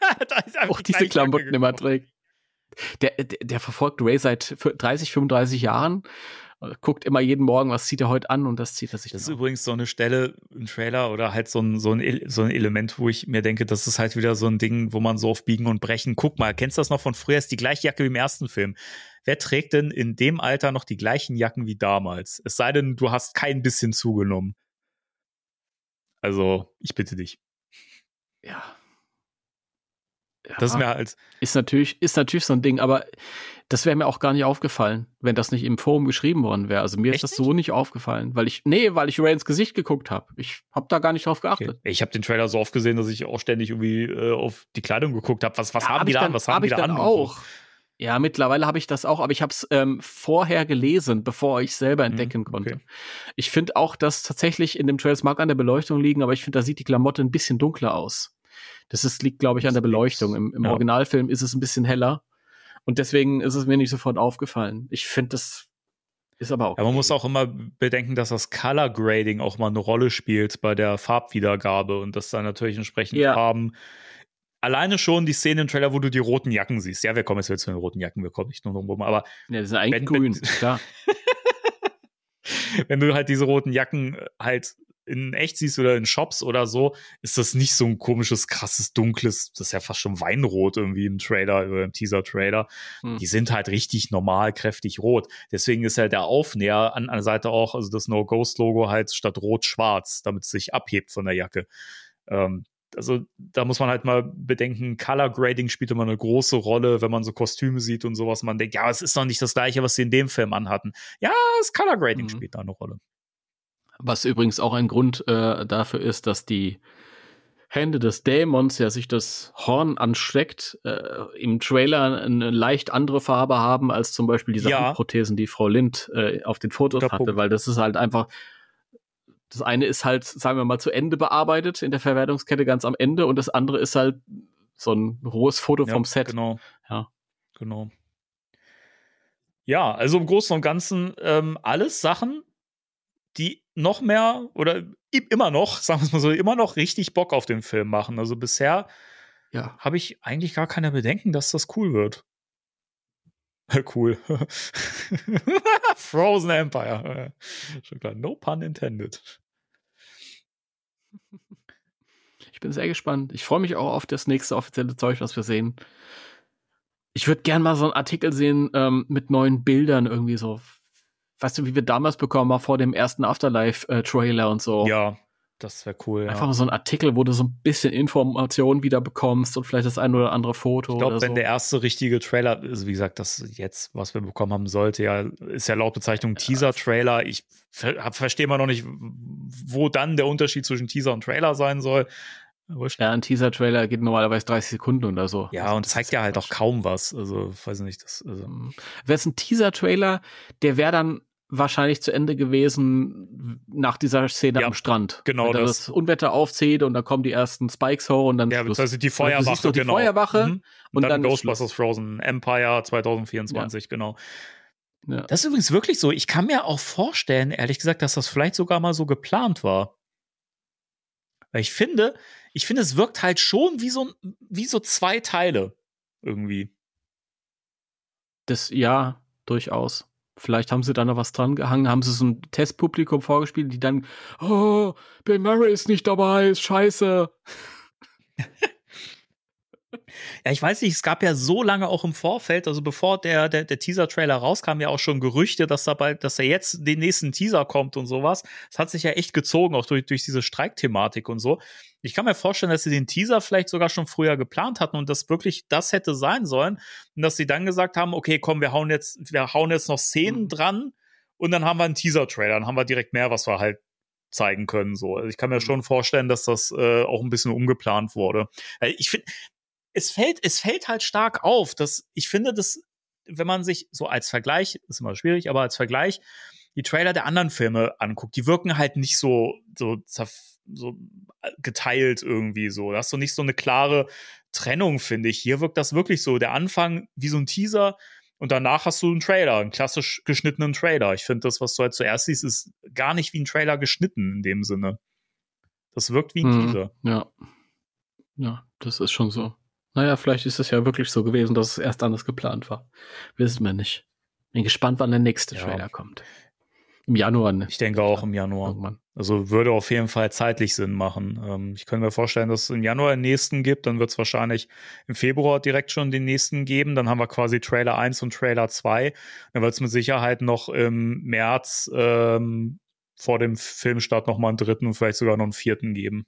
(laughs) auch die diese Klamotten immer trägt. Der, der, der verfolgt Ray seit fü- 30, 35 Jahren, guckt immer jeden Morgen, was zieht er heute an und das zieht er sich Das ist auch. übrigens so eine Stelle im Trailer oder halt so ein, so, ein, so ein Element, wo ich mir denke, das ist halt wieder so ein Ding, wo man so auf Biegen und Brechen, guck mal, kennst du das noch von früher? Ist die gleiche Jacke wie im ersten Film. Wer trägt denn in dem Alter noch die gleichen Jacken wie damals? Es sei denn, du hast kein bisschen zugenommen. Also, ich bitte dich. Ja. ja. Das ist mir halt, ist natürlich, ist natürlich so ein Ding, aber das wäre mir auch gar nicht aufgefallen, wenn das nicht im Forum geschrieben worden wäre. Also mir Echt ist das so nicht aufgefallen, weil ich, nee, weil ich Ray ins Gesicht geguckt habe. Ich habe da gar nicht drauf okay. geachtet. ich habe den Trailer so oft gesehen, dass ich auch ständig irgendwie äh, auf die Kleidung geguckt habe. Was, was Ja, haben hab die ich da an? Was haben hab die ich da dann an? auch. Ja, mittlerweile habe ich das auch, aber ich habe es ähm, vorher gelesen, bevor ich selber Mhm, entdecken konnte. okay. Ich finde auch, dass tatsächlich in dem Trail, es mag an der Beleuchtung liegen, aber ich finde, da sieht die Klamotte ein bisschen dunkler aus. Das ist, liegt, glaube ich, an der Beleuchtung. Im, im ja. Originalfilm ist es ein bisschen heller. Und deswegen ist es mir nicht sofort aufgefallen. Ich finde, das ist aber auch. Ja, man muss auch immer bedenken, dass das Color Grading auch mal eine Rolle spielt bei der Farbwiedergabe und dass da natürlich entsprechend Ja. Farben. Alleine schon die Szene im Trailer, wo du die roten Jacken siehst. Ja, wir kommen jetzt wieder zu den roten Jacken, wir kommen nicht nur rum, aber Ja, die sind eigentlich Wenn- wenn- grün, (laughs) klar. wenn du halt diese roten Jacken äh, halt in echt siehst oder in Shops oder so, ist das nicht so ein komisches, krasses, dunkles, das ist ja fast schon Weinrot irgendwie im Trailer oder im Teaser-Trailer. Hm. Die sind halt richtig normal, kräftig rot. Deswegen ist halt der Aufnäher an, an der Seite auch, also das No-Ghost-Logo halt statt rot-schwarz, damit es sich abhebt von der Jacke. Ähm, also da muss man halt mal bedenken, Color Grading spielt immer eine große Rolle, wenn man so Kostüme sieht und sowas. Man denkt, ja, es ist doch nicht das gleiche, was sie in dem Film anhatten. Ja, das Color Grading Mhm. spielt da eine Rolle. Was übrigens auch ein Grund äh, dafür ist, dass die Hände des Dämons, der sich das Horn ansteckt, äh, im Trailer eine leicht andere Farbe haben als zum Beispiel diese Ja. Handprothesen, die Frau Lind äh, auf den Fotos Guter hatte, Punkt. weil das ist halt einfach. Das eine ist halt, sagen wir mal, zu Ende bearbeitet in der Verwertungskette ganz am Ende und das andere ist halt so ein rohes Foto Ja, vom Set. Genau. Ja. Genau. Ja, also im Großen und Ganzen ähm, alles Sachen, die noch mehr oder immer noch, (laughs) sagen wir es mal so, immer noch richtig Bock auf den Film machen. Also bisher Ja. habe ich eigentlich gar keine Bedenken, dass das cool wird. (laughs) cool. (laughs) Frozen Empire. Äh, Schon klar. No pun intended. Ich bin sehr gespannt. Ich freue mich auch auf das nächste offizielle Zeug, was wir sehen. Ich würde gern mal so einen Artikel sehen ähm, mit neuen Bildern irgendwie so. Weißt du, wie wir damals bekommen haben vor dem ersten Afterlife-Trailer und so. Ja, das wäre cool. Einfach Ja. mal so ein Artikel, wo du so ein bisschen Informationen wieder bekommst und vielleicht das ein oder andere Foto Ich glaube, wenn so. der erste richtige Trailer, also wie gesagt, das jetzt, was wir bekommen haben, sollte ja, ist ja laut Bezeichnung Teaser-Trailer. Ich ver verstehe mal noch nicht, wo dann der Unterschied zwischen Teaser und Trailer sein soll. Ja, ein Teaser-Trailer geht normalerweise 30 Sekunden oder so. Ja, Also und zeigt ja halt auch kaum was. Also, weiß ich nicht, das, also, Wäre es ein Teaser-Trailer, der wäre dann wahrscheinlich zu Ende gewesen nach dieser Szene Ja, am Strand. genau Wenn das. das Unwetter aufzieht und dann kommen die ersten Spikes hoch und dann ja, beziehungsweise die du Feuerwache, doch die genau. Feuerwache Mhm. und dann, dann Ghostbusters Frozen Empire 2024, genau. Ja. Das ist übrigens wirklich so. Ich kann mir auch vorstellen, ehrlich gesagt, dass das vielleicht sogar mal so geplant war. Weil ich finde, ich finde, es wirkt halt schon wie so, wie so zwei Teile irgendwie. Das, ja, durchaus. Vielleicht haben sie da noch was dran gehangen, haben sie so ein Testpublikum vorgespielt, die dann, oh, Bill Murray ist nicht dabei, ist scheiße. (laughs) Ja, ich weiß nicht, es gab ja so lange auch im Vorfeld, also bevor der, der, der Teaser-Trailer rauskam, ja auch schon Gerüchte, dass dabei, dass er jetzt den nächsten Teaser kommt und sowas. Es hat sich ja echt gezogen, auch durch, durch diese Streikthematik und so. Ich kann mir vorstellen, dass sie den Teaser vielleicht sogar schon früher geplant hatten und das wirklich das hätte sein sollen. Und dass sie dann gesagt haben, okay, komm, wir hauen jetzt, wir hauen jetzt noch Szenen Mhm. dran und dann haben wir einen Teaser-Trailer, dann haben wir direkt mehr, was wir halt zeigen können. So. Also ich kann mir Mhm. schon vorstellen, dass das äh, auch ein bisschen umgeplant wurde. Weil Ich finde, es fällt, es fällt halt stark auf, dass ich finde, dass, wenn man sich so als Vergleich, ist immer schwierig, aber als Vergleich die Trailer der anderen Filme anguckt, die wirken halt nicht so, so, so geteilt irgendwie so. Da hast du nicht so eine klare Trennung, finde ich. Hier wirkt das wirklich so. Der Anfang wie so ein Teaser und danach hast du einen Trailer, einen klassisch geschnittenen Trailer. Ich finde, das, was du halt zuerst siehst, ist gar nicht wie ein Trailer geschnitten in dem Sinne. Das wirkt wie ein Mhm. Teaser. Ja. Ja, das ist schon so. Naja, vielleicht ist es ja wirklich so gewesen, dass es erst anders geplant war. Wissen wir nicht. Bin gespannt, wann der nächste Ja. Trailer kommt. Im Januar, ne? Ich denke auch im Januar. Irgendwann. Also würde auf jeden Fall zeitlich Sinn machen. Ähm, ich könnte mir vorstellen, dass es im Januar den nächsten gibt. Dann wird es wahrscheinlich im Februar direkt schon den nächsten geben. Dann haben wir quasi Trailer 1 und Trailer 2. Dann wird es mit Sicherheit noch im März ähm, vor dem Filmstart noch mal einen dritten und vielleicht sogar noch einen vierten geben.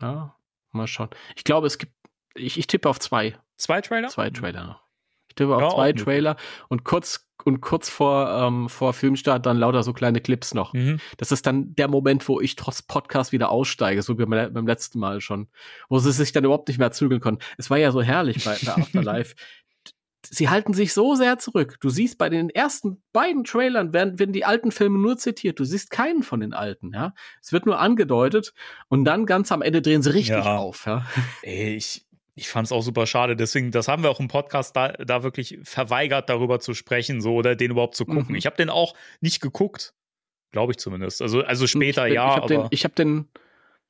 Ja, mal schauen. Ich glaube, es gibt, ich, ich tippe auf zwei. Zwei Trailer? Zwei Trailer noch. Ich tippe auf Ja, zwei. Trailer und kurz und kurz vor, ähm, vor Filmstart dann lauter so kleine Clips noch. Mhm. Das ist dann der Moment, wo ich trotz Podcast wieder aussteige, so wie beim, beim letzten Mal schon, wo sie sich dann überhaupt nicht mehr zügeln konnten. Es war ja so herrlich bei, bei Afterlife. (laughs) Sie halten sich so sehr zurück. Du siehst bei den ersten beiden Trailern werden, werden die alten Filme nur zitiert. Du siehst keinen von den alten, ja. Es wird nur angedeutet und dann ganz am Ende drehen sie richtig Ja. auf, ja. Ey, ich, ich fand es auch super schade. Deswegen, das haben wir auch im Podcast da, da wirklich verweigert, darüber zu sprechen, so oder den überhaupt zu gucken. Mhm. Ich habe den auch nicht geguckt. Glaube ich zumindest. Also, also später ich bin, ja, ich hab aber. Den, ich habe den,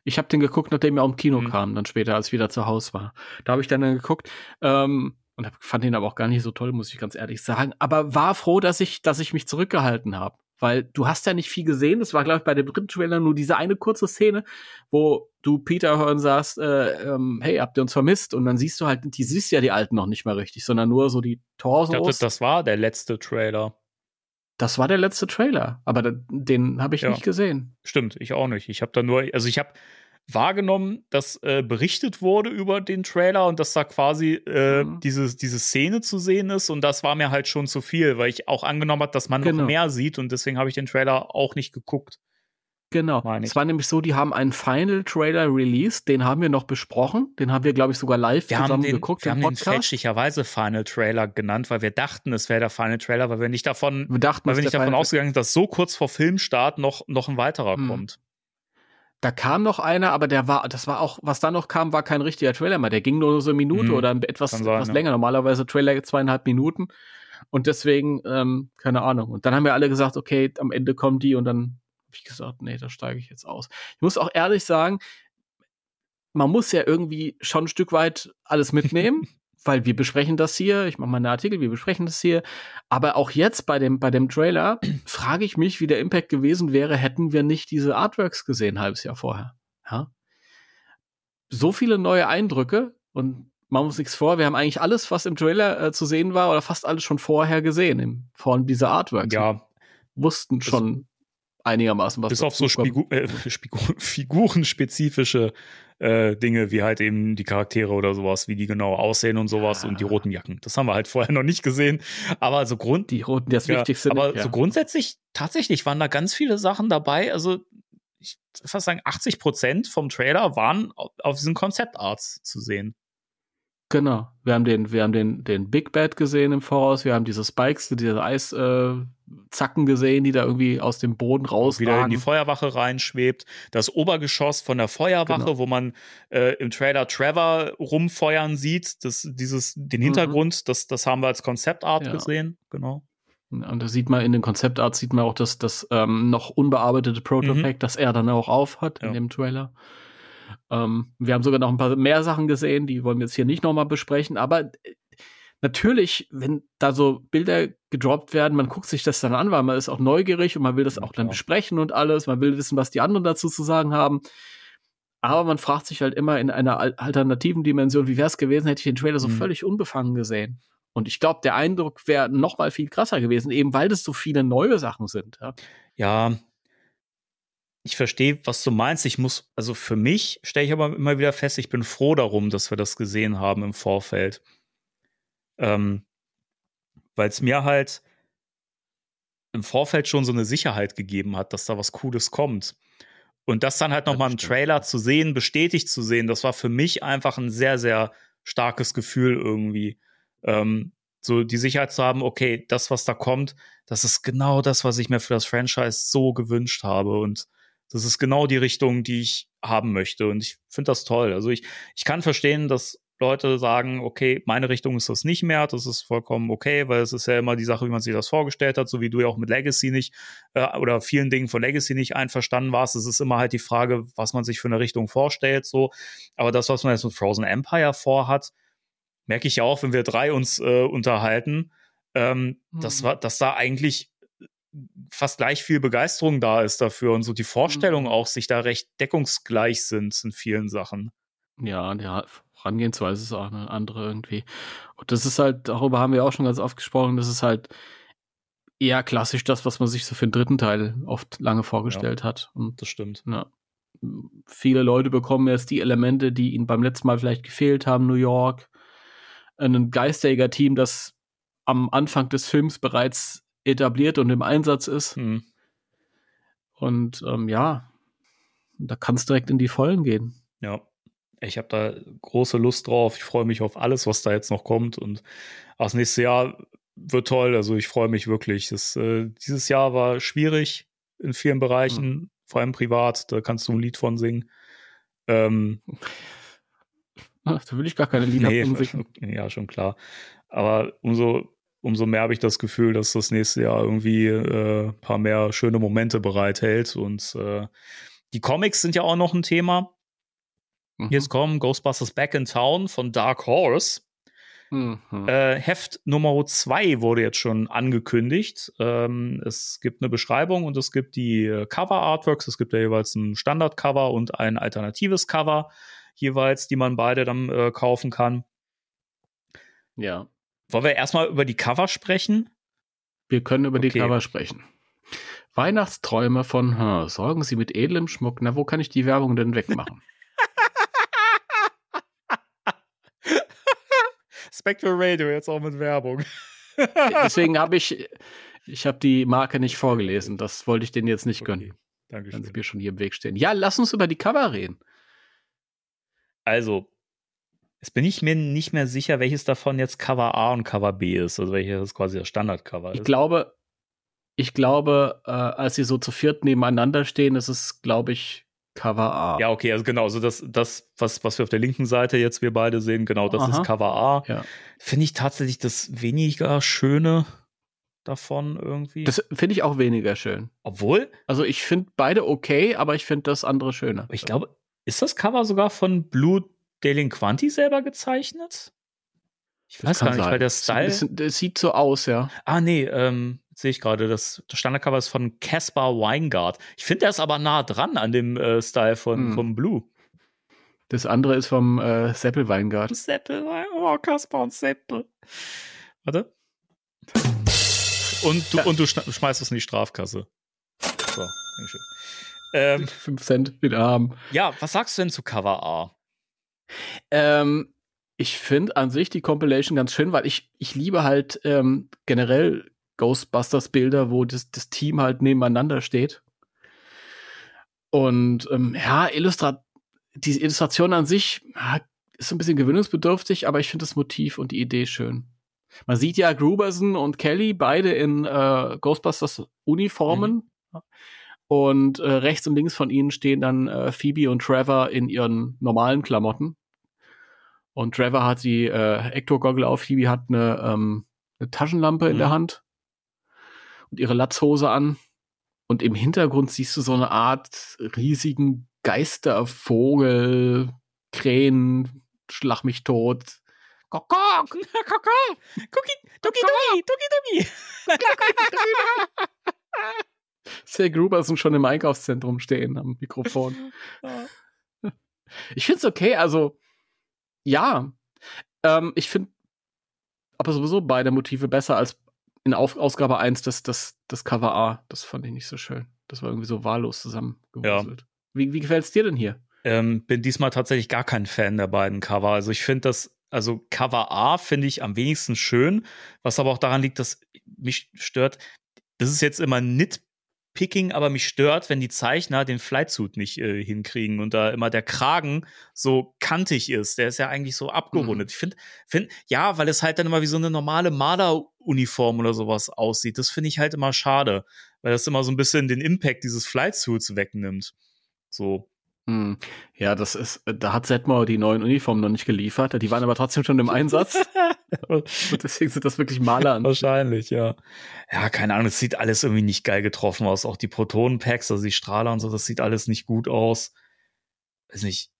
ich habe den geguckt, nachdem er im Kino Mhm. kam, dann später, als ich wieder zu Hause war. Da habe ich dann, dann geguckt ähm, und hab, fand ihn aber auch gar nicht so toll, muss ich ganz ehrlich sagen. Aber war froh, dass ich, dass ich mich zurückgehalten habe. Weil du hast ja nicht viel gesehen. Das war, glaube ich, bei dem dritten Trailer nur diese eine kurze Szene, wo du Peter hören sagst, äh, ähm, hey, habt ihr uns vermisst? Und dann siehst du halt, die siehst ja die alten noch nicht mehr richtig, sondern nur so die Torsos. Ich dachte, das war der letzte Trailer. Das war der letzte Trailer, aber den, den habe ich Ja. nicht gesehen. Stimmt, ich auch nicht. Ich habe da nur, also ich habe wahrgenommen, dass äh, berichtet wurde über den Trailer und dass da quasi äh, Mhm. diese, diese Szene zu sehen ist und das war mir halt schon zu viel, weil ich auch angenommen habe, dass man Genau. noch mehr sieht und deswegen habe ich den Trailer auch nicht geguckt. Genau. Es war nämlich so, die haben einen Final Trailer released, den haben wir noch besprochen, den haben wir, glaube ich, sogar live Wir haben zusammen den, geguckt wir haben den Podcast. fälschlicherweise Final Trailer genannt, weil wir dachten, es wäre der Final Trailer, weil wir nicht davon, wir dachten, weil wir nicht davon Final- ausgegangen sind, dass so kurz vor Filmstart noch, noch ein weiterer Hm. kommt. Da kam noch einer, aber der war, das war auch, was da noch kam, war kein richtiger Trailer mehr. Der ging nur so eine Minute Mhm. oder etwas, sein, etwas ja. länger. Normalerweise Trailer zweieinhalb Minuten. Und deswegen, ähm, keine Ahnung. Und dann haben wir alle gesagt, okay, am Ende kommen die und dann habe ich gesagt, nee, da steige ich jetzt aus. Ich muss auch ehrlich sagen, man muss ja irgendwie schon ein Stück weit alles (laughs) mitnehmen, weil wir besprechen das hier. Ich mache mal einen Artikel, wir besprechen das hier. Aber auch jetzt bei dem, bei dem Trailer (clears throat) frage ich mich, wie der Impact gewesen wäre, hätten wir nicht diese Artworks gesehen, ein halbes Jahr vorher. Ja? So viele neue Eindrücke und machen wir uns nichts vor, wir haben eigentlich alles, was im Trailer äh, zu sehen war, oder fast alles schon vorher gesehen, in Form dieser Artworks. Ja, Wussten schon einigermaßen, was bis auf so. Spigu äh, (laughs) Spigu figurenspezifische äh, Dinge, wie halt eben die Charaktere oder sowas, wie die genau aussehen und sowas Ja. und die roten Jacken. Das haben wir halt vorher noch nicht gesehen. Aber so Grund, Die roten, das ja, Wichtigste. aber nicht, ja. so grundsätzlich, tatsächlich waren da ganz viele Sachen dabei. Also, ich fast sagen, 80 Prozent vom Trailer waren auf, auf diesen Konzeptarts zu sehen. Genau. Wir haben den, wir haben den, den Big Bad gesehen im Voraus. Wir haben diese Spikes, diese Eiszacken äh, gesehen, die da irgendwie aus dem Boden rausragen. wieder in die Feuerwache reinschwebt. Das Obergeschoss von der Feuerwache, Genau. wo man äh, im Trailer Trevor rumfeuern sieht. Das, dieses, den Hintergrund, das, das haben wir als Konzeptart Mhm. Ja. gesehen. Genau. Und da sieht man in den Konzeptarts sieht man auch das, das ähm, noch unbearbeitete Protopack, das er dann auch aufhat in Mhm. Ja. dem Trailer. Ähm, wir haben sogar noch ein paar mehr Sachen gesehen, die wollen wir jetzt hier nicht nochmal besprechen, aber äh, natürlich, wenn da so Bilder gedroppt werden, man guckt sich das dann an, weil man ist auch neugierig und man will das Ja, auch dann klar. besprechen und alles, man will wissen, was die anderen dazu zu sagen haben. Aber man fragt sich halt immer in einer al- alternativen Dimension, wie wäre es gewesen, hätte ich den Trailer so Mhm. völlig unbefangen gesehen. Und ich glaube, der Eindruck wäre noch mal viel krasser gewesen, eben weil das so viele neue Sachen sind. Ja. Ja, ich verstehe, was du meinst. Ich muss, also für mich stelle ich aber immer wieder fest, ich bin froh darum, dass wir das gesehen haben im Vorfeld. Ähm, Weil es mir halt im Vorfeld schon so eine Sicherheit gegeben hat, dass da was Cooles kommt. Und das dann halt nochmal im. Trailer zu sehen, bestätigt zu sehen, das war für mich einfach ein sehr, sehr starkes Gefühl irgendwie. Ähm, so die Sicherheit zu haben, okay, das, was da kommt, das ist genau das, was ich mir für das Franchise so gewünscht habe. Und das ist genau die Richtung, die ich haben möchte. Und ich finde das toll. Also ich, ich kann verstehen, dass Leute sagen, okay, meine Richtung ist das nicht mehr, das ist vollkommen okay, weil es ist ja immer die Sache, wie man sich das vorgestellt hat, so wie du ja auch mit Legacy nicht äh, oder vielen Dingen von Legacy nicht einverstanden warst. Es ist immer halt die Frage, was man sich für eine Richtung vorstellt, so. Aber das, was man jetzt mit Frozen Empire vorhat, merke ich ja auch, wenn wir drei uns äh, unterhalten, ähm, Mhm. das war, dass da eigentlich fast gleich viel Begeisterung da ist dafür und so die Vorstellungen Mhm. auch sich da recht deckungsgleich sind in vielen Sachen. Ja, die Herangehensweise ist auch eine andere irgendwie. Und das ist halt, darüber haben wir auch schon ganz oft gesprochen, das ist halt eher klassisch das, was man sich so für den dritten Teil oft lange vorgestellt hat. Und Das stimmt. ja, viele Leute bekommen jetzt die Elemente, die ihnen beim letzten Mal vielleicht gefehlt haben, New York, ein Geisterjäger-Team, das am Anfang des Films bereits etabliert und im Einsatz ist. Hm. Und ähm, ja, da kann es direkt in die Vollen gehen. Ja, ich habe da große Lust drauf. Ich freue mich auf alles, was da jetzt noch kommt. Und auch das nächste Jahr wird toll. Also ich freue mich wirklich. Das, äh, dieses Jahr war schwierig in vielen Bereichen, vor allem privat. Da kannst du ein Lied von singen. Ähm, Ach, da will ich gar keine Lieder nee, von singen. (laughs) ja, schon klar. Aber umso, umso mehr habe ich das Gefühl, dass das nächste Jahr irgendwie äh, ein paar mehr schöne Momente bereithält. Und äh, die Comics sind ja auch noch ein Thema. Mhm. Jetzt kommen Ghostbusters Back in Town von Dark Horse. Mhm. Äh, Heft Nummer 2 wurde jetzt schon angekündigt. Ähm, es gibt eine Beschreibung und es gibt die äh, Cover-Artworks. Es gibt ja jeweils ein Standard-Cover und ein alternatives Cover, jeweils, die man beide dann äh, kaufen kann. ja. Wollen wir erstmal über die Cover sprechen? Wir können über die Okay. Cover sprechen. Weihnachtsträume von hm, Sorgen Sie mit edlem Schmuck. Na, wo kann ich die Werbung denn wegmachen? (laughs) Spectral Radio, jetzt auch mit Werbung. Deswegen habe ich, ich habe die Marke nicht vorgelesen. Das wollte ich denen jetzt nicht gönnen, wenn sie Dankeschön. mir schon hier im Weg stehen. Ja, lass uns über die Cover reden. Also, jetzt bin ich mir nicht mehr sicher, welches davon jetzt Cover A und Cover B ist. Also welches quasi das Standardcover Ich ist. glaube, ich glaube, äh, als sie so zu viert nebeneinander stehen, ist es, glaube ich, Cover A. Ja, okay, also genau, also das, das was, was wir auf der linken Seite jetzt wir beide sehen, genau, das Aha. ist Cover A. Ja. Finde ich tatsächlich das weniger schöne davon irgendwie. Das finde ich auch weniger schön. Obwohl, Also ich finde beide okay, aber ich finde das andere schöner. ich glaube, ist das Cover sogar von Blue Delinquanti selber gezeichnet? Ich weiß gar nicht, weil der Style. Es, es sieht so aus, ja. Ah, nee, ähm, sehe ich gerade, das, das Standardcover ist von Caspar Weingart. Ich finde, der ist aber nah dran an dem äh, Style von, Hm. vom Blue. Das andere ist vom äh, Seppel Weingart. Seppel, oh, Kaspar und Seppel. Warte. Und du, und du schmeißt es in die Strafkasse. So, Dankeschön. Ähm, 5 Cent wieder haben. ja, was sagst du denn zu Cover A? Ähm, ich finde an sich die Compilation ganz schön, weil ich, ich liebe halt ähm, generell Ghostbusters-Bilder, wo das, das Team halt nebeneinander steht. Und ähm, ja, Illustrat die Illustration an sich ja, ist ein bisschen gewöhnungsbedürftig, aber ich finde das Motiv und die Idee schön. Man sieht ja Gruberson und Kelly beide in äh, Ghostbusters Uniformen. Und äh, rechts und links von ihnen stehen dann äh, Phoebe und Trevor in ihren normalen Klamotten. Und Trevor hat die äh, Ecto-Goggle auf, Phoebe hat eine, ähm, eine Taschenlampe in Mhm. der Hand und ihre Latzhose an. Und im Hintergrund siehst du so eine Art riesigen Geistervogel, Krähen, schlag mich tot. Kokok! Kaka! (laughs) Cookie, Duki, Duki, Duki, Duki. Sehr Gruberson schon im Einkaufszentrum stehen am Mikrofon. (laughs) Ich finde es okay, also ja. Ähm, ich finde aber sowieso beide Motive besser als in Auf Ausgabe 1 das, das, das Cover A. Das fand ich nicht so schön. Das war irgendwie so wahllos zusammengewurzelt. Wie, wie gefällt es dir denn hier? Ähm, bin diesmal tatsächlich gar kein Fan der beiden Cover. Also ich finde das, also Cover A finde ich am wenigsten schön, was aber auch daran liegt, dass mich stört. Das ist jetzt immer Nitpicking, aber mich stört, wenn die Zeichner den Flightsuit nicht äh, hinkriegen und da immer der Kragen so kantig ist. Der ist ja eigentlich so abgerundet. Ich finde, find, ja, weil es halt dann immer wie so eine normale Marderuniform oder sowas aussieht. Das finde ich halt immer schade, weil das immer so ein bisschen den Impact dieses Flightsuits wegnimmt. So. Hm. Ja, das ist, da hat Setmore die neuen Uniformen noch nicht geliefert. Die waren aber trotzdem schon im Einsatz. (laughs) Und deswegen sind das wirklich Maler an. Wahrscheinlich, ja. Ja, keine Ahnung, es sieht alles irgendwie nicht geil getroffen aus. Auch die Protonenpacks, also die Strahler und so, das sieht alles nicht gut aus. Weiß nicht.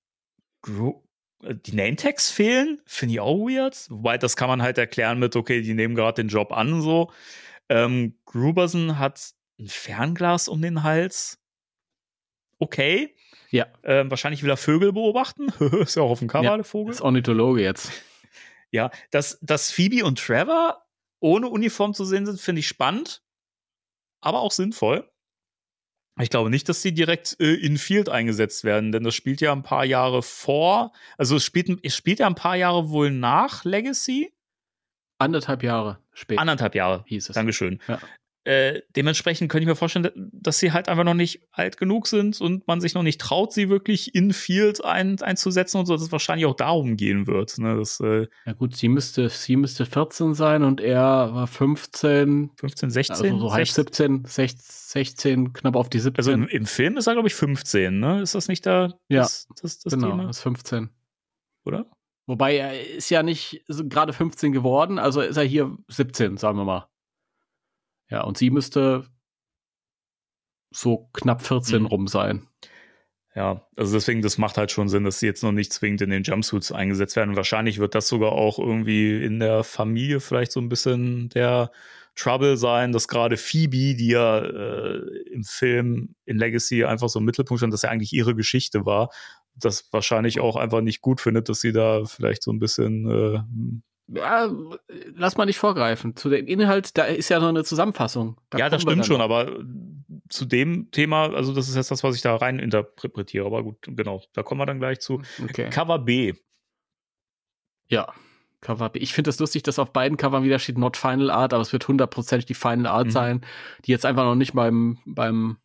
Gru äh, die Name-Tags fehlen, finde ich auch weird. Wobei, das kann man halt erklären mit, okay, die nehmen gerade den Job an und so. Ähm, Gruberson hat ein Fernglas um den Hals. Okay. Ja. Ähm, wahrscheinlich will er Vögel beobachten. (laughs) ist ja auch auf dem Cover, Ja, der Vogel. Das ist Ornithologe jetzt. (laughs) Ja, dass, dass Phoebe und Trevor ohne Uniform zu sehen sind, finde ich spannend, aber auch sinnvoll. Ich glaube nicht, dass sie direkt äh, in Field eingesetzt werden, denn das spielt ja ein paar Jahre vor. Also es spielt, es spielt ja ein paar Jahre wohl nach Legacy. Anderthalb Jahre später Anderthalb Jahre. hieß es. Dankeschön. Ja. Äh, dementsprechend könnte ich mir vorstellen, dass sie halt einfach noch nicht alt genug sind und man sich noch nicht traut, sie wirklich in Field ein, einzusetzen und so, dass es wahrscheinlich auch darum gehen wird. Ne? Das, äh, Ja gut, sie müsste, sie müsste 14 sein und er war 15, 15, 16. also so halb 16. 17, 16, 16, knapp auf die 17. Also im, im Film ist er, glaube ich, 15, ne? Ist das nicht da Ja, das, das, das genau, Thema? ist 15. Oder? Wobei er ist ja nicht so gerade 15 geworden, also ist er hier 17, sagen wir mal. Ja, und sie müsste so knapp 14 Mhm. rum sein. Ja, also deswegen, das macht halt schon Sinn, dass sie jetzt noch nicht zwingend in den Jumpsuits eingesetzt werden. Und wahrscheinlich wird das sogar auch irgendwie in der Familie vielleicht so ein bisschen der Trouble sein, dass gerade Phoebe, die ja äh, im Film in Legacy einfach so im Mittelpunkt stand, dass ja eigentlich ihre Geschichte war, das wahrscheinlich auch einfach nicht gut findet, dass sie da vielleicht so ein bisschen äh, Ja, lass mal nicht vorgreifen. Zu dem Inhalt, da ist ja noch eine Zusammenfassung. Da ja, das stimmt schon, aber zu dem Thema, also das ist jetzt das, was ich da rein interpretiere, aber gut, genau, da kommen wir dann gleich zu. Okay. Cover B. Ja. Cover B. Ich finde das lustig, dass auf beiden Covern wieder steht Not Final Art, aber es wird hundertprozentig die Final Art Mhm. sein, die jetzt einfach noch nicht beim, beim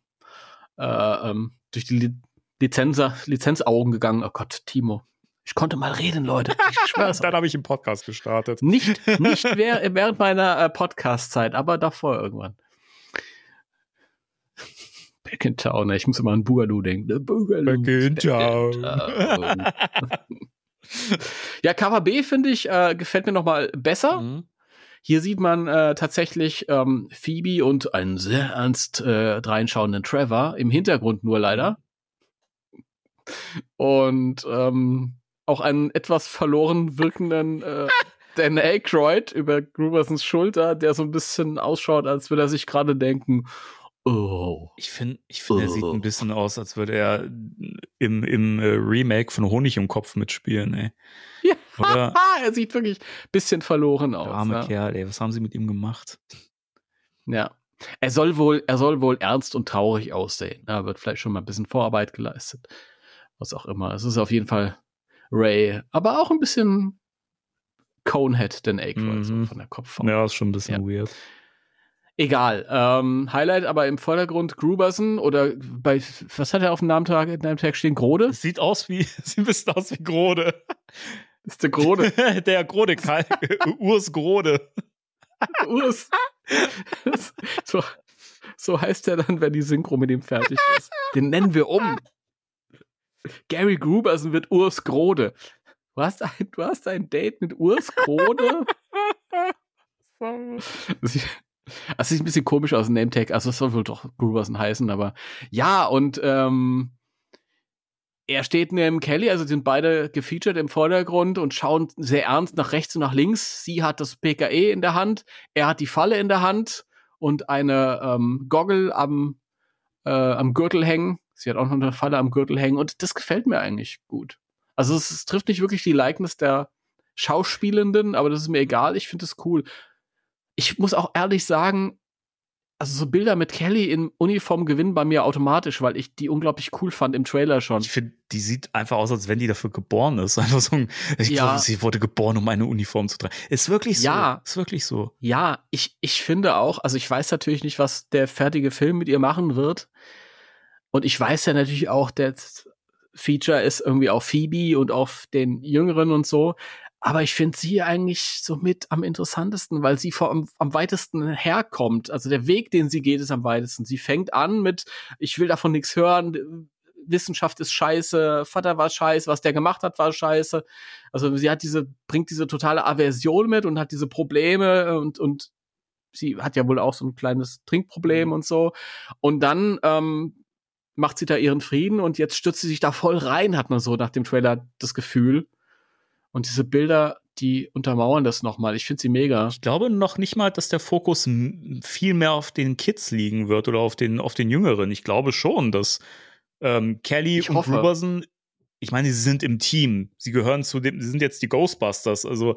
äh, ähm, durch die Li Lizenz, Lizenzaugen gegangen. Oh Gott, Timo. Ich konnte mal reden, Leute. Ich schwör's. (laughs) Dann habe ich einen Podcast gestartet. Nicht, nicht während meiner äh, Podcast-Zeit, aber davor irgendwann. Back in Town, ey. ich muss immer an Boogaloo denken. The Boogaloo. Back in town. town. ja, Cover B finde ich, äh, gefällt mir noch mal besser. Mhm. Hier sieht man äh, tatsächlich ähm, Phoebe und einen sehr ernst äh, dreinschauenden Trevor, im Hintergrund nur leider. Und ähm, auch einen etwas verloren wirkenden äh, (laughs) Dan Aykroyd über Grubersons Schulter, der so ein bisschen ausschaut, als würde er sich gerade denken, oh. Ich finde, ich find, er sieht Oh. ein bisschen aus, als würde er im, im äh, Remake von Honig im Kopf mitspielen, ey. Ja, Oder? (laughs) er sieht wirklich ein bisschen verloren aus. Der arme ja. Kerl, ey, was haben sie mit ihm gemacht? Ja. Er soll wohl, er soll wohl ernst und traurig aussehen. Da wird vielleicht schon mal ein bisschen Vorarbeit geleistet. Was auch immer. Es ist auf jeden Fall Ray, aber auch ein bisschen Conehead, den Aykroyd, so Mhm. von der Kopfform. Ja, ist schon ein bisschen weird. Egal. Ähm, Highlight aber im Vordergrund Gruberson oder bei, was hat er auf dem Namentag, Namentag stehen? Grode? Sieht aus wie, (laughs) sieht ein bisschen aus wie Grode. (laughs) ist der Grode. (laughs) der Grode, Urs Grode. Urs. so, so heißt er dann, wenn die Synchro mit ihm fertig ist. Den nennen wir um. Gary Gruberson wird Urs Grode. Du hast ein, du hast ein Date mit Urs Grode? (laughs) Das sieht, das sieht ein bisschen komisch aus, ein Nametag. Also es soll wohl doch Gruberson heißen, aber ja, und ähm, er steht neben Kelly, also sind beide gefeatured im Vordergrund und schauen sehr ernst nach rechts und nach links. Sie hat das PKE in der Hand, er hat die Falle in der Hand und eine ähm, Goggle am, äh, am Gürtel hängen. Sie hat auch noch eine Falle am Gürtel hängen und das gefällt mir eigentlich gut. Also es, es trifft nicht wirklich die Likeness der Schauspielenden, aber das ist mir egal. Ich finde es cool. Ich muss auch ehrlich sagen, also so Bilder mit Kelly in Uniform gewinnen bei mir automatisch, weil ich die unglaublich cool fand im Trailer schon. Ich finde, die sieht einfach aus, als wenn die dafür geboren ist. Einfach (laughs) so ein, ich Ja. glaube, sie wurde geboren, um eine Uniform zu tragen. Ist wirklich so. Ja. Ist wirklich so. Ja, ich, ich finde auch, also ich weiß natürlich nicht, was der fertige Film mit ihr machen wird. Und ich weiß ja natürlich auch, der Feature ist irgendwie auf Phoebe und auf den Jüngeren und so. Aber ich finde sie eigentlich so mit am interessantesten, weil sie vom, am weitesten herkommt. Also der Weg, den sie geht, ist am weitesten. Sie fängt an mit, ich will davon nichts hören, Wissenschaft ist scheiße, Vater war scheiße, was der gemacht hat, war scheiße. Also sie hat diese, bringt diese totale Aversion mit und hat diese Probleme und, und sie hat ja wohl auch so ein kleines Trinkproblem und so. Und dann ähm, macht sie da ihren Frieden und jetzt stürzt sie sich da voll rein, hat man so nach dem Trailer das Gefühl. Und diese Bilder, die untermauern das nochmal. Ich finde sie mega. Ich glaube noch nicht mal, dass der Fokus viel mehr auf den Kids liegen wird oder auf den, auf den Jüngeren. Ich glaube schon, dass ähm, Kelly Ich und hoffe. Gruberson, ich meine, sie sind im Team. Sie gehören zu dem, sie sind jetzt die Ghostbusters. Also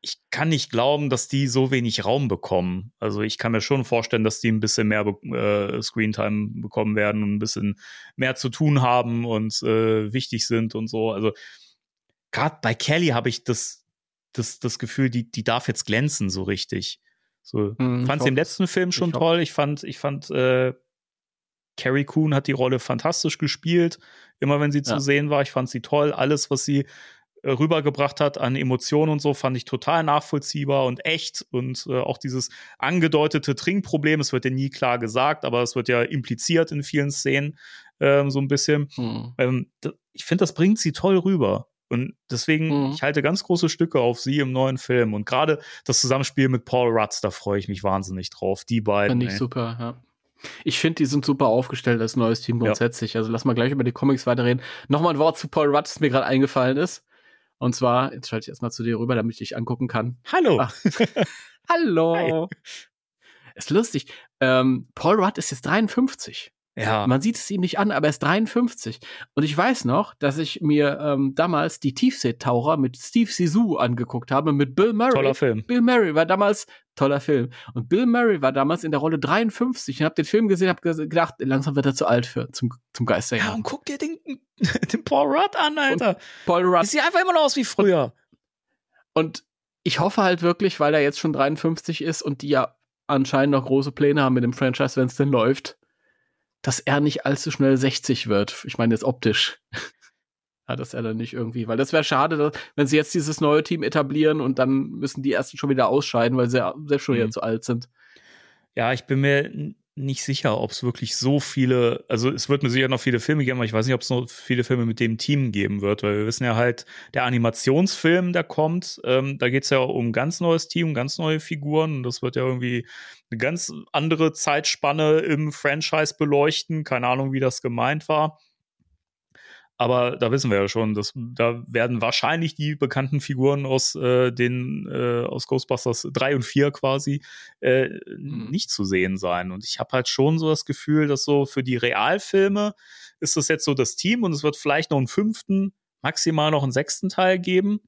ich kann nicht glauben, dass die so wenig Raum bekommen. Also ich kann mir schon vorstellen, dass die ein bisschen mehr äh, Screentime bekommen werden und ein bisschen mehr zu tun haben und äh, wichtig sind und so. Also gerade bei Kelly habe ich das, das, das Gefühl, die, die darf jetzt glänzen so richtig. So, Hm, ich fand sie im letzten Film schon hoffe toll. Ich fand, ich fand, äh, Carrie Coon hat die Rolle fantastisch gespielt. Immer wenn sie zu Ja. sehen war, ich fand sie toll. Alles, was sie rübergebracht hat an Emotionen und so, fand ich total nachvollziehbar und echt. Und äh, auch dieses angedeutete Trinkproblem, es wird ja nie klar gesagt, aber es wird ja impliziert in vielen Szenen ähm, so ein bisschen. Hm. Ähm, ich finde, das bringt sie toll rüber. Und deswegen, Mhm. ich halte ganz große Stücke auf sie im neuen Film. Und gerade das Zusammenspiel mit Paul Rutz, da freue ich mich wahnsinnig drauf. Die beiden. Finde ich super, ja. Ich finde, die sind super aufgestellt als neues Team grundsätzlich. Ja. Also lass mal gleich über die Comics weiterreden. Nochmal ein Wort zu Paul Rudd, das mir gerade eingefallen ist. Und zwar, jetzt schalte ich erstmal zu dir rüber, damit ich dich angucken kann. Hallo. Ach. (laughs) Hallo. Hi. Ist lustig. Ähm, Paul Rudd ist jetzt 53. Ja. Man sieht es ihm nicht an, aber er ist 53. Und ich weiß noch, dass ich mir ähm, damals die Tiefseetaucher mit Steve Sisu angeguckt habe, mit Bill Murray. Toller Film. Bill Murray war damals, toller Film. Und Bill Murray war damals in der Rolle 53. Ich habe den Film gesehen, habe gedacht, langsam wird er zu alt für zum, zum Geisterjäger. Ja, und guck dir den, (laughs) den Paul Rudd an, Alter. Und Paul Rudd. sieht einfach immer noch aus wie früher. Und ich hoffe halt wirklich, weil er jetzt schon 53 ist und die ja anscheinend noch große Pläne haben mit dem Franchise, wenn es denn läuft, dass er nicht allzu schnell 60 wird. Ich meine jetzt optisch. (laughs) ja, dass er dann nicht irgendwie, weil das wäre schade, dass, wenn sie jetzt dieses neue Team etablieren und dann müssen die ersten schon wieder ausscheiden, weil sie selbst schon mhm. wieder zu alt sind. Ja, ich bin mir nicht sicher, ob es wirklich so viele, also es wird mir sicher noch viele Filme geben, aber ich weiß nicht, ob es noch viele Filme mit dem Team geben wird, weil wir wissen ja halt, der Animationsfilm, der kommt, ähm, da geht es ja um ganz neues Team, ganz neue Figuren und das wird ja irgendwie eine ganz andere Zeitspanne im Franchise beleuchten. Keine Ahnung, wie das gemeint war. Aber da wissen wir ja schon, dass da werden wahrscheinlich die bekannten Figuren aus äh, den äh, aus Ghostbusters 3 und 4 quasi äh, mhm. nicht zu sehen sein. Und ich habe halt schon so das Gefühl, dass so für die Realfilme ist das jetzt so das Team und es wird vielleicht noch einen fünften, maximal noch einen sechsten Teil geben.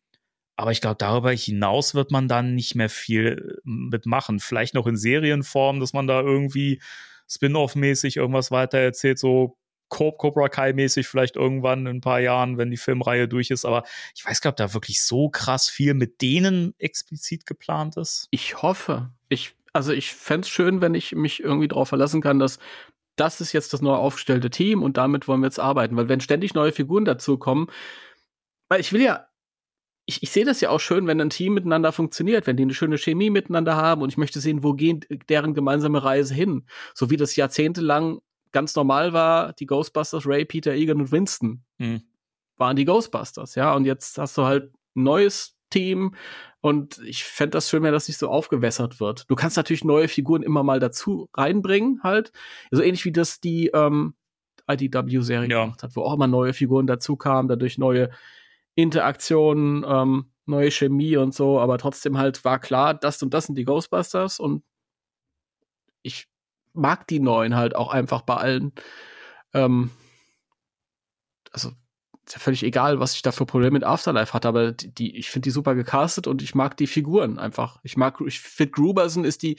Aber ich glaube, darüber hinaus wird man dann nicht mehr viel äh, mitmachen. Vielleicht noch in Serienform, dass man da irgendwie Spin-off-mäßig irgendwas weiter erzählt, so Cobra Kai-mäßig vielleicht irgendwann in ein paar Jahren, wenn die Filmreihe durch ist. Aber ich weiß gar nicht, ob da wirklich so krass viel mit denen explizit geplant ist. Ich hoffe. Ich, also ich fände es schön, wenn ich mich irgendwie darauf verlassen kann, dass das ist jetzt das neu aufgestellte Team und damit wollen wir jetzt arbeiten. Weil wenn ständig neue Figuren dazukommen, weil ich will ja, ich, ich sehe das ja auch schön, wenn ein Team miteinander funktioniert, wenn die eine schöne Chemie miteinander haben und ich möchte sehen, wo gehen deren gemeinsame Reise hin. So wie das jahrzehntelang ganz normal war, die Ghostbusters, Ray, Peter, Egan und Winston mhm. waren die Ghostbusters, ja. Und jetzt hast du halt ein neues Team und ich fände das schön, wenn das nicht so aufgewässert wird. Du kannst natürlich neue Figuren immer mal dazu reinbringen, halt. So ähnlich wie das die ähm, IDW-Serie ja. gemacht hat, wo auch immer neue Figuren dazu kamen, dadurch neue Interaktionen, ähm, neue Chemie und so, aber trotzdem halt war klar, das und das sind die Ghostbusters und ich mag die neuen halt auch einfach bei allen. Ähm, also ist ja völlig egal, was ich da für Probleme mit Afterlife hatte, aber die, die ich finde die super gecastet und ich mag die Figuren einfach. Ich mag, ich finde Gruberson ist die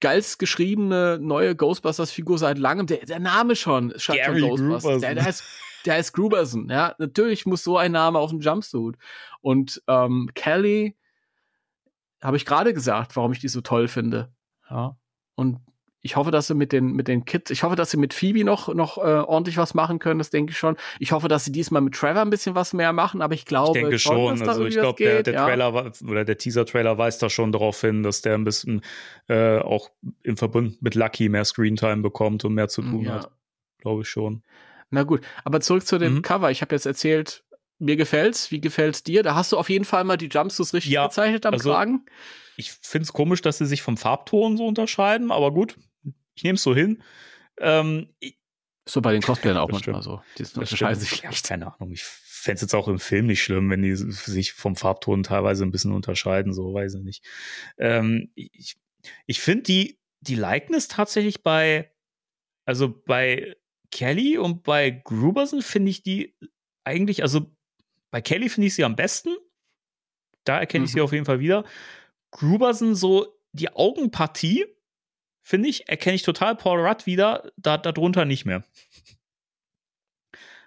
geilst geschriebene neue Ghostbusters-Figur seit langem. Der, der Name schon, schon Ghostbusters. Der, der, heißt, der heißt Gruberson, ja. Natürlich muss so ein Name auf dem Jumpsuit. Und ähm, Kelly habe ich gerade gesagt, warum ich die so toll finde. Ja. Und ich hoffe, dass sie mit den, mit den Kids, ich hoffe, dass sie mit Phoebe noch, noch äh, ordentlich was machen können, das denke ich schon. Ich hoffe, dass sie diesmal mit Trevor ein bisschen was mehr machen, aber ich glaube. Ich denke schon, also ich glaube, der, der ja. Trailer oder der Teaser-Trailer weist da schon darauf hin, dass der ein bisschen äh, auch im Verbund mit Lucky mehr Screentime bekommt und mehr zu tun ja. hat. Glaube ich schon. Na gut, aber zurück zu dem mhm. Cover. Ich habe jetzt erzählt, mir gefällt's. Wie gefällt's dir? Da hast du auf jeden Fall mal die Jumpsuits richtig ja, gezeichnet am also, Kragen. Ich finde es komisch, dass sie sich vom Farbton so unterscheiden, aber gut, ich nehme es so hin. Ähm, so bei den Cosplayern auch manchmal so. Die sind unterscheiden sich ja, Keine Ahnung. Ich fände es jetzt auch im Film nicht schlimm, wenn die sich vom Farbton teilweise ein bisschen unterscheiden, so weiß ich nicht. Ähm, ich ich finde die, die Likeness tatsächlich bei, also bei Kelly und bei Gruberson finde ich die eigentlich, also bei Kelly finde ich sie am besten. Da erkenne mhm. ich sie mhm. auf jeden Fall wieder. Gruberson so die Augenpartie finde ich, erkenne ich total Paul Rudd wieder, da darunter nicht mehr.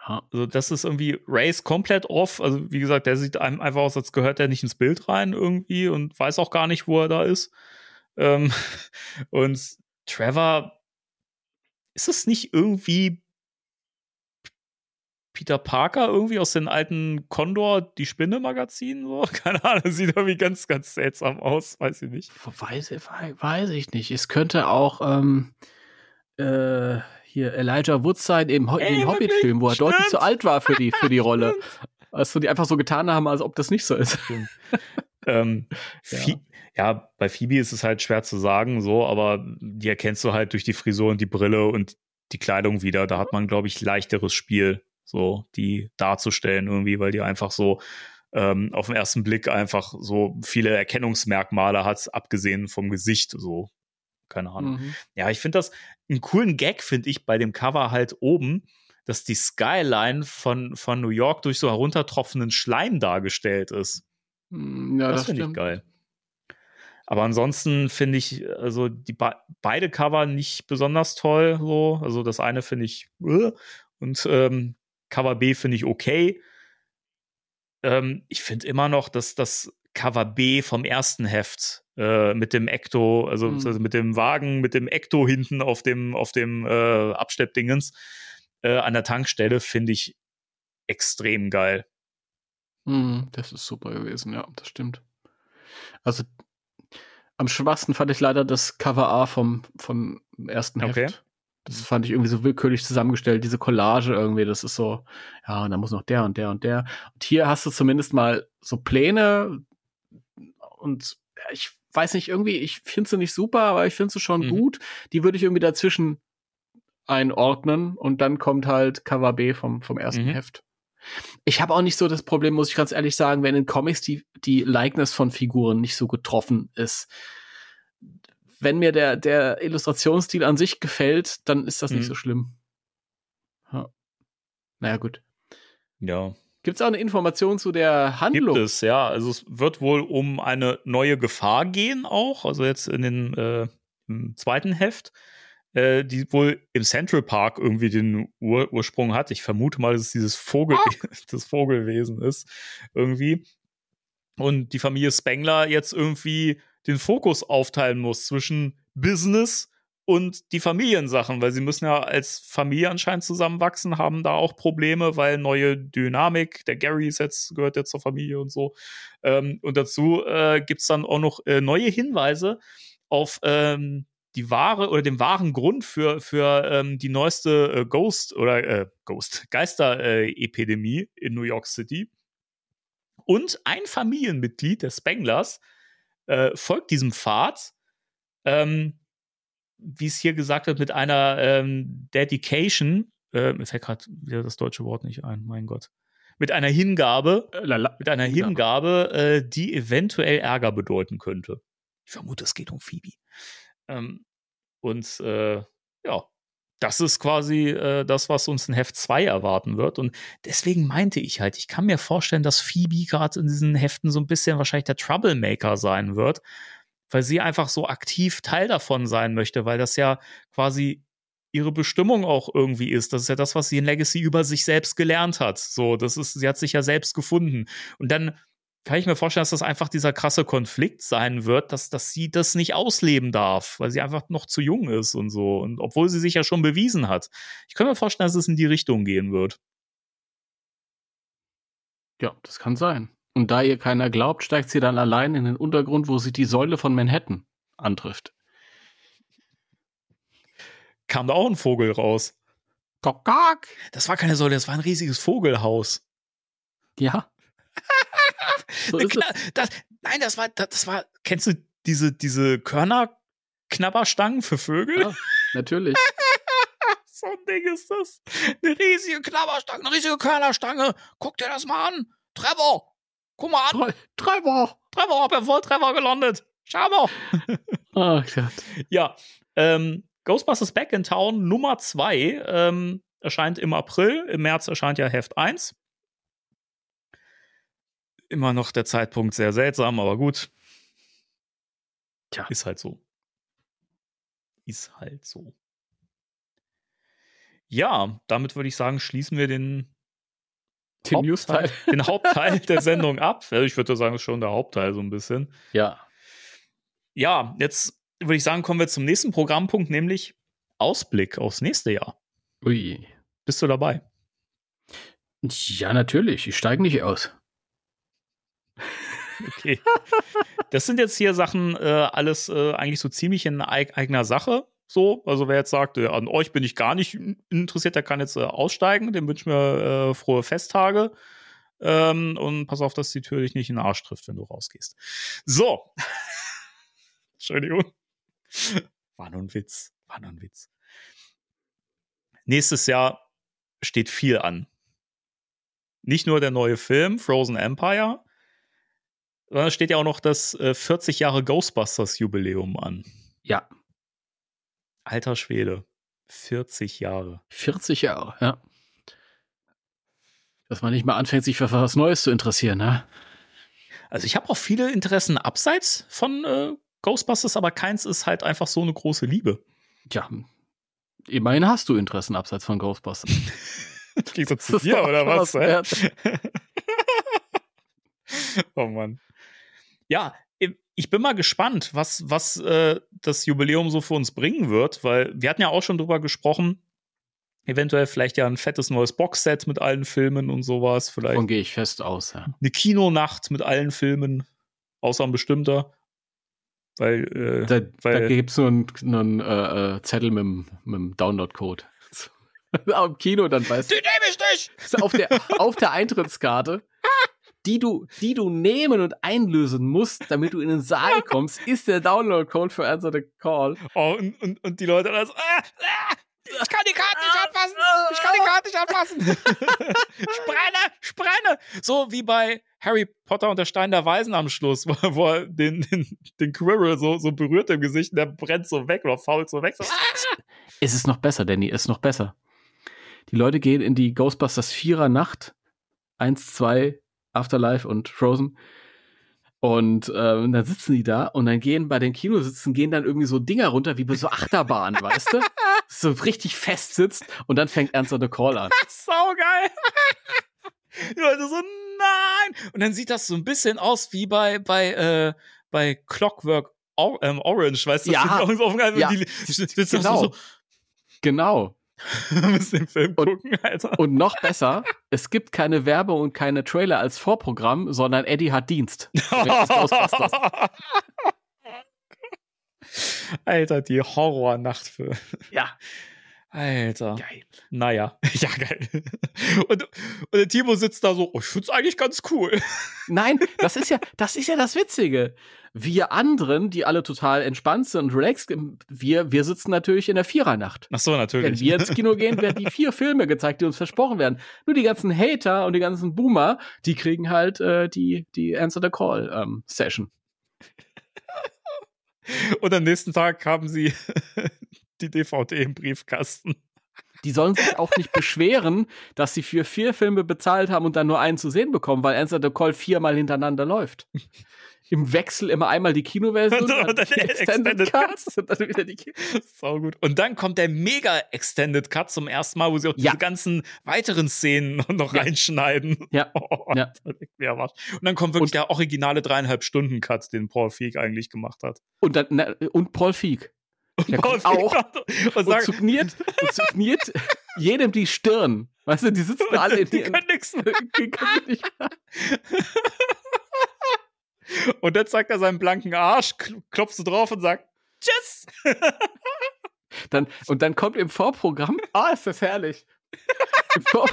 Also das ist irgendwie Race komplett off. Also wie gesagt, der sieht einem einfach aus, als gehört er nicht ins Bild rein irgendwie und weiß auch gar nicht, wo er da ist. Ähm, (laughs) und Trevor, ist es nicht irgendwie Peter Parker irgendwie aus den alten Condor, die Spinne-Magazinen? So? (laughs) Keine Ahnung, sieht irgendwie ganz, ganz seltsam aus, weiß ich nicht. Weiß, weiß ich nicht. Es könnte auch ähm, äh, hier Elijah Wood sein im, Ho Hobbit-Film, wo er stimmt. deutlich zu alt war für die, für die Rolle. (laughs) Also die einfach so getan haben, als ob das nicht so ist. ähm, (laughs) ja. ja. bei Phoebe ist es halt schwer zu sagen, so, aber die erkennst du halt durch die Frisur und die Brille und die Kleidung wieder. Da hat man, glaube ich, leichteres Spiel, so die darzustellen irgendwie, weil die einfach so ähm, auf den ersten Blick einfach so viele Erkennungsmerkmale hat, abgesehen vom Gesicht, so. Keine Ahnung. Mhm. Ja, ich finde das einen coolen Gag, finde ich, bei dem Cover halt oben, dass die Skyline von, von New York durch so heruntertropfenden Schleim dargestellt ist. Hm, ja, das, das finde ich geil. Aber ansonsten finde ich also die be beide Cover nicht besonders toll. So. Also das eine finde ich uh, und ähm, Cover B finde ich okay. Ähm, ich finde immer noch, dass das Cover B vom ersten Heft äh, mit dem Ecto, also, mhm. also, mit dem Wagen, mit dem Ecto hinten auf dem, auf dem äh, Absteppdingens äh, an der Tankstelle finde ich extrem geil. Mhm, das ist super gewesen, ja, das stimmt. Also am schwachsten fand ich leider das Cover A vom, vom ersten Heft. Okay. Das fand ich irgendwie so willkürlich zusammengestellt, diese Collage irgendwie, das ist so, ja, und da muss noch der und der und der. Und hier hast du zumindest mal so Pläne und ja, ich weiß nicht, irgendwie, ich finde sie nicht super, aber ich finde sie schon mhm. gut. Die würde ich irgendwie dazwischen einordnen und dann kommt halt Cover B vom, vom ersten mhm. Heft. Ich habe auch nicht so das Problem, muss ich ganz ehrlich sagen, wenn in Comics die, die Likeness von Figuren nicht so getroffen ist. Wenn mir der, der Illustrationsstil an sich gefällt, dann ist das mhm. nicht so schlimm. Ja. Naja, gut. Ja. Gibt es auch eine Information zu der Handlung? Gibt es, ja. Also es wird wohl um eine neue Gefahr gehen auch. Also jetzt in den äh, im zweiten Heft äh, die wohl im Central Park irgendwie den Ur Ursprung hat. Ich vermute mal, dass es dieses Vogel oh. (laughs) das Vogelwesen ist irgendwie. Und die Familie Spengler jetzt irgendwie den Fokus aufteilen muss zwischen Business und die Familiensachen, weil sie müssen ja als Familie anscheinend zusammenwachsen, haben da auch Probleme, weil neue Dynamik, der Gary jetzt, gehört jetzt zur Familie und so. Ähm, und dazu äh, gibt es dann auch noch äh, neue Hinweise auf ähm, die wahre oder den wahren Grund für, für ähm, die neueste äh, Ghost oder äh, Ghost, Geister-Epidemie in New York City. Und ein Familienmitglied der Spenglers äh, folgt diesem Pfad, ähm, wie es hier gesagt wird, mit einer ähm, Dedication, äh, mir fällt gerade wieder das deutsche Wort nicht ein, mein Gott. Mit einer Hingabe, äh, mit einer Hingabe, äh, die eventuell Ärger bedeuten könnte. Ich vermute, es geht um Phoebe. Ähm, und äh, ja, das ist quasi äh, das, was uns in Heft 2 erwarten wird. Und deswegen meinte ich halt, ich kann mir vorstellen, dass Phoebe gerade in diesen Heften so ein bisschen wahrscheinlich der Troublemaker sein wird, weil sie einfach so aktiv Teil davon sein möchte, weil das ja quasi ihre Bestimmung auch irgendwie ist. Das ist ja das, was sie in Legacy über sich selbst gelernt hat. So, das ist, sie hat sich ja selbst gefunden. Und dann kann ich mir vorstellen, dass das einfach dieser krasse Konflikt sein wird, dass, dass sie das nicht ausleben darf, weil sie einfach noch zu jung ist und so. Und obwohl sie sich ja schon bewiesen hat. Ich kann mir vorstellen, dass es in die Richtung gehen wird. Ja, das kann sein. Und da ihr keiner glaubt, steigt sie dann allein in den Untergrund, wo sie die Säule von Manhattan antrifft. Kam da auch ein Vogel raus? Kokak. Das war keine Säule, das war ein riesiges Vogelhaus. Ja. (laughs) So Klar, das, nein, das war, das, das war, kennst du diese, diese Körnerknabberstangen für Vögel? Ja, natürlich. (laughs) so ein Ding ist das. Eine riesige Knabberstange, eine riesige Körnerstange. Guck dir das mal an. Trevor, guck mal an. Trevor. Trevor, hab ja voll Trevor gelandet. Schau mal. (laughs) oh Gott. Ja, ähm, Ghostbusters Back in Town Nummer 2 ähm, erscheint im April. Im März erscheint ja Heft 1 immer noch der Zeitpunkt sehr seltsam, aber gut. Tja. Ist halt so. Ist halt so. Ja, damit würde ich sagen, schließen wir den, den Hauptteil, (laughs) den Hauptteil der Sendung ab. Ich würde sagen, schon der Hauptteil so ein bisschen. Ja. Ja, jetzt würde ich sagen, kommen wir zum nächsten Programmpunkt, nämlich Ausblick aufs nächste Jahr. Ui. Bist du dabei? Ja, natürlich. Ich steige nicht aus. (laughs) Okay. Das sind jetzt hier Sachen, äh, alles äh, eigentlich so ziemlich in eigener Sache. So, also wer jetzt sagt, äh, an euch bin ich gar nicht interessiert, der kann jetzt äh, aussteigen. Dem wünschen wir äh, frohe Festtage. Ähm, und pass auf, dass die Tür dich nicht in den Arsch trifft, wenn du rausgehst. So. (laughs) Entschuldigung. War nur ein Witz. War nur ein Witz. Nächstes Jahr steht viel an. Nicht nur der neue Film Frozen Empire, sondern steht ja auch noch das äh, 40 Jahre Ghostbusters Jubiläum an. Ja, Alter Schwede. 40 Jahre. 40 Jahre, ja. Dass man nicht mal anfängt, sich für was Neues zu interessieren, ne? Also ich habe auch viele Interessen abseits von äh, Ghostbusters, aber keins ist halt einfach so eine große Liebe. Tja, immerhin hast du Interessen abseits von Ghostbusters. (laughs) Klingt so zu dir, oder was? (laughs) oh Mann. Ja, ich bin mal gespannt, was, was äh, das Jubiläum so für uns bringen wird, weil wir hatten ja auch schon drüber gesprochen, eventuell vielleicht ja ein fettes neues Boxset mit allen Filmen und sowas, vielleicht Davon gehe ich fest aus, ja. eine Kinonacht mit allen Filmen, außer ein bestimmter. Weil, äh, Da, weil da gibt es nur einen, nur einen äh, äh, Zettel mit, dem Download-Code. (laughs) Am Kino, dann weißt du. die nehme ich nicht! auf der, auf der Eintrittskarte, (laughs) die du, die du nehmen und einlösen musst, damit du in den Saal (laughs) kommst, ist der Download-Code für Answer the Call. Oh, und, und, und die Leute dann so, ah, ah, ich kann die Karte nicht anfassen! Ich kann die Karte nicht anfassen! (laughs) Sprenne! Sprenne! So wie bei Harry Potter und der Stein der Weisen am Schluss, wo, wo er den, den, den Quirrell so, so berührt im Gesicht und der brennt so weg oder fault so weg. So, ah. Es ist noch besser, Danny, es ist noch besser. Die Leute gehen in die Ghostbusters Vierer Nacht. Eins, zwei, Afterlife und Frozen. Und ähm, dann sitzen die da und dann gehen bei den Kinositzen gehen dann irgendwie so Dinger runter wie bei so Achterbahnen, (laughs) weißt du? So richtig fest sitzt und dann fängt Answer the Call an. (laughs) Saugeil! Die Leute so, nein! Und dann sieht das so ein bisschen aus wie bei, bei, äh, bei Clockwork Or ähm, Orange, weißt du? Ja. Das Ja. die, sitzen Genau. so, Genau. (laughs) müssen den Film Und- gucken, Alter. Und noch besser, es gibt keine Werbung und keine Trailer als Vorprogramm, sondern Eddie hat Dienst. (laughs) Alter, die Horrornacht für. Ja, Alter. geil. Naja, (laughs) ja, geil. Und, und der Timo sitzt da so, oh, ich find's eigentlich ganz cool. Nein, (laughs) das ist ja, das ist ja das Witzige. Wir anderen, die alle total entspannt sind und relaxed, wir, wir sitzen natürlich in der Vierernacht. Ach so, natürlich. Wenn wir ins Kino gehen, werden die vier Filme gezeigt, die uns versprochen werden. Nur die ganzen Hater und die ganzen Boomer, die kriegen halt äh, die, die Answer the Call ähm, Session. Und am nächsten Tag haben sie die DVD im Briefkasten. Die sollen sich auch nicht beschweren, dass sie für vier Filme bezahlt haben und dann nur einen zu sehen bekommen, weil Answer the Call viermal hintereinander läuft. Im Wechsel immer einmal die Kinoversion, (laughs) Und dann dann die Extended Extended Cuts und dann wieder die Kino Sau gut. Und dann kommt der mega Extended Cut zum ersten Mal, wo sie auch Ja. diese ganzen weiteren Szenen (laughs) noch Ja. reinschneiden. Ja. (laughs) Oh, Ja. Und dann kommt wirklich Und- der originale dreieinhalb Stunden Cut, den Paul Feig eigentlich gemacht hat. Und, dann, na, und Paul Feig. Paul kommt auch und und signiert, und signiert (laughs) jedem die Stirn. Weißt du, die sitzen alle in die ihren können nix (laughs) die können nicht (laughs) Und dann zeigt er seinen blanken Arsch, kl- klopft so drauf und sagt, Tschüss! Dann, und dann kommt im Vorprogramm, ah, ist das herrlich. Im, Vor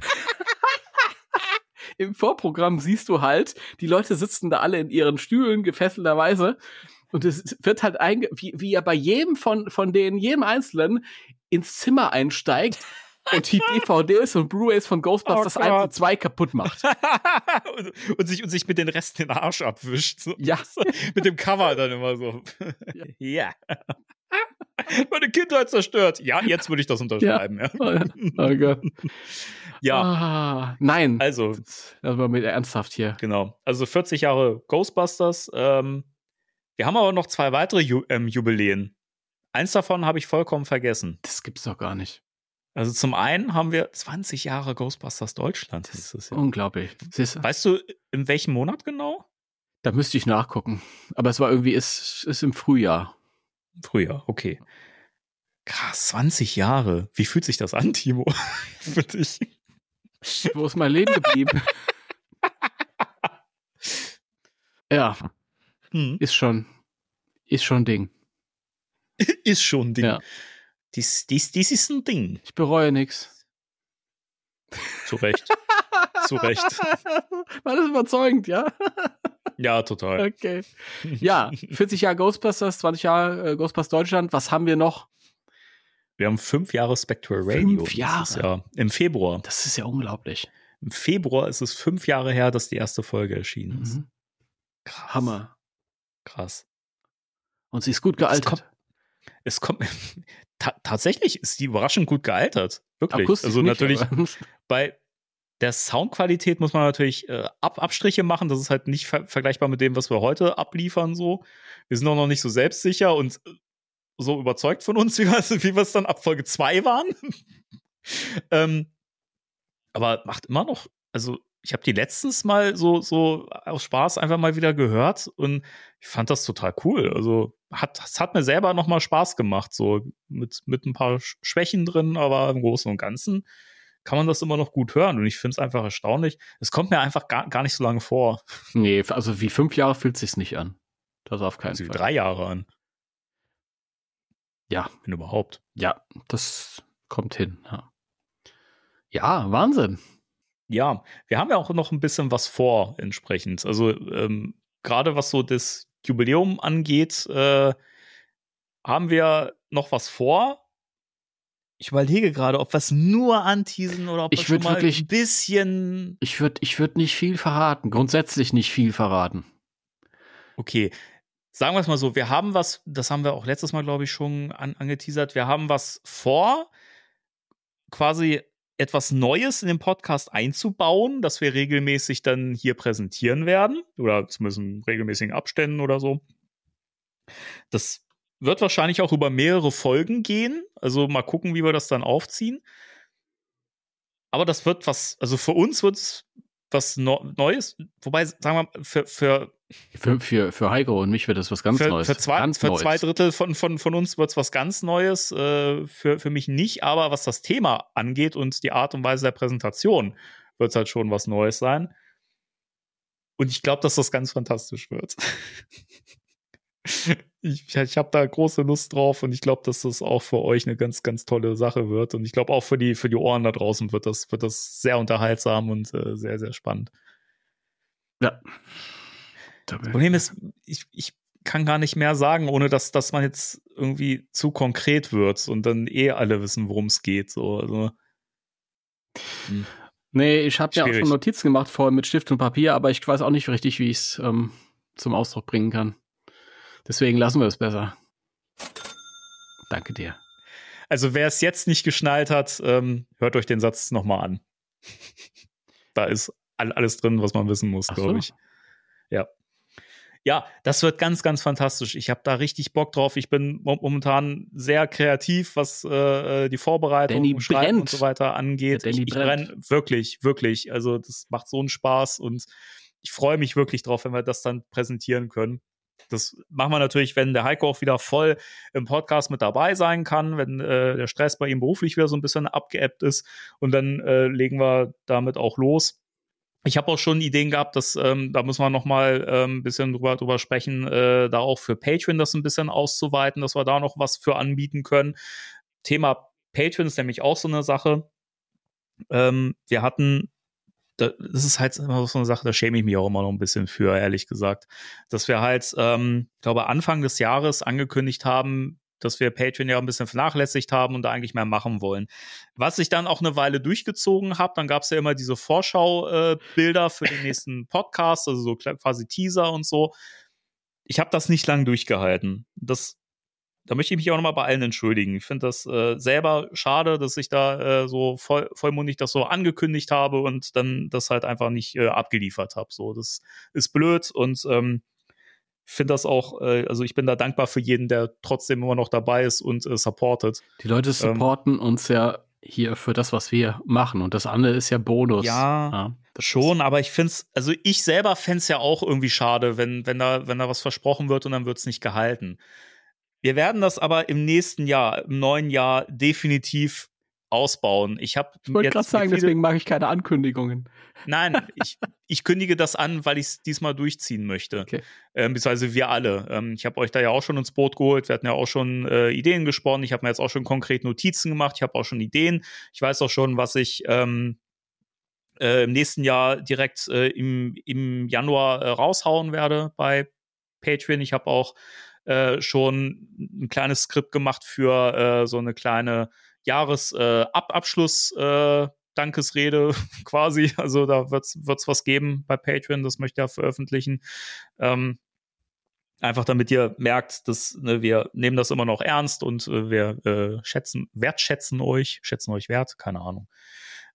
Im Vorprogramm siehst du halt, die Leute sitzen da alle in ihren Stühlen, gefesselterweise. Und es wird halt, einge wie, wie er bei jedem von, von denen, jedem Einzelnen, ins Zimmer einsteigt und die (laughs) DVDs und Blu-rays von Ghostbusters Oh 1 Gott. und 2 kaputt macht. und, (laughs) und, sich, und sich mit den Resten den Arsch abwischt. So. Ja. (laughs) Mit dem Cover dann immer so. Ja. Meine Kindheit zerstört. Ja, jetzt würde ich das unterschreiben. Ja. Oh, ja. oh Gott. ja. Ah, nein. Also, Das war mit ernsthaft hier. genau. Also 40 Jahre Ghostbusters. Ähm, wir haben aber noch zwei weitere Ju ähm, Jubiläen. Eins davon habe ich vollkommen vergessen. Das gibt's doch gar nicht. Also zum einen haben wir 20 Jahre Ghostbusters Deutschland Das ist Jahr. unglaublich. Siehst du? Weißt du, in welchem Monat genau? Da müsste ich nachgucken. Aber es war irgendwie, es ist im Frühjahr. Frühjahr, okay. Krass, 20 Jahre. Wie fühlt sich das an, Timo? (laughs) Für dich? Wo ist mein Leben geblieben? (laughs) ja, Hm. ist schon, ist schon ein Ding. (laughs) Ist schon ein Ding. Ja. Dies, dies, dies ist ein Ding. Ich bereue nichts. Zu Recht. zu Recht. (laughs) War das überzeugend, ja? Ja, total. Okay. (laughs) Ja, 40 Jahre Ghostbusters, 20 Jahre äh, Ghostbusters Deutschland. Was haben wir noch? Wir haben fünf Jahre Spectral Radio. Fünf Jahre? Jahr. Im Februar. Das ist ja unglaublich. Im Februar ist es fünf Jahre her, dass die erste Folge erschienen ist. Mhm. Krass. Hammer. Krass. Und sie ist gut Es gealtert. kommt, es kommt (laughs) ta tatsächlich ist die überraschend gut gealtert. Wirklich. Akustisch also nicht, natürlich aber- (laughs) bei der Soundqualität muss man natürlich äh, Ab Abstriche machen. Das ist halt nicht ver vergleichbar mit dem, was wir heute abliefern. So, wir sind auch noch nicht so selbstsicher und äh, so überzeugt von uns, (laughs) wie wir es wie wir es dann ab Folge 2 waren. ähm, aber macht immer noch. Also ich habe die letztens mal so so aus Spaß einfach mal wieder gehört und ich fand das total cool. Also hat es hat mir selber noch mal Spaß gemacht. So mit mit ein paar Sch- Schwächen drin, aber im Großen und Ganzen kann man das immer noch gut hören. Und ich finde es einfach erstaunlich. Es kommt mir einfach gar, gar nicht so lange vor. (laughs) Nee, also wie fünf Jahre fühlt sich's nicht an. Das auf keinen Also wie Fall. drei Jahre an. Ja. Wenn überhaupt. Ja, das kommt hin. Ja, ja Wahnsinn. Ja, wir haben ja auch noch ein bisschen was vor entsprechend. Also ähm, gerade was so das Jubiläum angeht, äh, haben wir noch was vor. Ich überlege gerade, ob wir es nur anteasen oder ob Ich wir schon mal wirklich- ein bisschen. Ich würde ich würd nicht viel verraten. Grundsätzlich nicht viel verraten. Okay, sagen wir es mal so, wir haben was, das haben wir auch letztes Mal, glaube ich, schon an, angeteasert, wir haben was vor, quasi etwas Neues in den Podcast einzubauen, das wir regelmäßig dann hier präsentieren werden oder zumindest in regelmäßigen Abständen oder so. Das wird wahrscheinlich auch über mehrere Folgen gehen, also mal gucken, wie wir das dann aufziehen. Aber das wird was, also für uns wird es was Neu- Neues, wobei, sagen wir mal, für, für Für, für, für Heiko und mich wird das was ganz für, Neues. Für zwei, ganz für Neues. zwei Drittel von, von, von uns wird es was ganz Neues. Äh, für, für mich nicht, aber was das Thema angeht und die Art und Weise der Präsentation, wird es halt schon was Neues sein. Und ich glaube, dass das ganz fantastisch wird. (laughs) ich ich habe da große Lust drauf und ich glaube, dass das auch für euch eine ganz, ganz tolle Sache wird. Und ich glaube, auch für die, für die Ohren da draußen wird das, wird das sehr unterhaltsam und äh, sehr, sehr spannend. Ja. Das Problem ist, ich, ich kann gar nicht mehr sagen, ohne dass, dass man jetzt irgendwie zu konkret wird und dann eh alle wissen, worum es geht. So, also, Nee, ich habe ja auch schon Notizen gemacht vorher mit Stift und Papier, aber ich weiß auch nicht richtig, wie ich es ähm, zum Ausdruck bringen kann. Deswegen lassen wir es besser. Danke dir. also wer es jetzt nicht geschnallt hat, ähm, hört euch den Satz nochmal an. (laughs) da ist all, alles drin, was man wissen muss, Ach so. glaube ich. Ja. Ja, das wird ganz, ganz fantastisch. Ich habe da richtig Bock drauf. Ich bin mo- momentan sehr kreativ, was äh, die Vorbereitung, Danny Schreiben und so weiter angeht. Ich ich brennt. brenn wirklich, wirklich. Also das macht so einen Spaß und ich freue mich wirklich drauf, wenn wir das dann präsentieren können. Das machen wir natürlich, wenn der Heiko auch wieder voll im Podcast mit dabei sein kann, wenn äh, der Stress bei ihm beruflich wieder so ein bisschen abgeebbt ist. Und dann äh, legen wir damit auch los. Ich habe auch schon Ideen gehabt, dass ähm, da müssen wir noch mal ähm, bisschen drüber, drüber sprechen, äh, da auch für Patreon das ein bisschen auszuweiten, dass wir da noch was für anbieten können. Thema Patreon ist nämlich auch so eine Sache. Ähm, wir hatten, da, das ist halt immer so eine Sache, da schäme ich mich auch immer noch ein bisschen für, ehrlich gesagt, dass wir halt, ähm, ich glaube, Anfang des Jahres angekündigt haben, dass wir Patreon ja ein bisschen vernachlässigt haben und da eigentlich mehr machen wollen. Was ich dann auch eine Weile durchgezogen habe, dann gab es ja immer diese Vorschau-Bilder für den nächsten (laughs) Podcast, also so quasi Teaser und so. Ich habe das nicht lang durchgehalten. Das, da möchte ich mich auch nochmal bei allen entschuldigen. Ich finde das äh, selber schade, dass ich da äh, so voll, vollmundig das so angekündigt habe und dann das halt einfach nicht äh, abgeliefert habe. So, das ist blöd und ähm, finde das auch, äh, also ich bin da dankbar für jeden, der trotzdem immer noch dabei ist und äh, supportet. Die Leute supporten uns ja hier für das, was wir machen. Und das andere ist ja Bonus. Ja, das Schon, aber ich finde es, also ich selber fände es ja auch irgendwie schade, wenn, wenn, da, wenn da was versprochen wird und dann wird es nicht gehalten. Wir werden das aber im nächsten Jahr, im neuen Jahr definitiv ausbauen. Ich habe Ich wollte gerade sagen, deswegen mag ich keine Ankündigungen. Nein, ich, ich kündige das an, weil ich es diesmal durchziehen möchte. Okay. Ähm, beziehungsweise wir alle. Ähm, ich habe euch da ja auch schon ins Boot geholt. Wir hatten ja auch schon äh, Ideen gesponnen. Ich habe mir jetzt auch schon konkret Notizen gemacht. Ich habe auch schon Ideen. Ich weiß auch schon, was ich, ähm, äh, im nächsten Jahr direkt äh, im, im Januar äh, raushauen werde bei Patreon. Ich habe auch äh, schon ein kleines Skript gemacht für äh, so eine kleine Jahresabschluss. Äh, Dankesrede (laughs) quasi. Also da wird es was geben bei Patreon, das möchte ich ja veröffentlichen. Ähm, einfach damit ihr merkt, dass ne, wir nehmen das immer noch ernst und äh, wir äh, schätzen, wertschätzen euch, schätzen euch wert, keine Ahnung.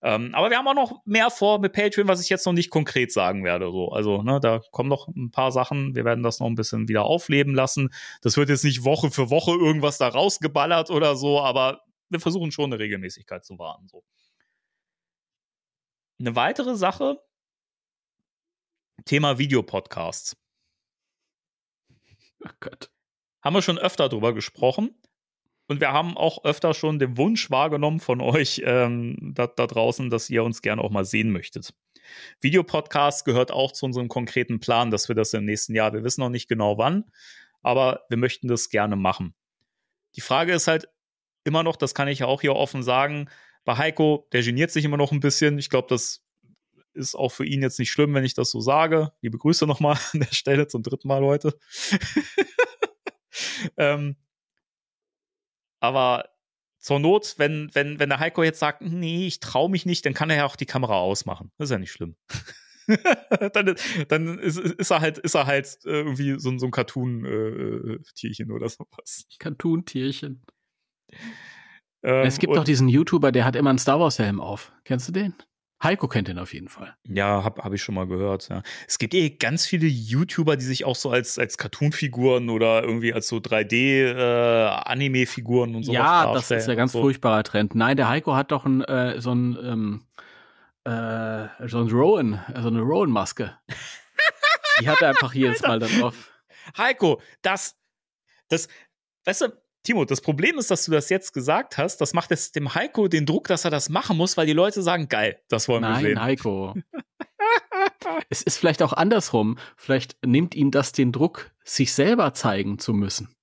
Ähm, aber wir haben auch noch mehr vor mit Patreon, was ich jetzt noch nicht konkret sagen werde. So. Also, ne, da kommen noch ein paar Sachen. Wir werden das noch ein bisschen wieder aufleben lassen. Das wird jetzt nicht Woche für Woche irgendwas da rausgeballert oder so, aber wir versuchen schon eine Regelmäßigkeit zu wahren. So. Eine weitere Sache, Thema Videopodcasts. Ach Gott. Haben wir schon öfter drüber gesprochen. Und wir haben auch öfter schon den Wunsch wahrgenommen von euch ähm, da, da draußen, dass ihr uns gerne auch mal sehen möchtet. Videopodcast gehört auch zu unserem konkreten Plan, dass wir das im nächsten Jahr, wir wissen noch nicht genau wann, aber wir möchten das gerne machen. Die Frage ist halt immer noch, das kann ich ja auch hier offen sagen, bei Heiko, der geniert sich immer noch ein bisschen. Ich glaube, das ist auch für ihn jetzt nicht schlimm, wenn ich das so sage. Liebe Grüße nochmal (laughs) an der Stelle zum dritten Mal heute. (laughs) ähm, aber zur Not, wenn, wenn, wenn der Heiko jetzt sagt, nee, ich traue mich nicht, dann kann er ja auch die Kamera ausmachen. Das ist ja nicht schlimm. (laughs) dann dann ist, ist, er halt, ist er halt irgendwie so, so ein Cartoon-Tierchen äh, oder sowas. Cartoon-Tierchen. Ähm, es gibt doch diesen YouTuber, der hat immer einen Star Wars-Helm auf. Kennst du den? Heiko kennt den auf jeden Fall. Ja, habe hab ich schon mal gehört. Ja. Es gibt eh ganz viele YouTuber, die sich auch so als, als Cartoon-Figuren oder irgendwie als so 3D-Anime-Figuren äh, und so Ja, das ist ja ganz so. furchtbarer Trend. Nein, der Heiko hat doch ein, äh, so ein ähm, äh, so ein Rowan, so eine Rowan-Maske. (laughs) die hat er einfach jedes Mal dann drauf. Heiko, das, das, weißt du, Timo, das Problem ist, dass du das jetzt gesagt hast. Das macht jetzt dem Heiko den Druck, dass er das machen muss, weil die Leute sagen, geil, das wollen Nein, wir sehen. Nein, Heiko. (laughs) es ist vielleicht auch andersrum. Vielleicht nimmt ihm das den Druck, sich selber zeigen zu müssen.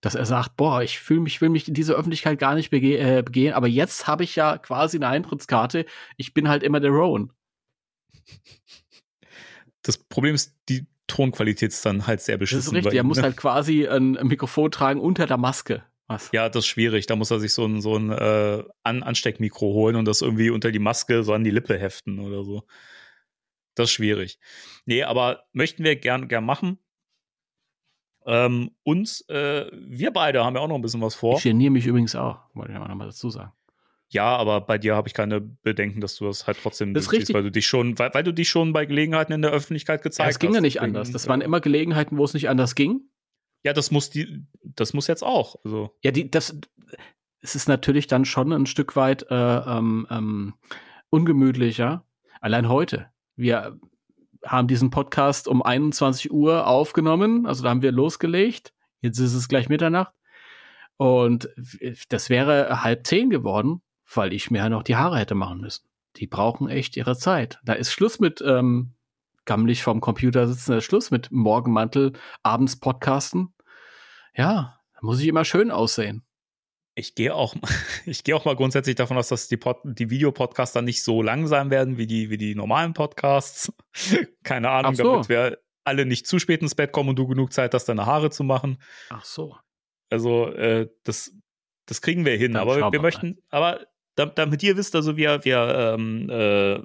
Dass er sagt, boah, ich fühle mich, will mich in diese Öffentlichkeit gar nicht bege äh, begehen, aber jetzt habe ich ja quasi eine Eintrittskarte. Ich bin halt immer der Rowan. Das Problem ist, die Tonqualität ist dann halt sehr beschissen. Das ist richtig, er muss ne? halt quasi ein Mikrofon tragen unter der Maske. Was? Ja, das ist schwierig. Da muss er sich so ein, so ein äh, An Ansteckmikro holen und das irgendwie unter die Maske so an die Lippe heften oder so. Das ist schwierig. Nee, aber möchten wir gern, gern machen. Ähm, und äh, wir beide haben ja auch noch ein bisschen was vor. Ich geniere mich übrigens auch, wollte ich mal nochmal dazu sagen. Ja, aber bei dir habe ich keine Bedenken, dass du das halt trotzdem das durchziehst, weil du dich schon, weil, weil, du dich schon bei Gelegenheiten in der Öffentlichkeit gezeigt hast. Ja, es ging ja nicht anders. Das waren immer Gelegenheiten, wo es nicht anders ging. Ja, das muss die, das muss jetzt auch. Also. Ja, die, das, es ist natürlich dann schon ein Stück weit äh, ähm, ähm, ungemütlicher. Allein heute. Wir haben diesen Podcast um 21 Uhr aufgenommen, also da haben wir losgelegt. Jetzt ist es gleich Mitternacht. Und das wäre halb zehn geworden weil ich mir ja noch die Haare hätte machen müssen. Die brauchen echt ihre Zeit. Da ist Schluss mit ähm, gammelig vorm Computer sitzen, da ist Schluss mit Morgenmantel, abends Podcasten. Ja, da muss ich immer schön aussehen. Ich gehe auch, (laughs) ich gehe auch mal grundsätzlich davon aus, dass die, Pod, die Videopodcasts dann nicht so lang sein werden wie die, wie die normalen Podcasts. (laughs) Keine Ahnung, so. damit wir alle nicht zu spät ins Bett kommen und du genug Zeit hast, deine Haare zu machen. Ach so. Also, äh, das, das kriegen wir hin. Dann aber wir möchten, rein. aber damit ihr wisst, also wir, wir, ähm, äh,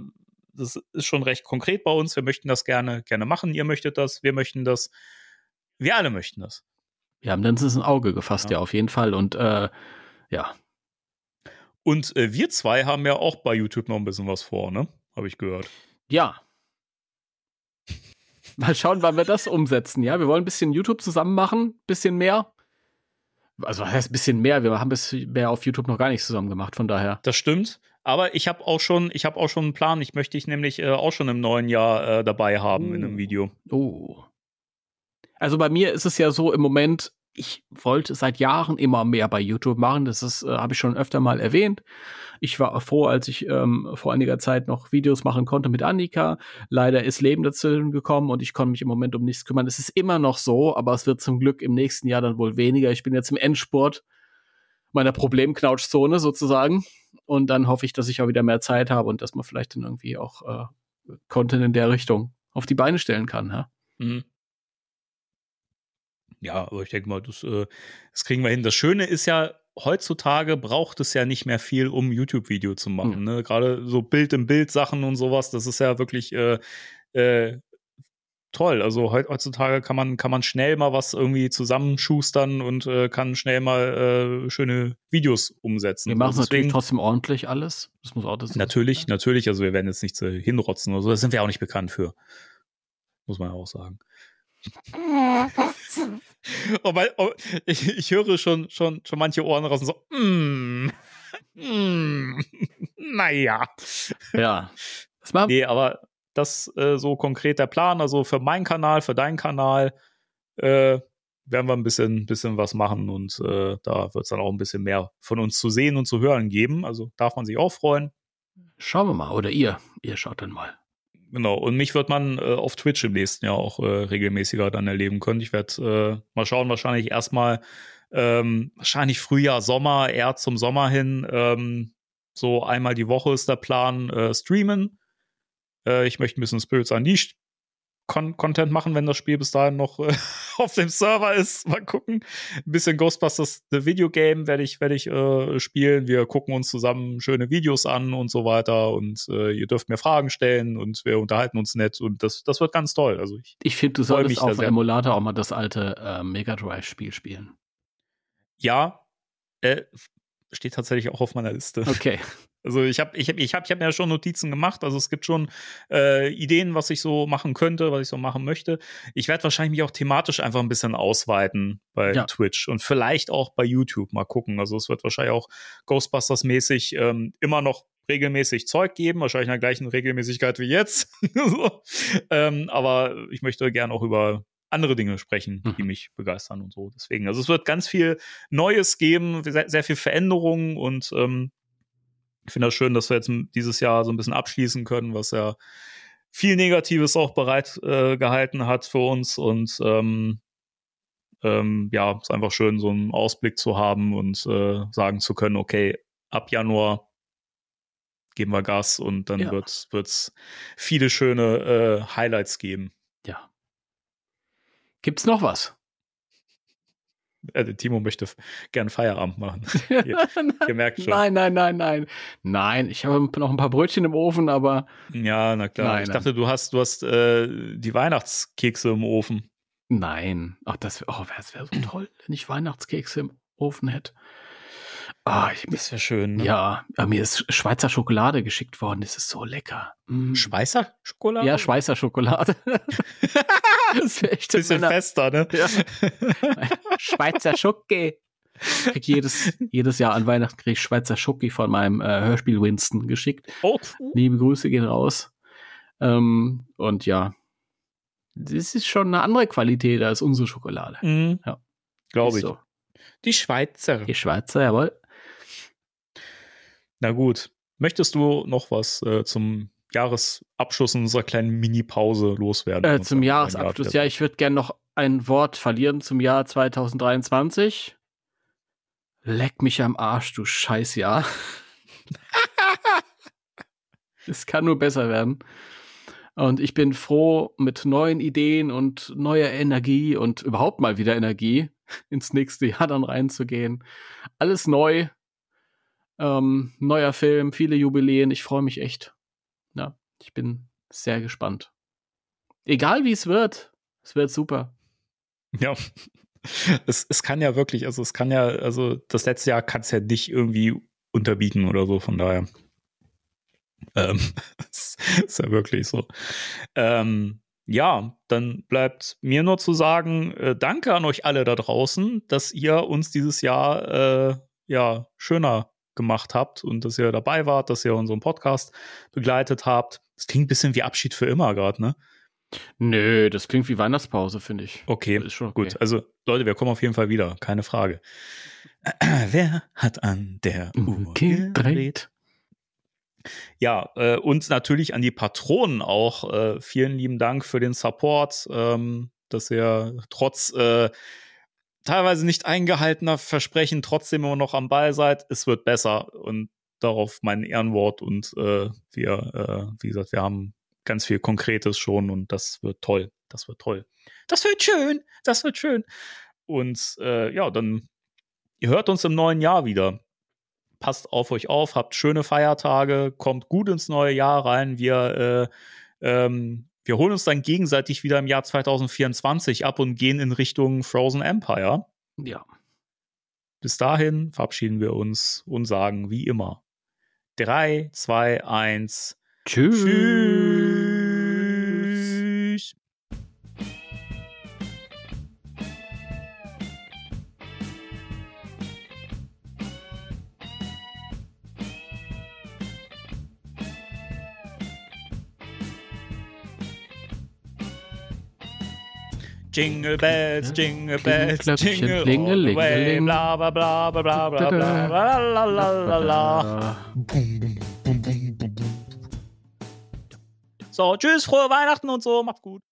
das ist schon recht konkret bei uns. Wir möchten das gerne, gerne machen. Ihr möchtet das, wir möchten das. Wir alle möchten das. Wir haben dann ein Auge gefasst, ja, ja auf jeden Fall. Und äh, ja. Und äh, wir zwei haben ja auch bei YouTube noch ein bisschen was vor, ne? Habe ich gehört. Ja. Mal schauen, wann wir das umsetzen. Ja, wir wollen ein bisschen YouTube zusammen machen, bisschen mehr also heißt ein bisschen mehr, wir haben bisher auf YouTube noch gar nichts zusammen gemacht, von daher. Das stimmt. Aber ich habe auch schon, ich habe auch schon einen Plan. Ich möchte dich nämlich äh, auch schon im neuen Jahr äh, dabei haben uh. in einem Video. Oh. Also bei mir ist es ja so im Moment, ich wollte seit Jahren immer mehr bei YouTube machen. Das äh, habe ich schon öfter mal erwähnt. Ich war froh, als ich ähm, vor einiger Zeit noch Videos machen konnte mit Annika. Leider ist Leben dazwischen gekommen und ich konnte mich im Moment um nichts kümmern. Es ist immer noch so, aber es wird zum Glück im nächsten Jahr dann wohl weniger. Ich bin jetzt im Endspurt meiner Problemknautschzone sozusagen. Und dann hoffe ich, dass ich auch wieder mehr Zeit habe und dass man vielleicht dann irgendwie auch äh, Content in der Richtung auf die Beine stellen kann. Ja? Mhm. Ja, aber ich denke mal, das, äh, das kriegen wir hin. Das Schöne ist ja, heutzutage braucht es ja nicht mehr viel, um YouTube-Video zu machen. Ne? Gerade so Bild-in-Bild-Sachen und sowas, das ist ja wirklich äh, äh, toll. Also heutzutage kann man, kann man schnell mal was irgendwie zusammenschustern und äh, kann schnell mal äh, schöne Videos umsetzen. Wir machen natürlich trotzdem ordentlich alles. Das muss auch das Natürlich, sein. natürlich. Also wir werden jetzt nicht so hinrotzen oder so. Das sind wir auch nicht bekannt für. Muss man ja auch sagen. (laughs) oh, weil, oh, ich, ich, höre schon, schon, schon manche Ohren raus und so, mm, mm, naja. Ja. Was machen? Nee, aber das äh, so konkret der Plan. Also für meinen Kanal, für deinen Kanal äh, werden wir ein bisschen, bisschen was machen und äh, da wird es dann auch ein bisschen mehr von uns zu sehen und zu hören geben. Also darf man sich auch freuen. Schauen wir mal. Oder ihr. Ihr schaut dann mal. Genau, und mich wird man äh, auf Twitch im nächsten Jahr auch äh, regelmäßiger dann erleben können. Ich werde äh, mal schauen, wahrscheinlich erstmal, ähm, wahrscheinlich Frühjahr, Sommer, eher zum Sommer hin. Ähm, so einmal die Woche ist der Plan, äh, streamen. Äh, ich möchte ein bisschen Spirits Unleashed Con Content machen, wenn das Spiel bis dahin noch äh, (laughs) auf dem Server ist. Mal gucken. Ein bisschen Ghostbusters The Video Game werde ich, werde ich äh, spielen. Wir gucken uns zusammen schöne Videos an und so weiter. Und äh, ihr dürft mir Fragen stellen und wir unterhalten uns nett. Und das, das wird ganz toll. Also ich, ich finde, du solltest auf dem Emulator auch mal das alte äh, Mega Drive-Spiel spielen. Ja, äh, steht tatsächlich auch auf meiner Liste. Okay. (laughs) Also ich habe ich hab, ich hab, ich hab mir ja schon Notizen gemacht. Also es gibt schon äh, Ideen, was ich so machen könnte, was ich so machen möchte. Ich werde wahrscheinlich mich auch thematisch einfach ein bisschen ausweiten bei ja. Twitch und vielleicht auch bei YouTube mal gucken. Also es wird wahrscheinlich auch Ghostbusters-mäßig ähm, immer noch regelmäßig Zeug geben, wahrscheinlich in der gleichen Regelmäßigkeit wie jetzt. (laughs) so. ähm, aber ich möchte gerne auch über andere Dinge sprechen, die mhm. mich begeistern und so. Deswegen, also es wird ganz viel Neues geben, sehr, sehr viel Veränderungen und ähm, ich finde das schön, dass wir jetzt dieses Jahr so ein bisschen abschließen können, was ja viel Negatives auch bereit äh, gehalten hat für uns und ähm, ähm, ja, ist einfach schön, so einen Ausblick zu haben und äh, sagen zu können, okay, ab Januar geben wir Gas und dann ja. wird es viele schöne äh, Highlights geben. Ja. Gibt's noch was? Äh, Timo möchte gern Feierabend machen. (laughs) ihr, ihr, merkt schon. Nein, nein, nein, nein. Nein, ich habe noch ein paar Brötchen im Ofen, aber. Ja, na klar. Nein, ich dachte, du hast, du hast äh, die Weihnachtskekse im Ofen. Nein. Ach, das wäre oh, wär so toll, wenn ich Weihnachtskekse im Ofen hätte. Ah, ich, das wäre schön. Ne? Ja, mir ist Schweizer Schokolade geschickt worden. Das ist so lecker. Mm. Schweizer Schokolade? Ja, Schweizer Schokolade. (laughs) das wäre echt bisschen meiner... fester, ne? Ja. Schweizer Schoki. Krieg jedes, jedes Jahr an Weihnachten kriege ich Schweizer Schoki von meinem äh, Hörspiel Winston geschickt. Oh. Liebe Grüße gehen raus. Ähm, und ja, das ist schon eine andere Qualität als unsere Schokolade. Mhm. Ja. Glaube ich. So. Die Schweizer. Die Schweizer, jawohl. Na gut. Möchtest du noch was äh, zum Jahresabschluss unserer kleinen Mini-Pause loswerden? Äh, zum Jahresabschluss, ja, ich würde gerne noch ein Wort verlieren zum Jahr 2023. Leck mich am Arsch, du Scheißjahr. (laughs) es kann nur besser werden. Und ich bin froh, mit neuen Ideen und neuer Energie und überhaupt mal wieder Energie ins nächste Jahr dann reinzugehen. Alles neu, ähm, neuer Film, viele Jubiläen. Ich freue mich echt. Ja, ich bin sehr gespannt. Egal wie es wird, es wird super. Ja. (laughs) Es, es kann ja wirklich, also es kann ja, also das letzte Jahr kann es ja nicht irgendwie unterbieten oder so, von daher. Ähm, (laughs) ist ja wirklich so. Ähm, ja, dann bleibt mir nur zu sagen, äh, danke an euch alle da draußen, dass ihr uns dieses Jahr äh, ja schöner gemacht habt und dass ihr dabei wart, dass ihr unseren Podcast begleitet habt. Das klingt ein bisschen wie Abschied für immer gerade, ne? Nö, das klingt wie Weihnachtspause, finde ich. Okay, ist schon okay. gut. Also, Leute, wir kommen auf jeden Fall wieder, keine Frage. (clears throat) Wer hat an der Uhr gedreht? Ja, äh, und natürlich an die Patronen auch. Äh, vielen lieben Dank für den Support, ähm, dass ihr trotz äh, teilweise nicht eingehaltener Versprechen trotzdem immer noch am Ball seid. Es wird besser und darauf mein Ehrenwort und äh, wir, äh, wie gesagt, wir haben ganz viel Konkretes schon und das wird toll. Das wird toll. Das wird schön. Das wird schön. Und äh, ja, dann, ihr hört uns im neuen Jahr wieder. Passt auf euch auf, habt schöne Feiertage, kommt gut ins neue Jahr rein. Wir, äh, ähm, wir holen uns dann gegenseitig wieder im Jahr 2024 ab und gehen in Richtung Frozen Empire. Ja. Bis dahin verabschieden wir uns und sagen wie immer 3, 2, 1. Tschüss. Tschüss. Jingle bells, jingle bells, jingle all the way, bla bla bla bla bla bla bla bla la la la la. So, tschüss, frohe Weihnachten und so, macht's gut.